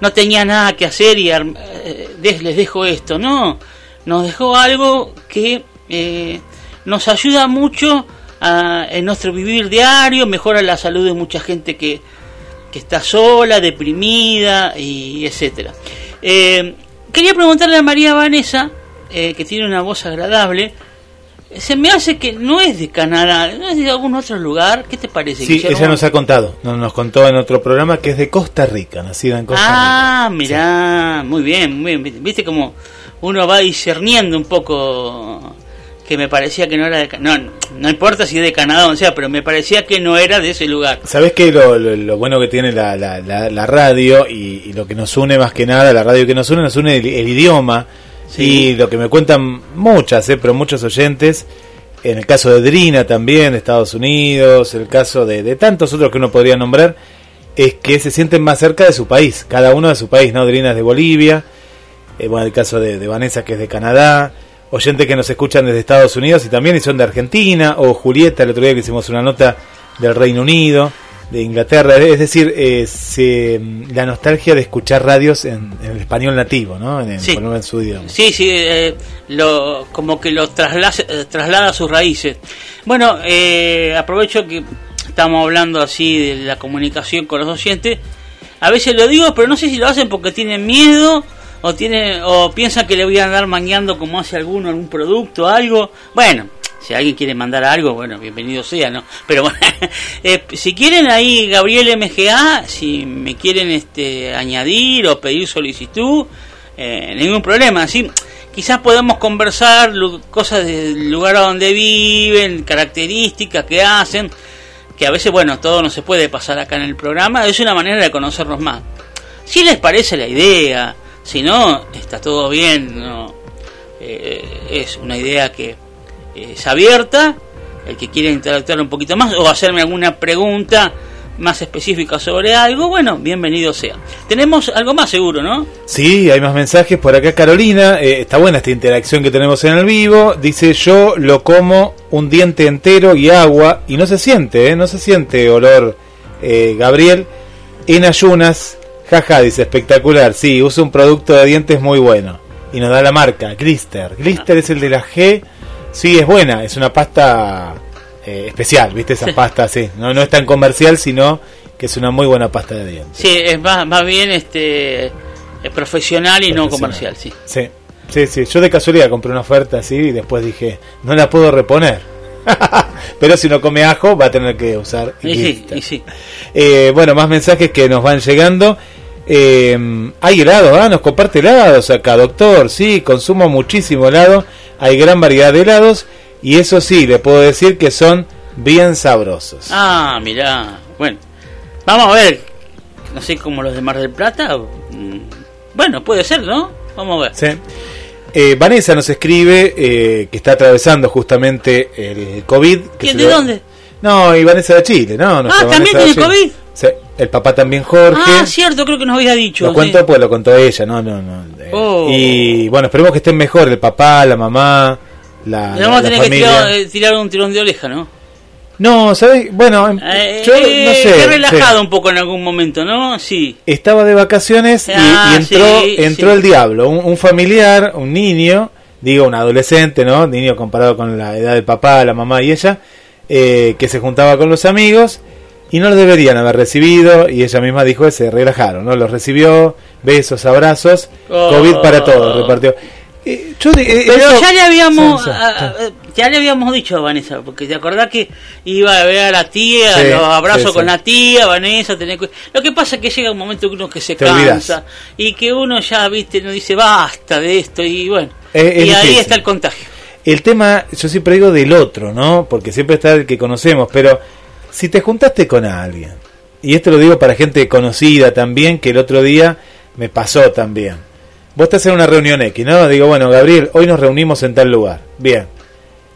no tenía nada que hacer y eh, les dejo esto, no, nos dejó algo que eh, nos ayuda mucho a- en nuestro vivir diario, mejora la salud de mucha gente que, que está sola, deprimida y etcétera. Eh, quería preguntarle a María Vanessa, eh, que tiene una voz agradable, se me hace que no es de Canadá, no es de algún otro lugar, ¿qué te parece? Sí, Guillermo? ella nos ha contado, nos, nos contó en otro programa que es de Costa Rica, nacida en Costa Ah, mirá, muy bien, muy bien. Viste como uno va discerniendo un poco que me parecía que no era de Ca- no, no importa si es de Canadá o sea, pero me parecía que no era de ese lugar. Rica. ¿Sabés qué? Lo, lo- lo bueno que tiene la, la- la- la radio y, y lo que nos une más que nada, la radio que nos une, nos une el, el idioma y lo que me cuentan muchas, eh, pero muchos oyentes, en el caso de Drina también, de Estados Unidos, el caso de, de tantos otros que uno podría nombrar, es que se sienten más cerca de su país, cada uno de su país, ¿no? Drina es de Bolivia, eh, bueno, el caso de, de Vanessa que es de Canadá, oyentes que nos escuchan desde Estados Unidos y también y son de Argentina, o Julieta, el otro día que hicimos una nota del Reino Unido, de Inglaterra, es decir, eh, se- la nostalgia de escuchar radios en, en el español nativo, ¿no? En, Sí. en su idioma. Sí, sí, eh, lo, como que lo traslada, eh, traslada a sus raíces. Bueno, eh, aprovecho que estamos hablando así de la comunicación con los oyentes. A veces lo digo, pero no sé si lo hacen porque tienen miedo o tienen o piensan que le voy a andar mangueando como hace alguno algún producto, algo. Bueno, si alguien quiere mandar algo, bueno, bienvenido sea, ¿no? Pero bueno, [LAUGHS] eh, si quieren ahí Gabriel MGA, si me quieren este añadir o pedir solicitud, eh, ningún problema, sí. Quizás podemos conversar cosas del lugar a donde viven, características que hacen, que a veces, bueno, todo no se puede pasar acá en el programa, es una manera de conocernos más. Si les parece la idea, si no, está todo bien, no, Eh, es una idea que es abierta, el que quiera interactuar un poquito más o hacerme alguna pregunta más específica sobre algo, bueno, bienvenido sea. Tenemos algo más seguro, ¿no? Sí, hay más mensajes por acá. Carolina, eh, está buena esta interacción que tenemos en el vivo. Dice, yo lo como un diente entero y agua y no se siente, ¿eh? no se siente olor, eh, Gabriel. En ayunas, jaja, dice, espectacular. Sí, usa un producto de dientes muy bueno. Y nos da la marca, Glister. Glister es el de la G. Sí, es buena, es una pasta eh, especial, ¿viste? Esa Sí. pasta, sí. No, no es tan comercial, sino que es una muy buena pasta de dientes. Sí, es más, más bien este es profesional y no comercial, sí. Sí, sí, sí. Yo de casualidad compré una oferta así y después dije, no la puedo reponer. [LAUGHS] Pero si no come ajo, va a tener que usar Y sí, y sí. Eh, bueno, más mensajes que nos van llegando. Eh, hay helados, ¿ah? Nos comparte helados acá, doctor. Sí, consumo muchísimo helado. Hay gran variedad de helados. Y eso sí, le puedo decir que son bien sabrosos. Ah, mirá. Bueno, vamos a ver. No sé, como los de Mar del Plata. mm, Bueno, puede ser, ¿no? Vamos a ver. Sí. Eh, Vanessa nos escribe eh, que está atravesando justamente el COVID. que ¿Quién se de lo- dónde? No, y Vanessa de Chile, ¿no? Nuestra Ah, ¿también Vanessa tiene Chile. El papá también Jorge. Ah, cierto, creo que nos había dicho. lo sí. cuento pues lo contó ella, no, no, no. Eh, Oh. Y bueno, esperemos que estén mejor el papá, la mamá, la, Le la- vamos a la tener que tirar, eh, tirar un tirón de oreja, ¿no? No, ¿sabes? Bueno, Eh, yo no sé. qué relajado sí. un poco en algún momento, ¿no? Sí. Estaba de vacaciones y, Ah, y entró, sí, entró el diablo, un, un familiar, un niño, digo un adolescente, ¿no? Niño comparado con la edad del papá, la mamá y ella, eh, que se juntaba con los amigos y no lo deberían haber recibido y ella misma dijo que se relajaron, ¿no? Los recibió, besos, abrazos, Oh. COVID para todos, repartió. Eh, yo eh, Pero eso- ya le habíamos Sí, sí, a- a- ya le habíamos dicho a Vanessa, porque te acordás que iba a ver a la tía, Sí, los abrazos sí, con la tía, Vanessa, tener Lo que pasa es que llega un momento que uno que se Te cansa olvidás. y que uno ya, viste, no dice basta de esto y bueno, Es- es y ahí difícil. está el contagio. El tema, yo siempre digo del otro, ¿no? Porque siempre está el que conocemos, pero si te juntaste con alguien, y esto lo digo para gente conocida también, que el otro día me pasó también. Vos estás en una reunión X, ¿no? Digo, bueno, Gabriel, hoy nos reunimos en tal lugar. Bien.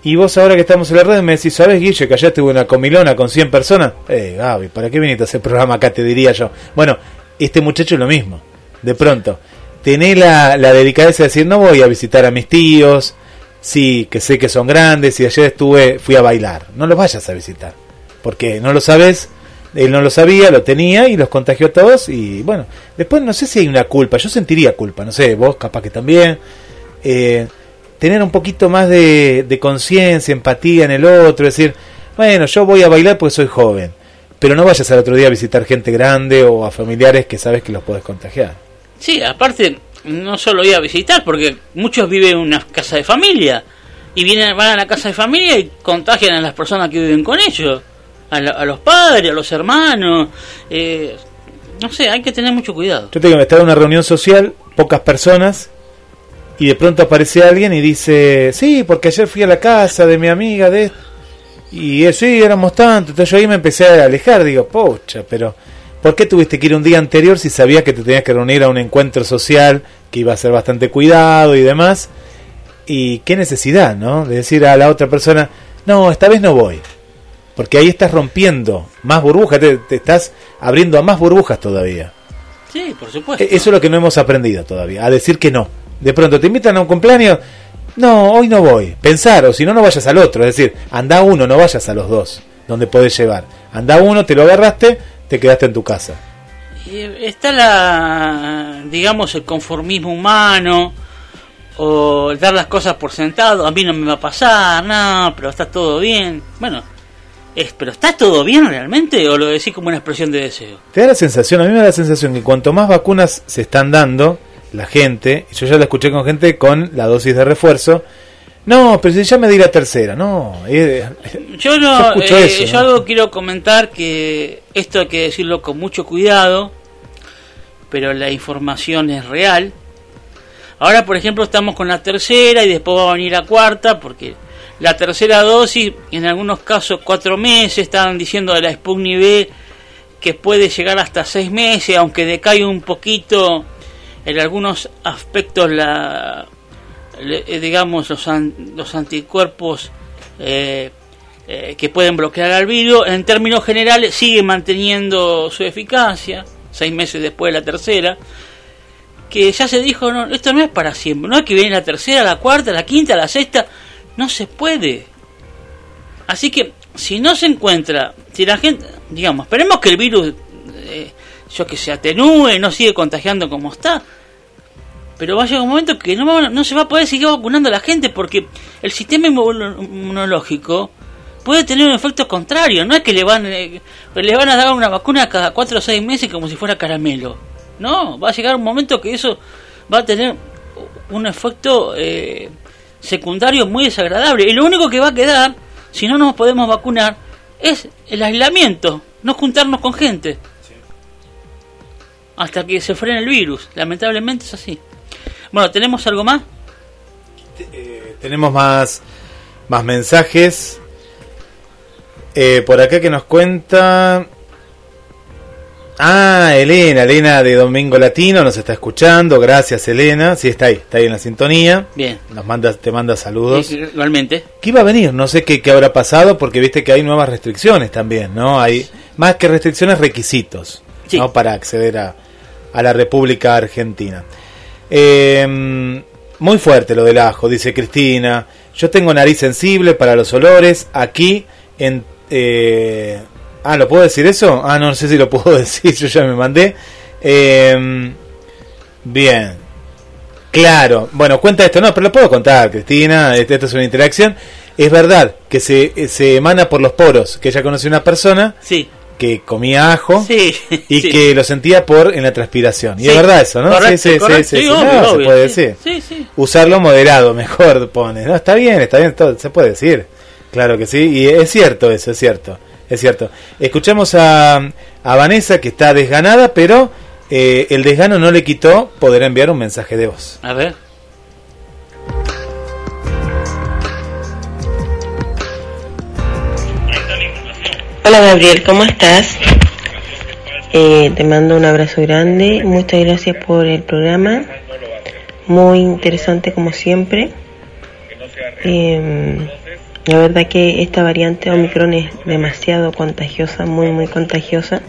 Y vos ahora que estamos en la red me decís, ¿sabes, Guille, que allá tuve una comilona con 100 personas? Eh, Gaby, ¿para qué viniste a hacer programa acá? Te diría yo. Bueno, este muchacho es lo mismo. De pronto, tenés la, delicadeza de decir, no voy a visitar a mis tíos, Sí, que sé que son grandes y ayer estuve, fui a bailar. No los vayas a visitar, porque no lo sabes, él no lo sabía, lo tenía y los contagió a todos y bueno, después no sé si hay una culpa, yo sentiría culpa, no sé, vos capaz que también. Eh, tener un poquito más de, conciencia, empatía en el otro, decir, bueno, yo voy a bailar porque soy joven, pero no vayas al otro día a visitar gente grande o a familiares que sabes que los puedes contagiar. Sí, aparte, no solo ir a visitar, porque muchos viven en una casa de familia y vienen van a la casa de familia y contagian a las personas que viven con ellos, a, la- los padres, a los hermanos. eh, no sé, hay que tener mucho cuidado. Yo te digo, estaba en una reunión social, pocas personas, y de pronto aparece alguien y dice, sí, porque ayer fui a la casa de mi amiga de... Y sí, éramos tantos, entonces yo ahí me empecé a alejar, digo, pocha, pero ¿por qué tuviste que ir un día anterior si sabías que te tenías que reunir a un encuentro social que iba a ser bastante cuidado y demás? Y qué necesidad, ¿no? De decir a la otra persona, no, esta vez no voy. Porque ahí estás rompiendo más burbujas, te, te estás abriendo a más burbujas todavía. Sí, por supuesto. E- Eso es lo que no hemos aprendido todavía, a decir que no. De pronto te invitan a un cumpleaños, no, hoy no voy. Pensar, o si no, no vayas al otro. Es decir, anda uno, no vayas a los dos, donde podés llevar. Anda uno, te lo agarraste, te quedaste en tu casa. Y está la, digamos, el conformismo humano o el dar las cosas por sentado. A mí no me va a pasar, no, pero está todo bien. Bueno, es, pero ¿está todo bien realmente o lo decís como una expresión de deseo? Te da la sensación, a mí me da la sensación que cuanto más vacunas se están dando, la gente, y yo ya lo escuché con gente con la dosis de refuerzo, no, pero si ya me di la tercera, no. eh, Yo no, Yo eh, eso, yo ¿no? algo quiero comentar que esto hay que decirlo con mucho cuidado, pero la información es real. Ahora, por ejemplo, estamos con la tercera y después va a venir la cuarta, porque la tercera dosis, en algunos casos cuatro meses, estaban diciendo de la Sputnik V que puede llegar hasta seis meses, aunque decae un poquito en algunos aspectos la eh, digamos los, los anticuerpos eh, eh, que pueden bloquear al virus. En términos generales sigue manteniendo su eficacia seis meses después de la tercera que ya se dijo no esto no es para siempre no es que viene la tercera la cuarta la quinta la sexta no se puede así que si no se encuentra si la gente digamos esperemos que el virus eh, yo que se atenúe no sigue contagiando como está pero va a llegar un momento que no, no se va a poder seguir vacunando a la gente porque el sistema inmuno- inmunológico puede tener un efecto contrario. No es que le van, eh, le van a dar una vacuna cada 4 o 6 meses como si fuera caramelo. No, va a llegar un momento que eso va a tener un efecto eh, secundario muy desagradable. Y lo único que va a quedar, si no nos podemos vacunar, es el aislamiento, no juntarnos con gente. Hasta que se frene el virus. Lamentablemente es así. Bueno, ¿tenemos algo más? Tenemos más, más mensajes. Eh, por acá que nos cuenta. Ah, Elena, Elena de Domingo Latino nos está escuchando. Gracias, Elena. Sí, está ahí, está ahí en la sintonía. Bien. Nos manda, te manda saludos. Sí, Igualmente. ¿Qué iba a venir? No sé qué, qué habrá pasado porque viste que hay nuevas restricciones también, ¿no? Hay más que restricciones, requisitos, ¿no? Para acceder a, a la República Argentina. Eh, muy fuerte lo del ajo, dice Cristina. Yo tengo nariz sensible para los olores. Aquí en... eh, ah, ¿lo puedo decir eso? Ah, no, no sé si lo [LAUGHS] puedo decir, yo ya me mandé. Eh, bien. Claro, bueno, cuenta esto, no, pero lo puedo contar, Cristina, este- esto es una interacción. Es verdad que se, eh, se emana por los poros, que ella conoció una persona Sí. que comía ajo Sí, y sí. que lo sentía por en la transpiración. Y es verdad eso, ¿no? correcto, sí, sí, correcto, sí, sí, sí, obvio, no, se puede sí, decir. Usarlo moderado, [LAUGHS] mejor pone. No, está bien, está bien, todo, se puede decir. Claro que sí, y es cierto eso, es cierto, es cierto. Escuchamos a, a Vanessa que está desganada, pero eh, el desgano no le quitó poder enviar un mensaje de voz. A ver. Hola Gabriel, ¿cómo estás? Eh, te mando un abrazo grande, muchas gracias por el programa, muy interesante como siempre. Eh, la verdad que esta variante Omicron es demasiado contagiosa, muy muy contagiosa.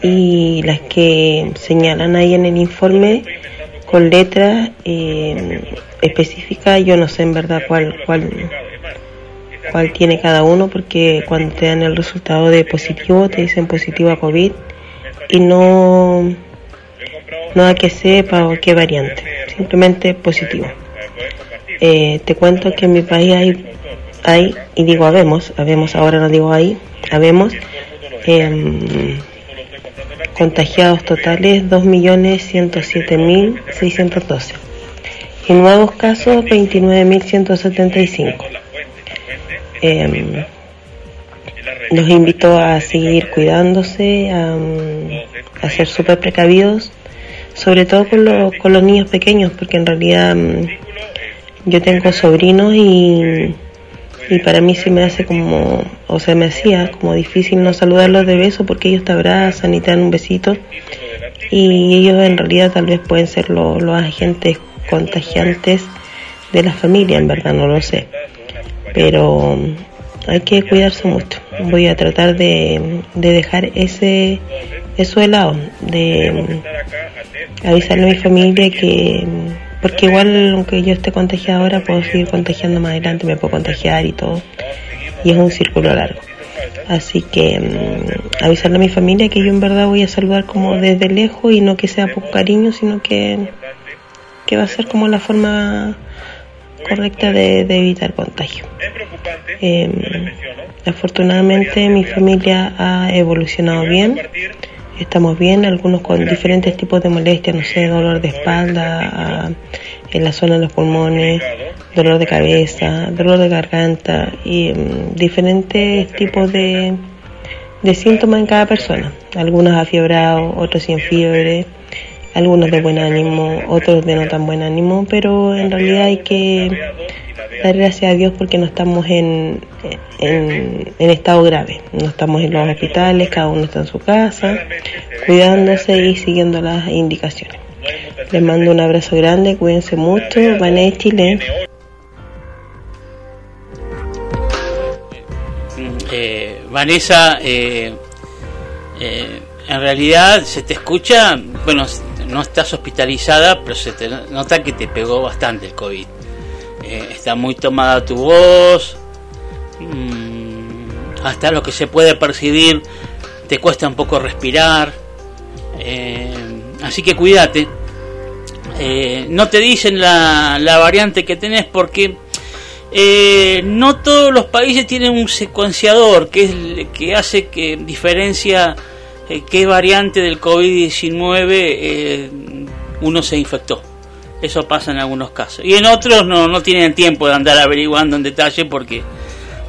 Y las que señalan ahí en el informe con letras eh, específicas, yo no sé en verdad cuál, cuál, cuál tiene cada uno, porque cuando te dan el resultado de positivo, te dicen positivo a COVID y no, no que sepa o qué variante, simplemente positivo. Eh, te cuento que en mi país hay, y digo habemos, habemos, ahora no digo ahí, habemos, eh, contagiados totales 2.107.612 y nuevos casos 29.175. Eh, los invito a seguir cuidándose, a, ser súper precavidos, sobre todo con, lo, con los niños pequeños, porque en realidad mm, yo tengo sobrinos y, y para mí se me hace como, o se me hacía como difícil no saludarlos de beso porque ellos te abrazan y te dan un besito y ellos en realidad tal vez pueden ser los agentes contagiantes de la familia, en verdad no lo sé, pero hay que cuidarse mucho. Voy a tratar de, de dejar ese eso de lado, de avisarle a mi familia que porque igual aunque yo esté contagiada ahora puedo seguir contagiando más adelante, me puedo contagiar y todo. Y es un círculo largo. Así que mm, avisarle a mi familia que yo en verdad voy a saludar como desde lejos y no que sea por cariño, sino que, que va a ser como la forma correcta de, de evitar contagio. Eh, afortunadamente mi familia ha evolucionado bien estamos bien, algunos con diferentes tipos de molestias, no sé, dolor de espalda, en la zona de los pulmones, dolor de cabeza, dolor de garganta y mm, diferentes tipos de, de síntomas en cada persona. Algunos afiebrados, otros sin fiebre, algunos de buen ánimo, otros de no tan buen ánimo, pero en realidad hay que dar gracias a Dios porque no estamos en, en, estado grave, no estamos en los hospitales, cada uno está en su casa, cuidándose y siguiendo las indicaciones. Les mando un abrazo grande, cuídense mucho, van a Chile. Eh, Vanessa, eh, eh, en realidad se te escucha, bueno, no estás hospitalizada, pero se te nota que te pegó bastante el COVID. Eh, está muy tomada tu voz, mm, hasta lo que se puede percibir te cuesta un poco respirar, eh, así que cuídate. Eh, no te dicen la, la, variante que tenés porque no todos los países tienen un secuenciador que, es, que hace que diferencia qué variante del COVID-19 uno se infectó. Eso pasa en algunos casos. Y en otros no, no tienen tiempo de andar averiguando en detalle porque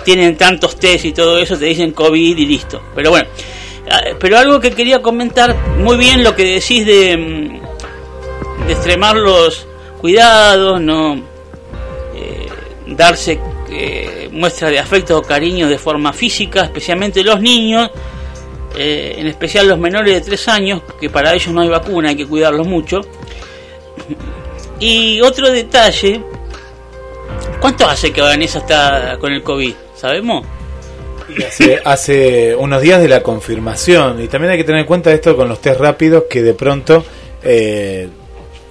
tienen tantos test y todo eso, te dicen COVID y listo. Pero bueno, ah, pero algo que quería comentar, muy bien lo que decís de, mm, extremar los cuidados, no eh, darse eh, muestra de afecto o cariño de forma física, especialmente los niños, eh, en especial los menores de 3 años, que para ellos no hay vacuna, hay que cuidarlos mucho. Y otro detalle, ¿cuánto hace que Vanessa está con el COVID? ¿Sabemos? Hace, unos días de la confirmación y también hay que tener en cuenta esto con los test rápidos que de pronto eh,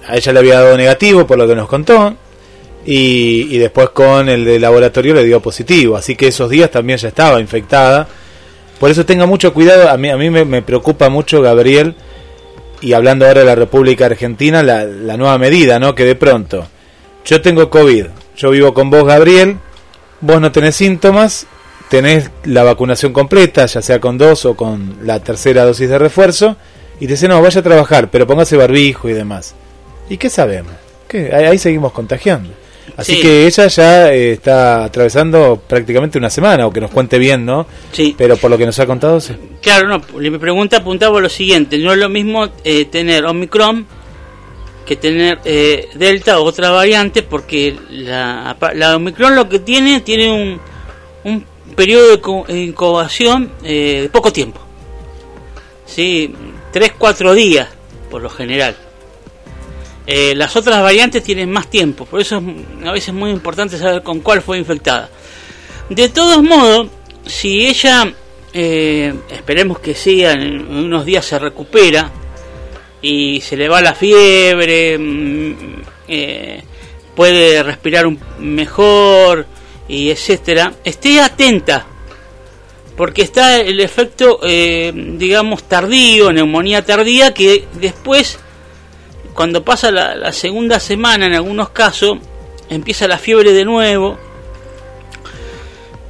a ella le había dado negativo por lo que nos contó y, después con el de laboratorio le dio positivo así que esos días también ya estaba infectada por eso tenga mucho cuidado a mí, a mí me, preocupa mucho Gabriel y hablando ahora de la República Argentina, la, nueva medida, ¿no? Que de pronto, yo tengo COVID, yo vivo con vos, Gabriel, vos no tenés síntomas, tenés la vacunación completa, ya sea con dos o con la tercera dosis de refuerzo, y te dice, no, vaya a trabajar, pero póngase barbijo y demás. ¿Y qué sabemos? ¿Qué? Ahí seguimos contagiando. Así que ella ya eh, está atravesando prácticamente una semana, o que nos cuente bien, ¿no? Sí. Pero por lo que nos ha contado... Sí. Claro, no, mi pregunta apuntaba a lo siguiente, no es lo mismo eh, tener Omicron que tener eh, Delta o otra variante, porque la, la, Omicron lo que tiene, tiene un, un periodo de incubación de poco tiempo. Sí, 3-4 días, por lo general. Eh, las otras variantes tienen más tiempo, por eso es a veces muy importante saber con cuál fue infectada. De todos modos, si ella, eh, esperemos que siga, en unos días se recupera, y se le va la fiebre, mm, eh, puede respirar un mejor y etcétera, esté atenta porque está el efecto, digamos, tardío, neumonía tardía, que después, cuando pasa la, segunda semana, en algunos casos, empieza la fiebre de nuevo,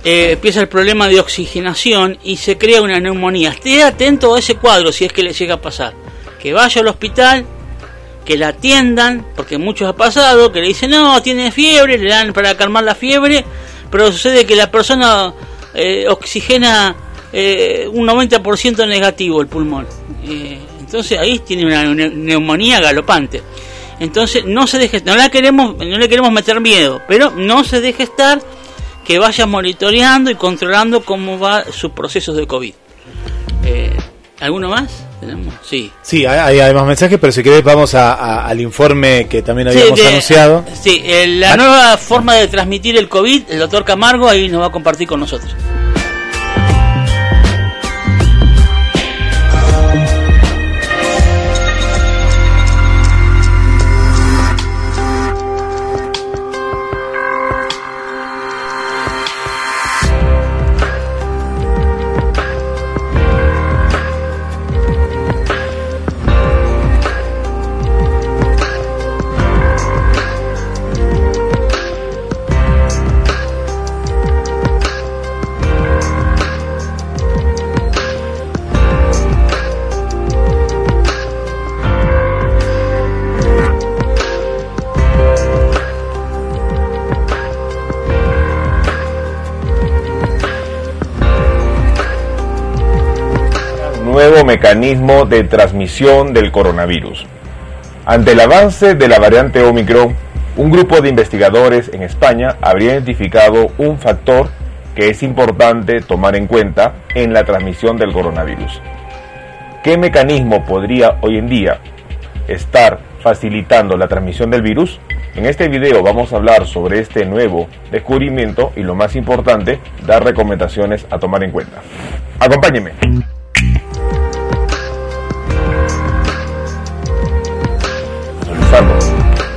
eh, empieza el problema de oxigenación y se crea una neumonía. Esté atento a ese cuadro si es que le llega a pasar. Que vaya al hospital, que la atiendan, porque muchos ha pasado, que le dicen, no, tiene fiebre, le dan para calmar la fiebre, pero sucede que la persona eh, oxigena eh, un 90% negativo el pulmón. Eh, entonces ahí tiene una neumonía galopante. Entonces no se deje, no la queremos, no le queremos meter miedo, pero no se deje estar que vaya monitoreando y controlando cómo va sus procesos de COVID. ¿Alguno más? ¿Tenemos? Sí. Sí, hay, hay, más mensajes, pero si querés vamos al informe que también habíamos anunciado. Sí, la nueva forma de transmitir el COVID, el doctor Camargo ahí nos va a compartir con nosotros. Mecanismo de transmisión del coronavirus. Ante el avance de la variante Omicron, un grupo de investigadores en España habría identificado un factor que es importante tomar en cuenta en la transmisión del coronavirus. ¿Qué mecanismo podría hoy en día estar facilitando la transmisión del virus? En este video vamos a hablar sobre este nuevo descubrimiento y lo más importante, dar recomendaciones a tomar en cuenta. Acompáñenme.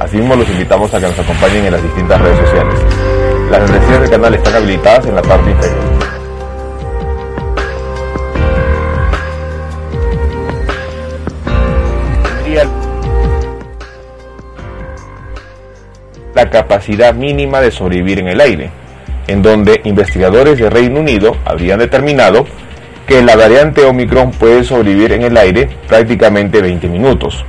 Asimismo, los invitamos a que nos acompañen en las distintas redes sociales. Las membresías del canal están habilitadas en la parte inferior. la capacidad mínima de sobrevivir en el aire, en donde investigadores de Reino Unido habrían determinado que la variante Omicron puede sobrevivir en el aire prácticamente 20 minutos,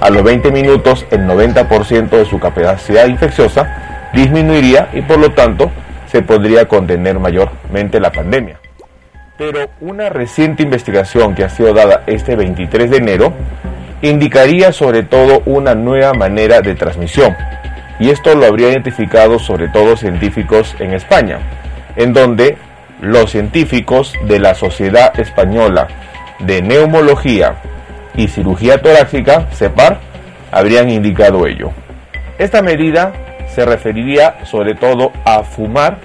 a los 20 minutos el 90% de su capacidad infecciosa disminuiría y por lo tanto se podría contener mayormente la pandemia. Pero una reciente investigación que ha sido dada este 23 de enero indicaría sobre todo una nueva manera de transmisión. Y esto lo habría identificado sobre todo científicos en España, en donde los científicos de la Sociedad Española de Neumología y cirugía torácica, CEPAR, habrían indicado ello. Esta medida se referiría sobre todo a fumar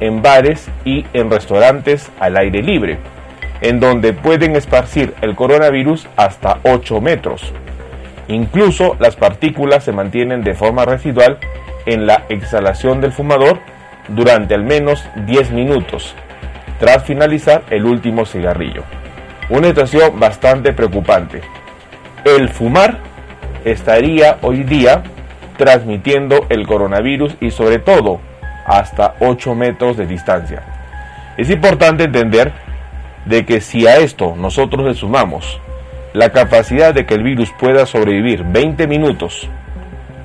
en bares y en restaurantes al aire libre, en donde pueden esparcir el coronavirus hasta 8 metros. Incluso las partículas se mantienen de forma residual en la exhalación del fumador durante al menos 10 minutos, tras finalizar el último cigarrillo. Una situación bastante preocupante. El fumar estaría hoy día transmitiendo el coronavirus y sobre todo hasta 8 metros de distancia. Es importante entender de que si a esto nosotros le sumamos la capacidad de que el virus pueda sobrevivir 20 minutos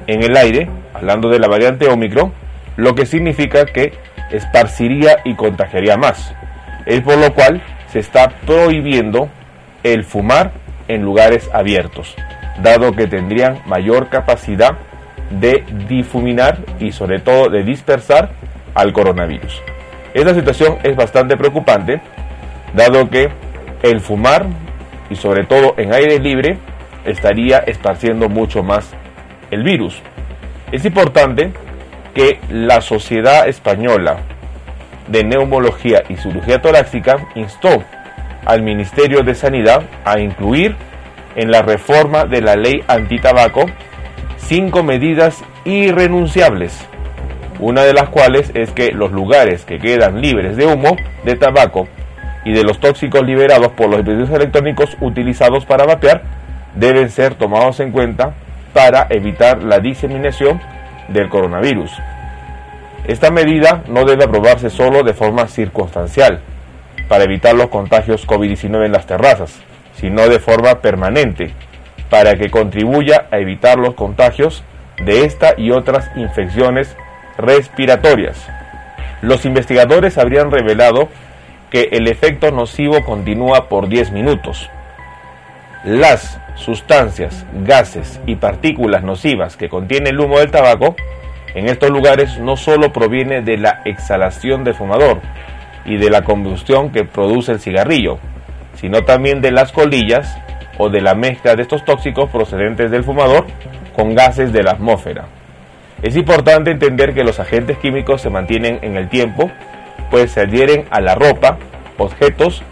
en el aire, hablando de la variante Omicron, lo que significa que esparciría y contagiaría más. Es por lo cual se está prohibiendo el fumar en lugares abiertos, dado que tendrían mayor capacidad de difuminar y sobre todo de dispersar al coronavirus. Esta situación es bastante preocupante, dado que el fumar y sobre todo en aire libre estaría esparciendo mucho más el virus. Es importante que la Sociedad Española de Neumología y Cirugía Torácica instó al Ministerio de Sanidad a incluir en la reforma de la ley antitabaco cinco medidas irrenunciables, una de las cuales es que los lugares que quedan libres de humo, de tabaco y de los tóxicos liberados por los dispositivos electrónicos utilizados para vapear deben ser tomados en cuenta para evitar la diseminación del coronavirus. Esta medida no debe aprobarse solo de forma circunstancial para evitar los contagios COVID-19 en las terrazas, sino de forma permanente para que contribuya a evitar los contagios de esta y otras infecciones respiratorias. Los investigadores habrían revelado que el efecto nocivo continúa por 10 minutos. Las sustancias, gases y partículas nocivas que contiene el humo del tabaco en estos lugares no solo proviene de la exhalación del fumador y de la combustión que produce el cigarrillo, sino también de las colillas o de la mezcla de estos tóxicos procedentes del fumador con gases de la atmósfera. Es importante entender que los agentes químicos se mantienen en el tiempo, pues se adhieren a la ropa, objetos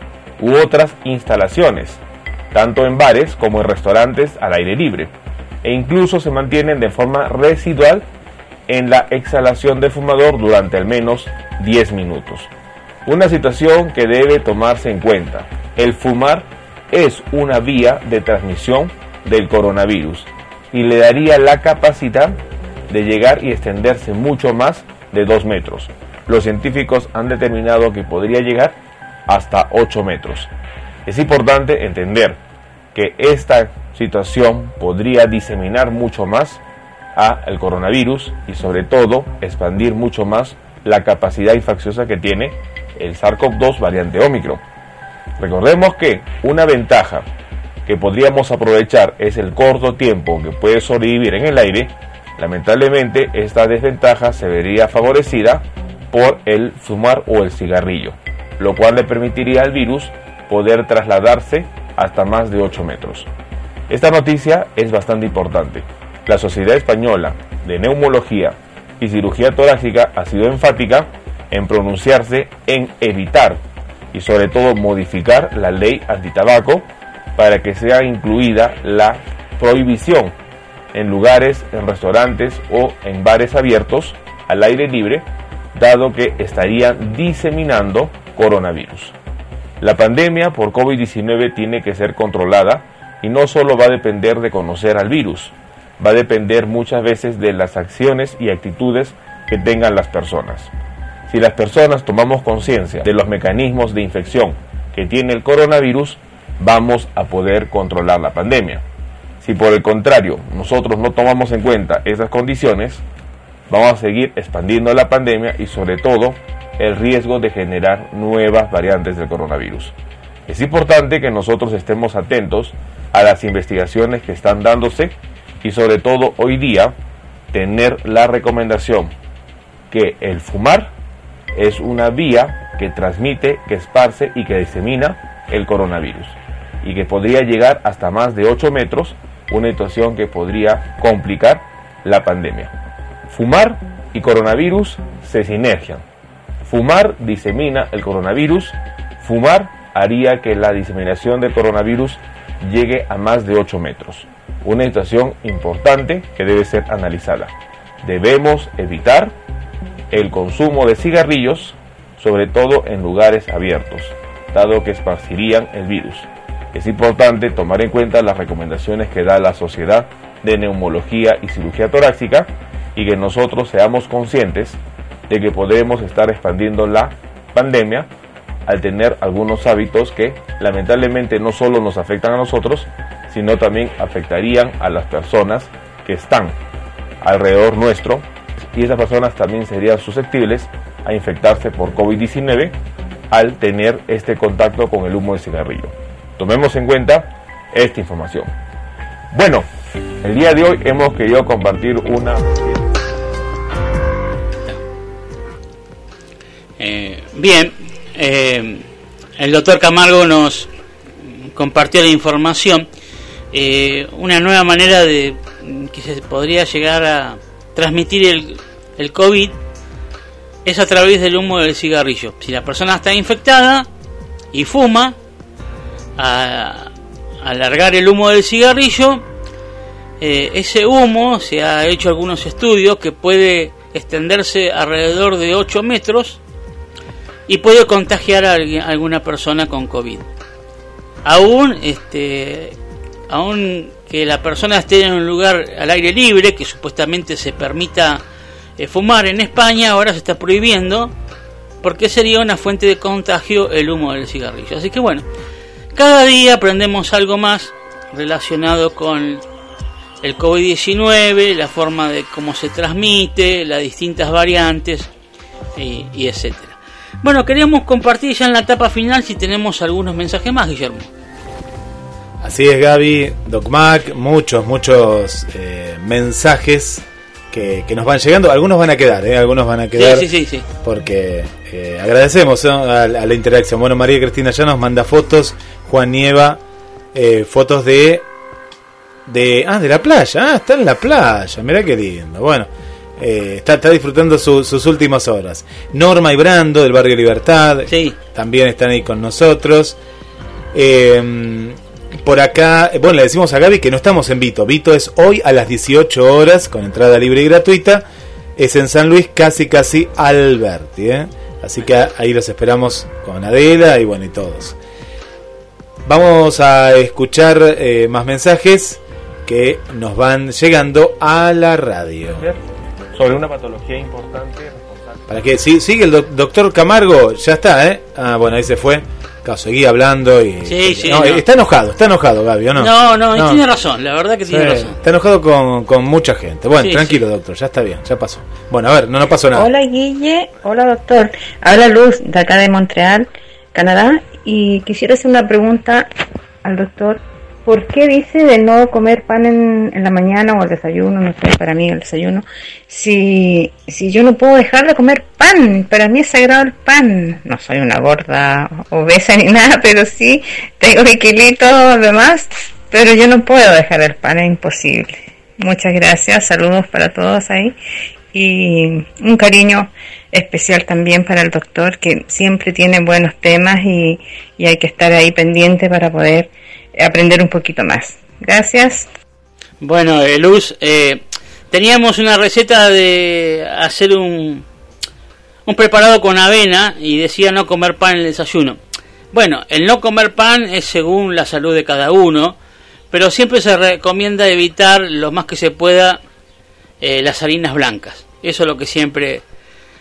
u otras instalaciones, tanto en bares como en restaurantes al aire libre, e incluso se mantienen de forma residual en la exhalación del fumador durante al menos 10 minutos. Una situación que debe tomarse en cuenta. El fumar es una vía de transmisión del coronavirus y le daría la capacidad de llegar y extenderse mucho más de 2 metros. Los científicos han determinado que podría llegar hasta 8 metros. Es importante entender que esta situación podría diseminar mucho más a el coronavirus y sobre todo expandir mucho más la capacidad infecciosa que tiene el SARS-CoV-2 variante Omicron. Recordemos que una ventaja que podríamos aprovechar es el corto tiempo que puede sobrevivir en el aire. Lamentablemente esta desventaja se vería favorecida por el fumar o el cigarrillo, lo cual le permitiría al virus poder trasladarse hasta más de 8 metros. Esta noticia es bastante importante. La Sociedad Española de Neumología y Cirugía Torácica ha sido enfática en pronunciarse en evitar y sobre todo modificar la ley antitabaco para que sea incluida la prohibición en lugares, en restaurantes o en bares abiertos al aire libre, dado que estarían diseminando coronavirus. La pandemia por COVID-19 tiene que ser controlada y no solo va a depender de conocer al virus, va a depender muchas veces de las acciones y actitudes que tengan las personas. Si las personas tomamos conciencia de los mecanismos de infección que tiene el coronavirus, vamos a poder controlar la pandemia. Si por el contrario nosotros no tomamos en cuenta esas condiciones, vamos a seguir expandiendo la pandemia y sobre todo el riesgo de generar nuevas variantes del coronavirus. Es importante que nosotros estemos atentos a las investigaciones que están dándose y sobre todo hoy día tener la recomendación que el fumar es una vía que transmite, que esparce y que disemina el coronavirus y que podría llegar hasta más de 8 metros, una situación que podría complicar la pandemia. Fumar y coronavirus se sinergian. Fumar disemina el coronavirus, fumar haría que la diseminación del coronavirus llegue a más de 8 metros. Una situación importante que debe ser analizada. Debemos evitar el consumo de cigarrillos, sobre todo en lugares abiertos, dado que esparcirían el virus. Es importante tomar en cuenta las recomendaciones que da la Sociedad de Neumología y Cirugía Torácica y que nosotros seamos conscientes de que podemos estar expandiendo la pandemia al tener algunos hábitos que lamentablemente no solo nos afectan a nosotros, sino también afectarían a las personas que están alrededor nuestro y esas personas también serían susceptibles a infectarse por COVID-19 al tener este contacto con el humo de cigarrillo. Tomemos en cuenta esta información. Bueno, el día de hoy hemos querido compartir una... Eh, bien, eh, el doctor Camargo nos compartió la información, eh, una nueva manera de que se podría llegar a transmitir el, el COVID es a través del humo del cigarrillo. Si la persona está infectada y fuma, a, alargar el humo del cigarrillo, eh, ese humo se ha hecho algunos estudios que puede extenderse alrededor de 8 metros y puede contagiar a alguna persona con COVID. Aún, este, aún que la persona esté en un lugar al aire libre, que supuestamente se permita eh, fumar en España, ahora se está prohibiendo porque sería una fuente de contagio el humo del cigarrillo. Así que bueno, cada día aprendemos algo más relacionado con el COVID-19, la forma de cómo se transmite, las distintas variantes y, y etcétera. Bueno, queríamos compartir ya en la etapa final si tenemos algunos mensajes más, Guillermo. Así es, Gaby, Doc Mac, muchos, muchos eh, mensajes que, que, nos van llegando. Algunos van a quedar, ¿eh? Algunos van a quedar. Sí, sí, sí. Porque eh, agradecemos a, a, la interacción. Bueno, María Cristina ya nos manda fotos. Juan Nieva, eh, fotos de. de Ah, de la playa. Ah, está en la playa. Mirá qué lindo. Bueno. Eh, está, está, disfrutando su, sus últimas horas. Norma y Brando del barrio Libertad sí. también están ahí con nosotros. Eh, por acá, bueno, le decimos a Gaby que no estamos en Vito. Vito es hoy a las 18 horas con entrada libre y gratuita. Es en San Luis, casi, casi Alberti. ¿eh? Así que ahí los esperamos con Adela y bueno, y todos. Vamos a escuchar eh, más mensajes que nos van llegando a la radio. Sobre una patología importante. Para que sí, sigue el doctor Camargo, ya está, ¿eh? Ah, bueno, ahí se fue. Claro, seguí hablando y. Sí, sí, no, no. Está enojado, está enojado, Gaby, ¿o no? No, no, no. tiene razón, la verdad que tiene sí, razón. Está enojado con, con mucha gente. Bueno, sí, tranquilo, doctor, ya está bien, ya pasó. Bueno, a ver, no, no pasó nada. Hola, Guille. Hola, doctor. Habla Luz, de acá de Montreal, Canadá. Y quisiera hacer una pregunta al doctor. ¿Por qué dice de no comer pan en, la mañana o el desayuno? No sé, para mí el desayuno. Si, si yo no puedo dejar de comer pan, para mí es sagrado el pan. No soy una gorda obesa ni [LAUGHS] nada, pero sí tengo mi kilito de más, pero yo no puedo dejar el pan, es imposible. Muchas gracias, saludos para todos ahí y un cariño especial también para el doctor que siempre tiene buenos temas y, y hay que estar ahí pendiente para poder aprender un poquito más. Gracias. Bueno, eh, Luz, eh, teníamos una receta de hacer un, un preparado con avena y decía no comer pan en el desayuno. Bueno, el no comer pan es según la salud de cada uno, pero siempre se recomienda evitar lo más que se pueda eh, las harinas blancas. Eso es lo que siempre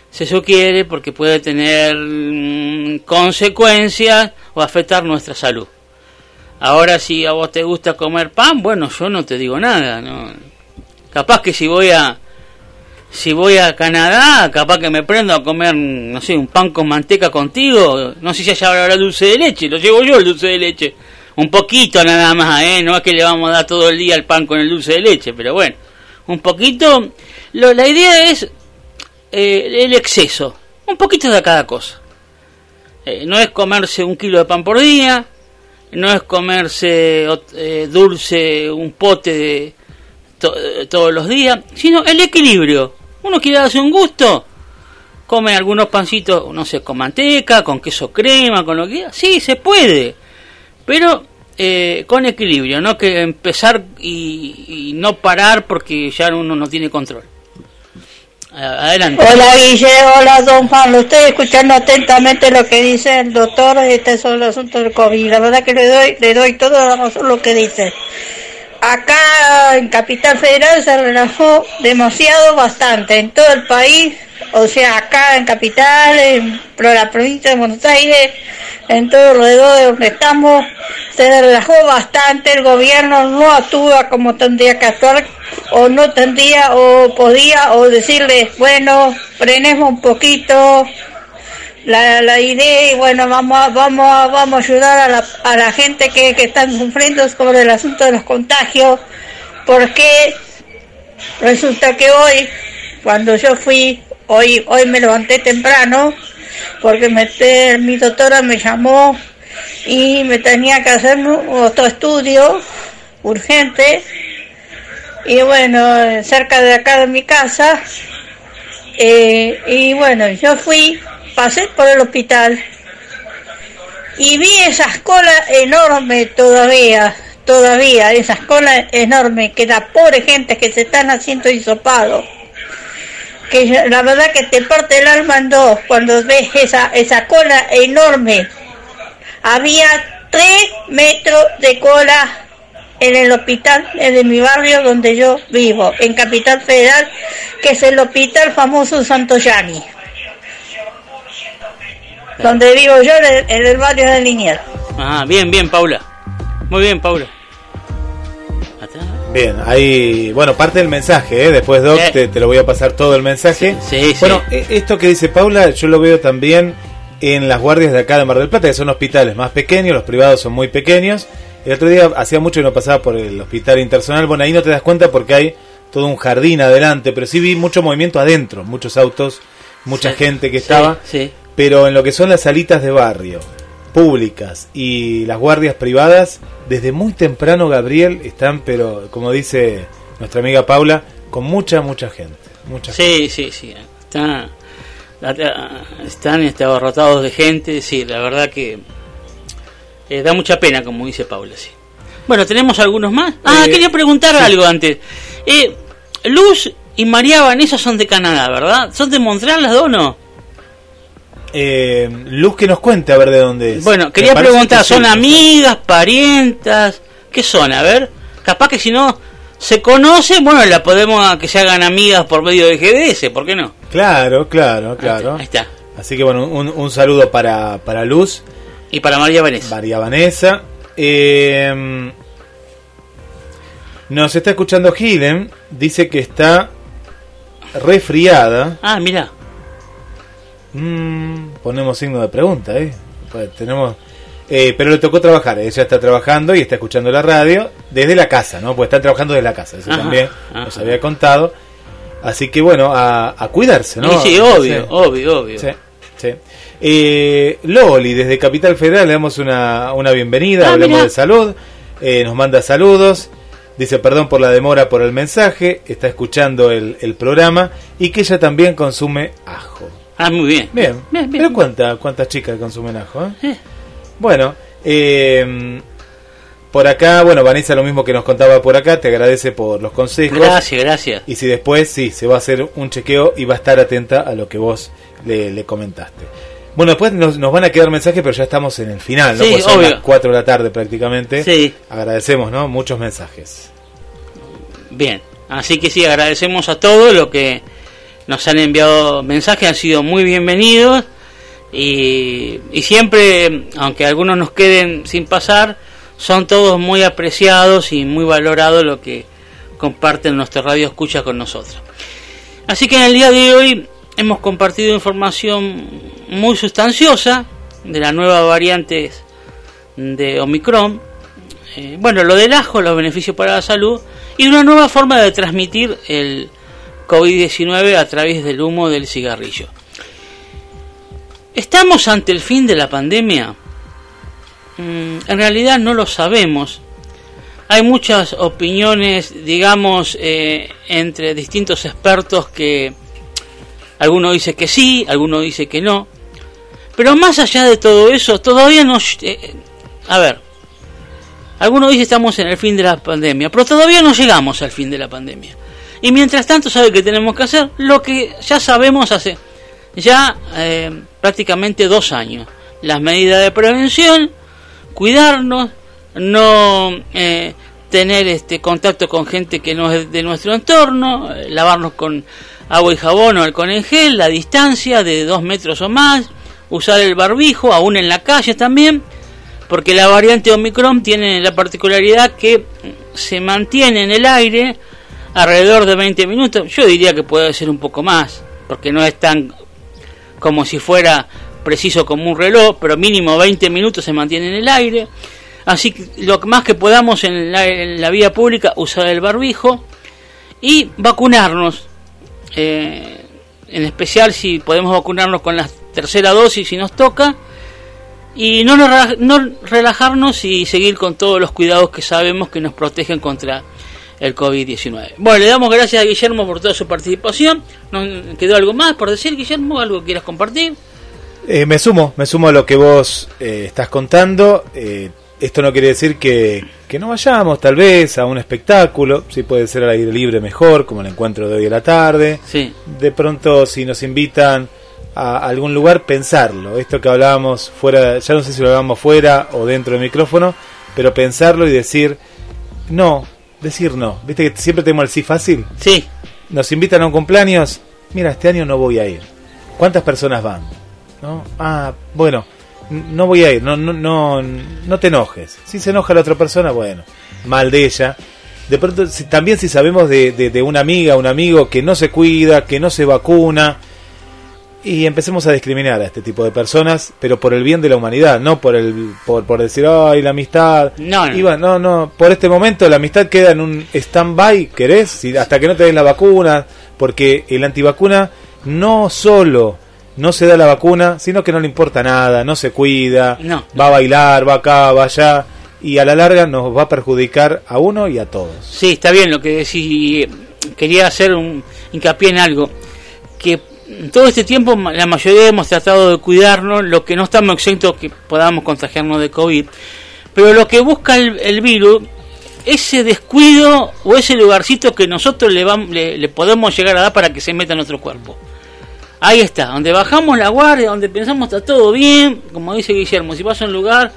se sugiere porque puede tener mmm, consecuencias o afectar nuestra salud. Ahora si a vos te gusta comer pan, bueno, yo no te digo nada, ¿no? Capaz que si voy a si voy a Canadá, capaz que me prendo a comer, no sé, un pan con manteca contigo, no sé si allá habrá dulce de leche, lo llevo yo el dulce de leche. Un poquito nada más, ¿eh? No es que le vamos a dar todo el día el pan con el dulce de leche, pero bueno, un poquito. Lo, la idea es eh, el exceso, un poquito de cada cosa. Eh, no es comerse un kilo de pan por día, no es comerse eh, dulce, un pote de to todos los días, sino el equilibrio. Uno quiere darse un gusto, come algunos pancitos, no sé, con manteca, con queso crema, con lo que quiera. Sí, se puede, pero eh, con equilibrio, no que empezar y, y no parar porque ya uno no tiene control. Hola Guille, hola Don Juan, lo estoy escuchando atentamente lo que dice el doctor. Este sobre el asunto del COVID. La verdad que le doy, le doy todo la razón lo que dice. Acá en Capital Federal se relajó demasiado bastante en todo el país, o sea, acá en Capital, en la provincia de Buenos Aires, en todo alrededor de donde estamos, se relajó bastante, el gobierno no actúa como tendría que actuar, o no tendría, o podía, o decirle, bueno, frenemos un poquito, la, la idea y bueno vamos a, vamos a, vamos ayudar a la, a la gente que, que están sufriendo con el asunto de los contagios porque resulta que hoy cuando yo fui hoy hoy me levanté temprano porque me, mi doctora me llamó y me tenía que hacer otro estudio urgente y bueno cerca de acá de mi casa eh, y bueno yo fui pasé por el hospital y vi esas colas enormes todavía, todavía esas colas enormes que la pobre gente que se están haciendo hisopado que la verdad que te parte el alma en dos cuando ves esa esa cola enorme. Había tres metros de cola en el hospital de mi barrio donde yo vivo, en Capital Federal, que es el hospital famoso Santo Yani. Donde vivo yo, en el, barrio de Liniers. Ah, bien, bien, Paula. Muy bien, Paula. Bien, ahí, bueno, parte del mensaje, ¿eh? después Doc te, te, lo voy a pasar todo el mensaje. Sí, sí, bueno, e, esto que dice Paula, yo lo veo también en las guardias de acá de Mar del Plata, que son hospitales más pequeños, los privados son muy pequeños. El otro día hacía mucho que no pasaba por el hospital internacional, bueno, ahí no te das cuenta porque hay todo un jardín adelante, pero sí vi mucho movimiento adentro, muchos autos, mucha gente que estaba, sí. pero en lo que son las salitas de barrio, públicas y las guardias privadas, desde muy temprano, Gabriel, están, pero como dice nuestra amiga Paula, con mucha, mucha gente. Mucha sí, sí, sí, está están este, abarrotados de gente, sí, la verdad que eh, da mucha pena, como dice Paula, sí. Bueno, ¿tenemos algunos más? Ah, Eh, quería preguntar sí. algo antes. Eh, Luz y María Vanessa son de Canadá, ¿verdad? ¿Son de Montreal las dos o no? Eh, Luz que nos cuente a ver de dónde es. Bueno, quería preguntar, que sí. ¿son amigas, parientas? ¿Qué son? A ver, capaz que si no se conocen, bueno, la podemos que se hagan amigas por medio de GDS, ¿por qué no? Claro, claro, claro. Ahí está. Así que bueno, un, un saludo para, para Luz. Y para María Vanessa. María Vanessa. Eh, nos está escuchando Gilen. Dice que está resfriada. Ah, mira. Mm, ponemos signo de pregunta, ¿eh? Pues tenemos... eh, pero le tocó trabajar, ella está trabajando y está escuchando la radio desde la casa, ¿no? Pues está trabajando desde la casa, eso Ajá, también ajá. nos había contado. Así que bueno, a, a cuidarse, ¿no? Y sí, obvio, Sí. obvio, obvio. Sí, sí. Eh, Loli, desde Capital Federal, le damos una, una bienvenida, Ah, hablamos mirá. de salud, eh, nos manda saludos, dice perdón por la demora por el mensaje, está escuchando el, el programa y que ella también consume ajo. Ah, muy bien. Bien, Bien, bien. pero ¿cuánta, ¿cuántas chicas consumen ajo? eh? Bueno, eh, por acá, bueno, Vanessa lo mismo que nos contaba por acá, te agradece por los consejos. Gracias, gracias. Y si después, sí, se va a hacer un chequeo y va a estar atenta a lo que vos le, le comentaste. Bueno, después nos, nos van a quedar mensajes, pero ya estamos en el final, ¿no? Sí, Pues son obvio. las 4 de la tarde prácticamente. Sí. Agradecemos, ¿no? Muchos mensajes. Bien, así que sí, agradecemos a todos los que nos han enviado mensajes, han sido muy bienvenidos y, y siempre, aunque algunos nos queden sin pasar, son todos muy apreciados y muy valorados lo que comparten nuestra radio escucha con nosotros. Así que en el día de hoy hemos compartido información muy sustanciosa de la nueva variante de Omicron. Eh, bueno, lo del ajo, los beneficios para la salud y una nueva forma de transmitir el COVID-19 a través del humo del cigarrillo. ¿Estamos ante el fin de la pandemia? Mm, en realidad no lo sabemos. Hay muchas opiniones, digamos, eh, entre distintos expertos que alguno dice que sí, alguno dice que no. Pero más allá de todo eso, todavía no... eh, a ver, algunos dicen estamos en el fin de la pandemia, pero todavía no llegamos al fin de la pandemia. Y mientras tanto, ¿sabe qué tenemos que hacer? Lo que ya sabemos hace ya eh, prácticamente dos años. Las medidas de prevención, cuidarnos, no eh, tener este contacto con gente que no es de nuestro entorno, eh, lavarnos con agua y jabón o alcohol en gel, la distancia de dos metros o más, usar el barbijo, aún en la calle también, porque la variante Omicron tiene la particularidad que se mantiene en el aire alrededor de 20 minutos, yo diría que puede ser un poco más, porque no es tan como si fuera preciso como un reloj, pero mínimo 20 minutos se mantiene en el aire. Así que lo más que podamos en la vía pública, usar el barbijo y vacunarnos. Eh, en especial si podemos vacunarnos con la tercera dosis si nos toca. Y no, nos no relajarnos y seguir con todos los cuidados que sabemos que nos protegen contra el COVID-19. Bueno, le damos gracias a Guillermo por toda su participación. ¿Nos quedó algo más por decir, Guillermo? ¿Algo que quieras compartir? Eh, me sumo, me sumo a lo que vos eh, estás contando. Eh, esto no quiere decir que, que no vayamos tal vez a un espectáculo, si puede ser al aire libre mejor, como el encuentro de hoy a la tarde. Sí. De pronto si nos invitan a algún lugar, pensarlo. Esto que hablábamos fuera, ya no sé si lo hablábamos fuera o dentro del micrófono, pero pensarlo y decir no, decir no. ¿Viste que siempre tenemos el sí fácil? Sí. Nos invitan a un cumpleaños, mira, este año no voy a ir. ¿Cuántas personas van? ¿No? Ah, bueno, no voy a ir, no, no, no, no te enojes. Si se enoja la otra persona, bueno, mal de ella. De pronto, si- también si sabemos de, de, de una amiga, un amigo que no se cuida, que no se vacuna, y empecemos a discriminar a este tipo de personas, pero por el bien de la humanidad, no por el por, por decir, ay, la amistad. No, no. Iba, no, no, por este momento la amistad queda en un stand-by, ¿querés? Si- hasta que no te den la vacuna, porque el antivacuna no solo no se da la vacuna, sino que no le importa nada, no se cuida, No. va a bailar, va acá, va allá, y a la larga nos va a perjudicar a uno y a todos. Sí, está bien lo que decís. Quería hacer un hincapié en algo. Que todo este tiempo la mayoría hemos tratado de cuidarnos, lo que no estamos exentos que podamos contagiarnos de COVID. Pero lo que busca el, el virus, ese descuido o ese lugarcito que nosotros le, vam- le, le podemos llegar a dar para que se meta en nuestro cuerpo. Ahí está, donde bajamos la guardia, donde pensamos está todo bien, como dice Guillermo, si vas a un lugar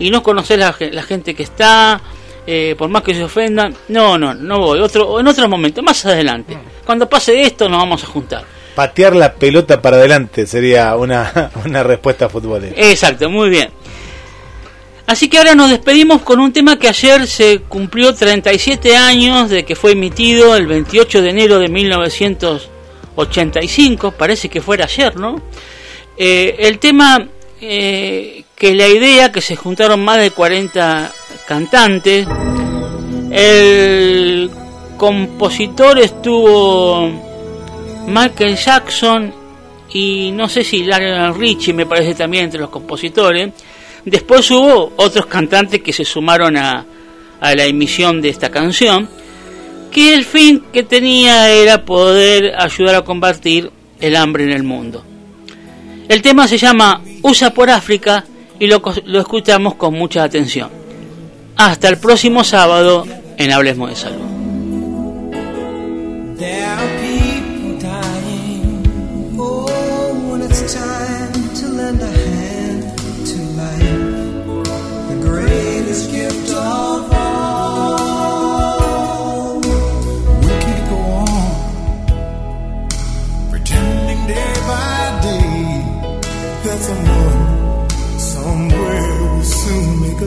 y no conoces la, la gente que está, eh, por más que se ofendan, no, no, no voy, otro, en otro momento, más adelante. Cuando pase esto nos vamos a juntar. Patear la pelota para adelante sería una, [LAUGHS] una respuesta futbolera. Exacto, muy bien. Así que ahora nos despedimos con un tema que ayer se cumplió 37 años de que fue emitido el 28 de enero de 1985, parece que fuera ayer, ¿no? Eh, el tema eh, que la idea que se juntaron más de 40 cantantes, el compositor estuvo Michael Jackson y no sé si Lionel Richie me parece también entre los compositores. Después hubo otros cantantes que se sumaron a, a la emisión de esta canción, que el fin que tenía era poder ayudar a combatir el hambre en el mundo. El tema se llama Usa por África y lo, lo escuchamos con mucha atención. Hasta el próximo sábado en Hablemos de Salud.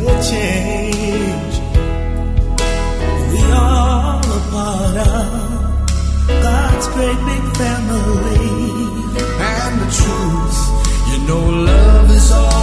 Make change. We are a part of God's great big family. And the truth, you know, love is all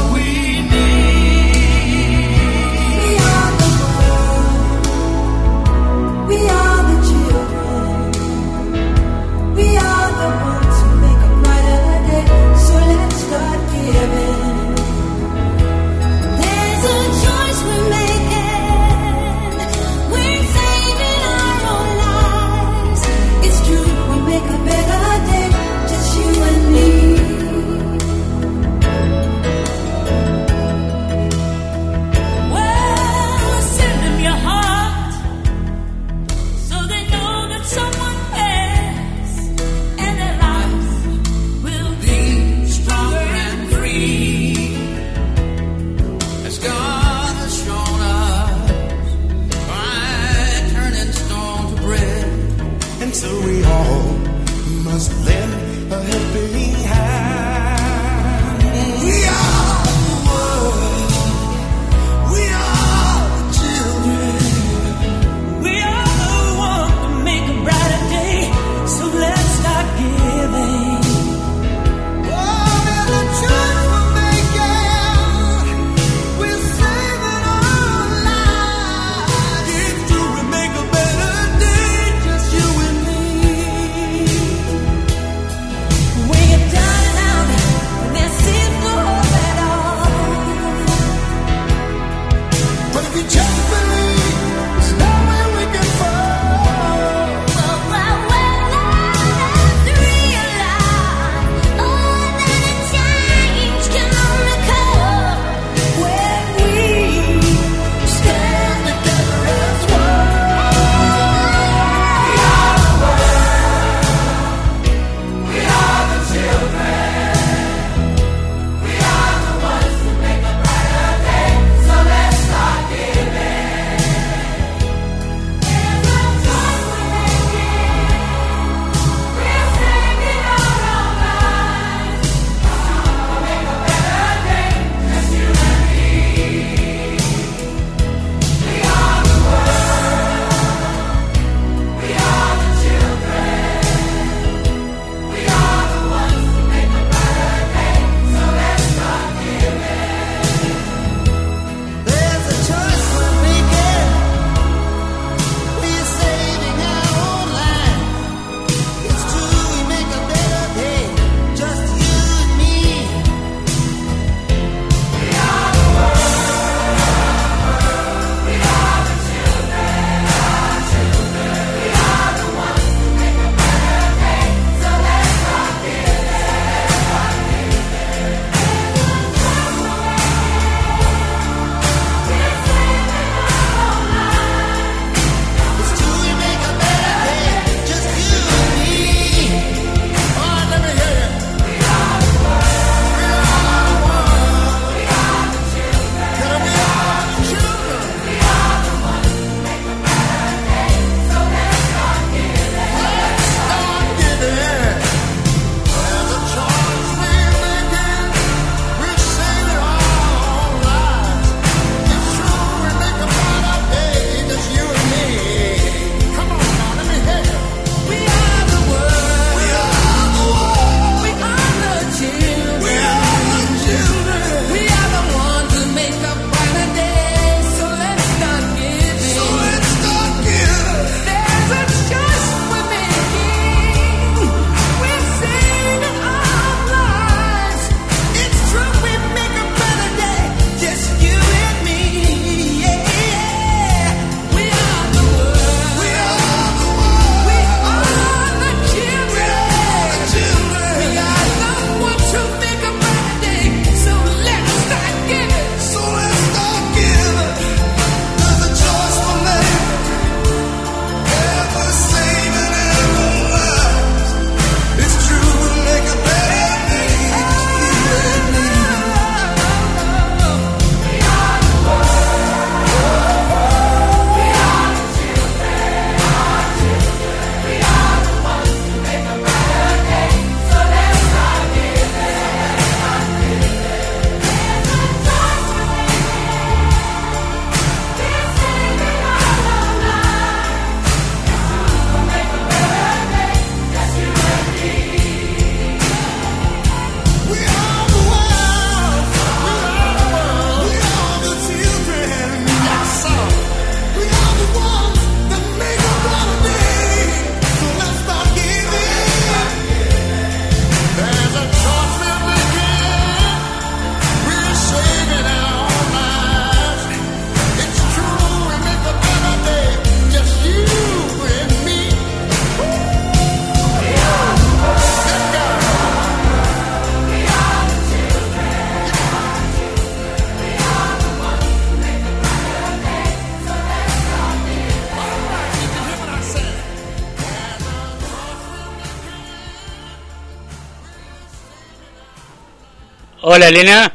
Hola, Elena.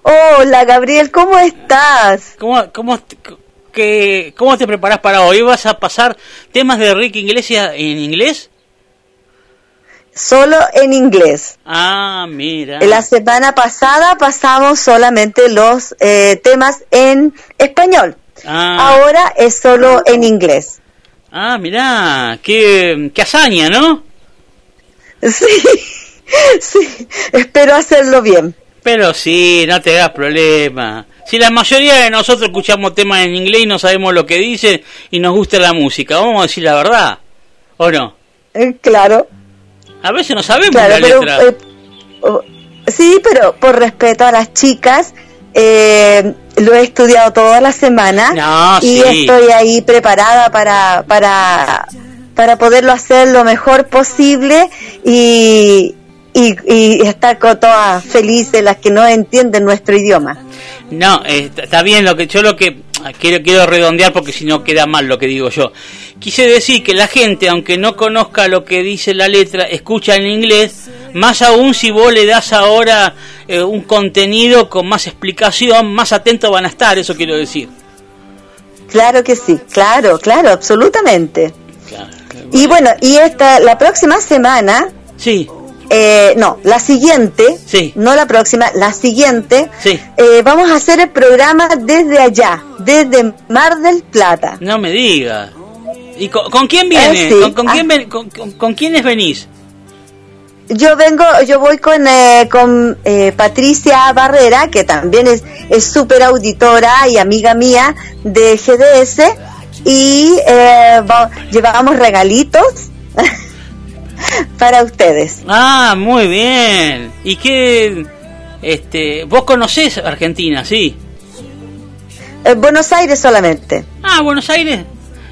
Hola, Gabriel, ¿cómo estás? ¿Cómo, cómo, qué- ¿Cómo te preparas para hoy? ¿Vas a pasar temas de Enrique Iglesias en inglés? Solo en inglés. Ah, mira. La semana pasada pasamos solamente los eh, temas en español. Ah, Ahora es solo en inglés. ah mira, qué, qué hazaña, ¿no? [LAUGHS] Sí, [LAUGHS] sí, espero hacerlo bien. Pero sí, no te das problema. Si la mayoría de nosotros escuchamos temas en inglés y no sabemos lo que dicen y nos gusta la música, vamos a decir la verdad, ¿o no? Eh, claro, A veces no sabemos claro, la pero letra. eh, oh, sí, pero por respeto a las chicas, eh, lo he estudiado toda la semana No, y sí. estoy ahí preparada para para para poderlo hacer lo mejor posible y y, y estar con todas felices las que no entienden nuestro idioma. No, eh, está- bien lo que yo lo que ah, quiero quiero redondear porque si no queda mal lo que digo yo. Quise decir que la gente, aunque no conozca lo que dice la letra, escucha en inglés, más aún si vos le das ahora eh, un contenido con más explicación, más atentos van a estar, eso quiero decir. Claro que sí, claro, claro, absolutamente. Y bueno, y esta, la próxima semana, sí, eh, no, la siguiente, no la próxima, la siguiente, eh, vamos a hacer el programa desde allá, desde Mar del Plata. No me digas. ¿Y con, con quién viene? Eh, sí. ¿Con, con Ah. quién ven- con- quiénes venís? Yo vengo, yo voy con, eh, con eh, Patricia Barrera, que también es es súper auditora y amiga mía de GDS, y eh, llevamos regalitos [LAUGHS] [LAUGHS] para ustedes. Ah, muy bien. ¿Y qué? Este, vos conocés Argentina, sí. En Buenos Aires solamente. Ah, Buenos Aires.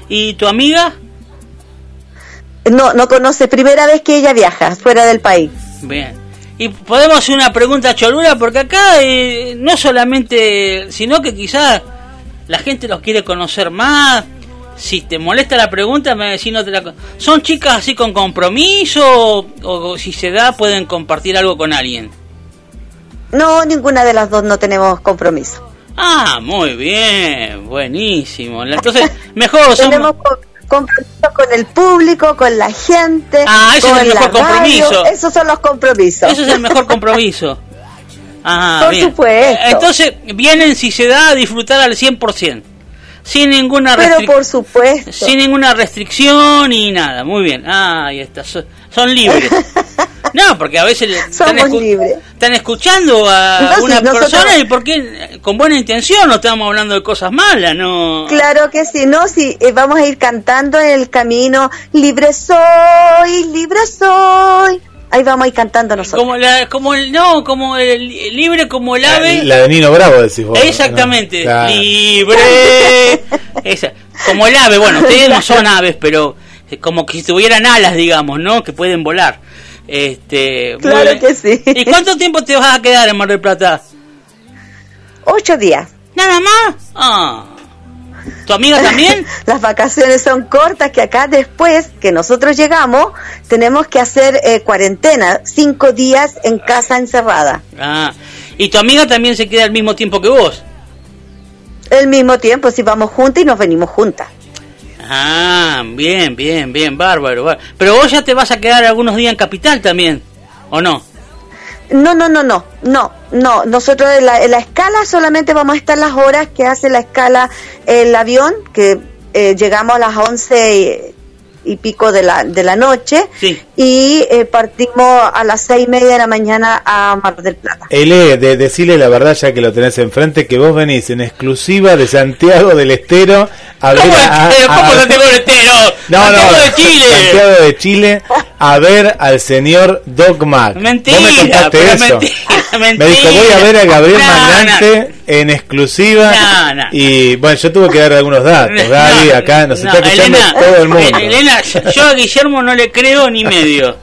¿Y tu amiga? No, no conoce, primera vez que ella viaja fuera del país. Bien. Y podemos hacer una pregunta cholura porque acá eh, no solamente, sino que quizás la gente los quiere conocer más. Si te molesta la pregunta, me decís no te la. ¿Son chicas así con compromiso o, o si se da pueden compartir algo con alguien? No, ninguna de las dos no tenemos compromiso. Ah, muy bien, buenísimo. Entonces, [LAUGHS] mejor somos... Tenemos co- compromiso con el público, con la gente. Ah, ese es con el mejor radio. compromiso. Esos son los compromisos. Eso es el mejor [LAUGHS] compromiso. Ah, Por bien. supuesto. Entonces, vienen si se da a disfrutar al 100%. Sin ninguna Pero por supuesto. Sin ninguna restricción ni nada. Muy bien. Ah, ahí está. Son, son libres. [LAUGHS] No, porque a veces están, escu- libres. están escuchando a No, una persona y porque con buena intención no estamos hablando de cosas malas, no. Claro que sí, no, sí, eh, vamos a ir cantando en el camino, libre soy, libre soy. Ahí vamos a ir cantando nosotros. Como la, como el, no, como el libre como el ave. La de Nino Bravo decís vos. Exactamente, ¿no? Claro. libre. [LAUGHS] Esa. Como el ave, bueno, ustedes no son aves, pero eh, como que si tuvieran alas, digamos, ¿no? Que pueden volar. Este, Claro que sí. ¿Y cuánto tiempo te vas a quedar en Mar del Plata? Ocho días. ¿Nada más? Ah. ¿Tu amiga también? [LAUGHS] Las vacaciones son cortas que acá después que nosotros llegamos tenemos que hacer eh, cuarentena, cinco días en casa encerrada. Ah. ¿Y tu amiga también se queda al mismo tiempo que vos? El mismo tiempo, si vamos juntas y nos venimos juntas. Ah, bien, bien, bien, bárbaro, bárbaro. Pero vos ya te vas a quedar algunos días en Capital también, ¿o no? No, no, no, no, no, no. Nosotros en la, escala solamente vamos a estar las horas que hace la escala el avión, que eh, llegamos a las once y, pico de la, de la noche y eh, partimos a las seis y media de la mañana a Mar del Plata. Ele, de, decirle la verdad ya que lo tenés enfrente, que vos venís en exclusiva de Santiago del Estero a ver ¿Cómo, a, Estero? a- ¿Cómo Santiago del Estero? [LAUGHS] No, Santiago no, de Chile. Santiago de Chile a ver al señor Doc Mac. Mentira, Vos me contaste eso. mentira, Me dijo, voy a ver a Gabriel No, Magnante en exclusiva. No. Y bueno, yo tuve que dar algunos datos. Gaby, acá nos No, está escuchando Elena, todo el mundo. Elena, yo a Guillermo no le creo ni medio.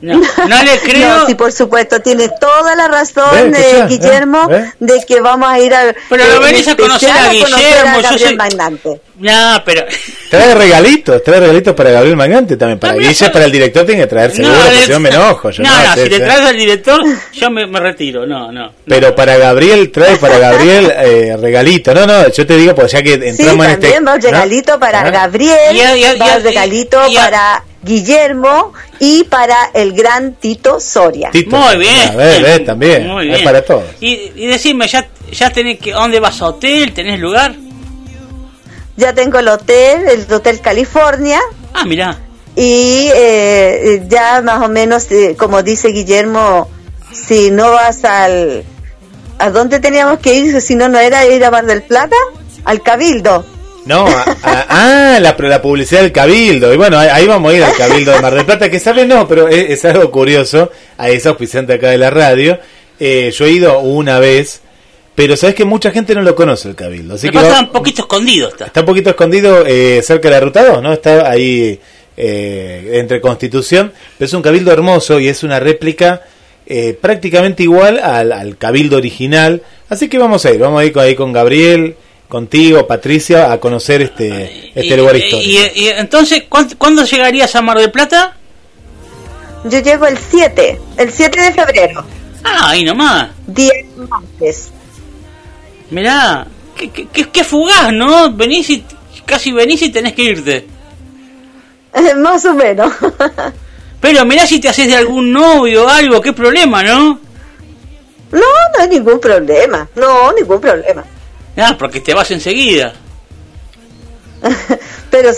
No, no le [LAUGHS] creo. No, sí, por supuesto, tiene toda la razón, Ve, eh, Guillermo, ve, ve. de que vamos a ir a. Pero eh, lo en venís a conocer especial a Guillermo, yo Gabriel soy- Magnante. No, pero. Trae [LAUGHS] regalitos, trae regalitos para Gabriel Magnante también. Para Guille, para el director tiene que traer seguro, No, si no me enojo. Yo, no, no, sí, si le sí. traes al director, yo me, me retiro. No, no. Pero para Gabriel, trae para [LAUGHS] Gabriel eh, regalito. No, no, yo te digo, pues ya que Sí, entramos en también este. va un regalito para. Gabriel, Y a- y a- y va a- un regalito y a- para Guillermo y para el gran Tito Soria. Tito. Muy bien. A ver, ver, también. Muy Es para todos. Y, y decime, ¿ya, ya tenés que. ¿a ¿Dónde vas a hotel? ¿Tenés lugar? Ya tengo el hotel, el Hotel California. Ah, mirá. Y eh, ya más o menos, eh, como dice Guillermo, si no vas al... ¿A dónde teníamos que ir? Si no, no era ir a Mar del Plata, al Cabildo. No, ah, la, la publicidad del Cabildo. Y bueno, ahí, ahí vamos a ir al Cabildo de Mar del Plata, que sabe no, pero es, es algo curioso. A esa auspiciante acá de la radio. Eh, yo he ido una vez, pero sabes que mucha gente no lo conoce el Cabildo. Así que va- un poquito escondido. Está. está un poquito escondido eh, cerca de la ruta 2, ¿no? Está ahí eh, entre Constitución. Pero es un Cabildo hermoso y es una réplica eh, prácticamente igual al, al Cabildo original. Así que vamos a ir, vamos a ir con- ahí con Gabriel, contigo, Patricia, a conocer este, este Y- lugar y- histórico. y- y entonces, ¿cuándo, cuándo llegarías a Mar del Plata? Yo llego el 7, el 7 de febrero, Ah, ahí nomás. día martes. Mirá, qué, qué, qué- qué fugaz, ¿no? Venís y casi venís y tenés que irte. [LAUGHS] más o menos. [LAUGHS] Pero mirá si te haces de algún novio o algo, qué problema, ¿no? No, no hay ningún problema. No, ningún problema. Ah, porque te vas enseguida. [LAUGHS] Pero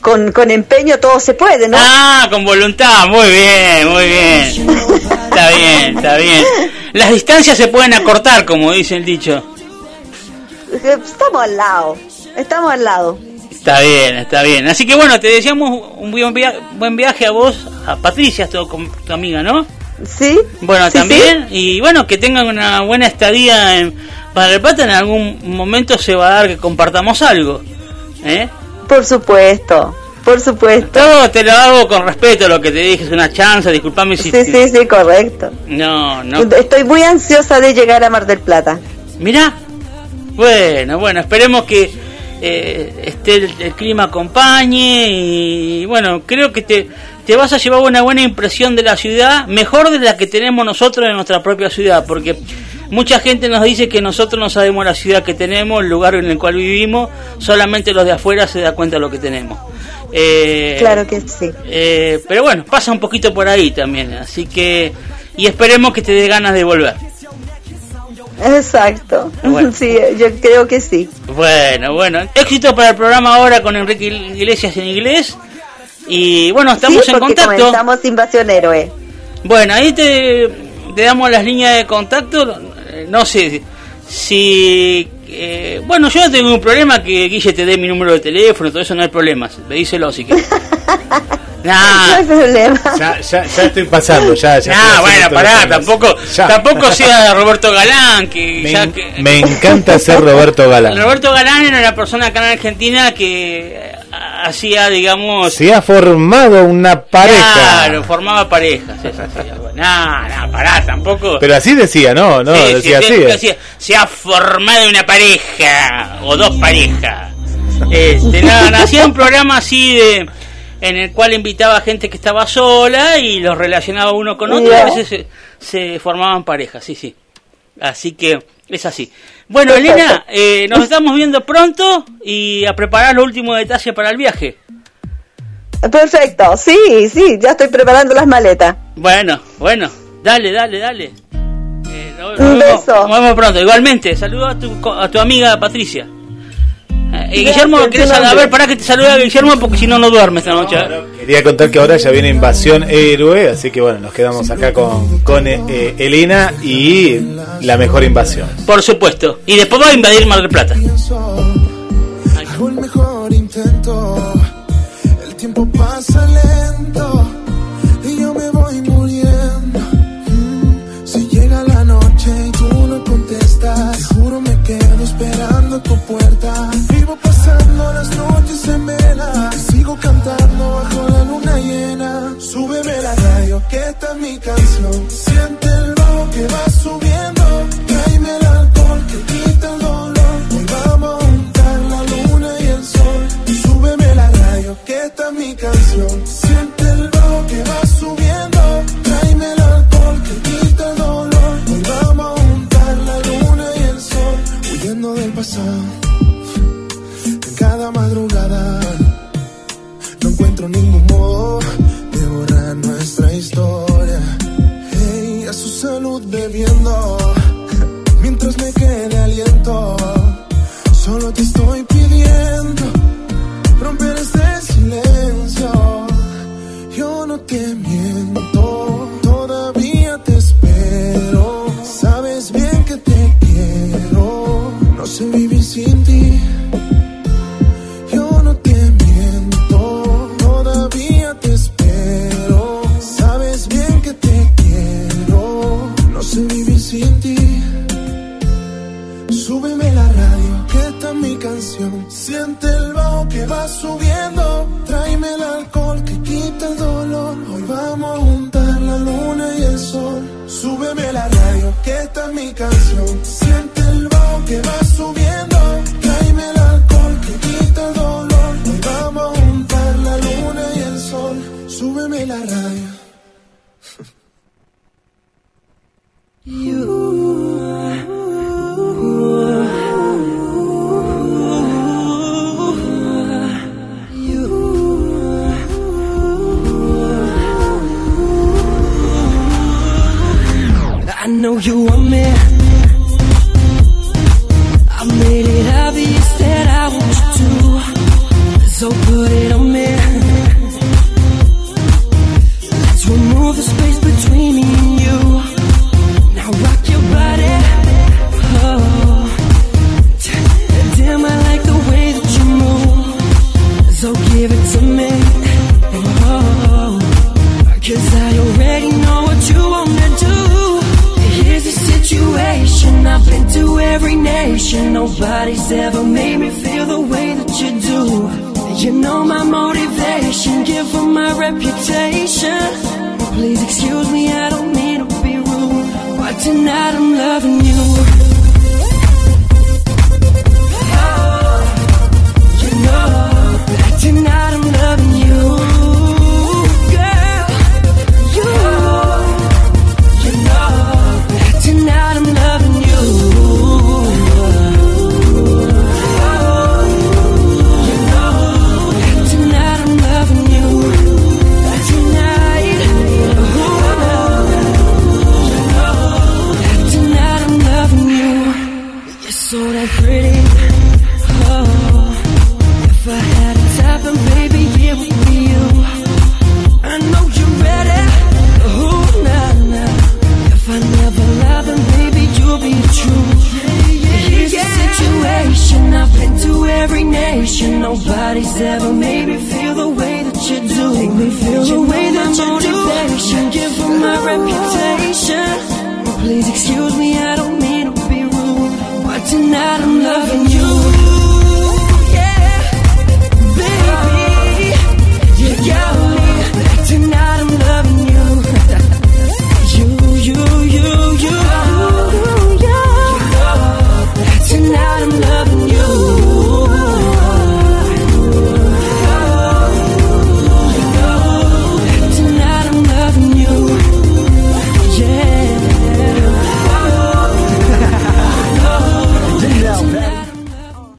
con, con empeño todo se puede, ¿no? Ah, con voluntad, muy bien, muy bien. Está bien, está bien. Las distancias se pueden acortar, como dice el dicho. Estamos al lado. Estamos al lado. Está bien, está bien. Así que bueno, te deseamos un buen, via- buen viaje a vos, a Patricia, tu, tu amiga, ¿no? Sí. Bueno, Sí, también. Y bueno, que tengan una buena estadía en Mar del Plata. En algún momento se va a dar que compartamos algo. ¿Eh? Por supuesto. Por supuesto. Todo te lo hago con respeto, lo que te dije es una chance, disculpame si... Sí, sí, sí, correcto. No, no. Estoy muy ansiosa de llegar a Mar del Plata. Mirá. Bueno, bueno, esperemos que eh, esté el, el clima acompañe y bueno, creo que te, te vas a llevar una buena impresión de la ciudad, mejor de la que tenemos nosotros en nuestra propia ciudad, porque mucha gente nos dice que nosotros no sabemos la ciudad que tenemos, el lugar en el cual vivimos, solamente los de afuera se da cuenta de lo que tenemos. Eh, Claro que sí. eh, pero bueno, pasa un poquito por ahí también, así que y esperemos que te dé ganas de volver. Exacto. Bueno. [LAUGHS] Sí, yo creo que sí. Bueno, bueno, éxito para el programa ahora con Enrique Iglesias en inglés. Y bueno, estamos Sí, en contacto. comenzamos Invasión Héroe. Bueno, ahí te, te damos las líneas de contacto. No sé si. eh, bueno, yo no tengo ningún problema que Guille te dé mi número de teléfono, todo eso no hay problema. Díselo si quieres. [LAUGHS] Nah. No hay problema. Ya, ya, ya estoy pasando, ya, ya. [LAUGHS] Ah, estoy bueno, pará, tampoco, Ya. tampoco sea [LAUGHS] Roberto Galán, que Me, ya que, me encanta ser Roberto Galán. Roberto Galán era una persona acá en Argentina que hacía, digamos, Se ha formado una pareja. Claro, formaba parejas. sí, sí. No, no, pará, tampoco. Pero así decía, ¿no? No, Sí, decía sí, así. ¿eh? decía, se ha formado una pareja o dos parejas. Este, nada, nada, hacía un programa así de en el cual invitaba a gente que estaba sola y los relacionaba uno con otro y a veces se, se formaban parejas, sí, sí. Así que es así. Bueno, [LAUGHS] Elena, eh, nos estamos viendo pronto y a preparar los últimos detalles para el viaje. Perfecto, sí, sí, ya estoy preparando las maletas. Bueno, bueno, dale, dale, dale. Eh, nos- Un beso. Nos vemos pronto. Igualmente, saludo a tu, a tu amiga Patricia. Eh, Guillermo, ¿querés? A ver, para que te salude a Guillermo porque si no, no duerme esta noche. Quería contar que ahora ya viene Invasión Héroe, así que bueno, nos quedamos acá con, con eh, Elena y la mejor invasión. Por supuesto. Y después va a invadir Mar del Plata. Hago el mejor intento. El tiempo pasa lento y yo me voy muriendo. Mm, Si llega la noche y tú no contestas, te juro me quedo esperando tu puerta las noches en vela. Sigo cantando bajo la luna llena. Súbeme la radio, que esta es mi canción. Siente el bajo que va subiendo. Tráeme el alcohol que quita el dolor. Hoy vamos a juntar la luna y el sol. Súbeme la radio, que esta es mi canción. Siente el bajo que va subiendo. Tráeme el alcohol que quita el dolor. Hoy vamos a juntar la luna y el sol. Huyendo del pasado ningún modo de borrar nuestra historia. Hey, a su salud bebiendo, que va subiendo. Tráeme el alcohol que quita el dolor. Hoy vamos a juntar la luna y el sol. Súbeme la radio, que esta es mi canción. Siente el bajo que va subiendo. Tráeme el alcohol que quita el dolor. Hoy vamos a juntar la luna y el sol. Súbeme la radio. [LAUGHS] you want me. I made it obvious that I want you to. So put it on me. Let's remove the space between me I've been to every nation. Nobody's ever made me feel the way that you do. You know my motivation, give them my reputation. Please excuse me, I don't mean to be rude. But tonight I'm loving you. Oh, you know that tonight I'm loving you. every nation. Nobody's ever made me feel the way that you do. Make me feel the way that you motivation. do. Give me my reputation. Please excuse me, I don't mean to be rude. But tonight I'm loving you.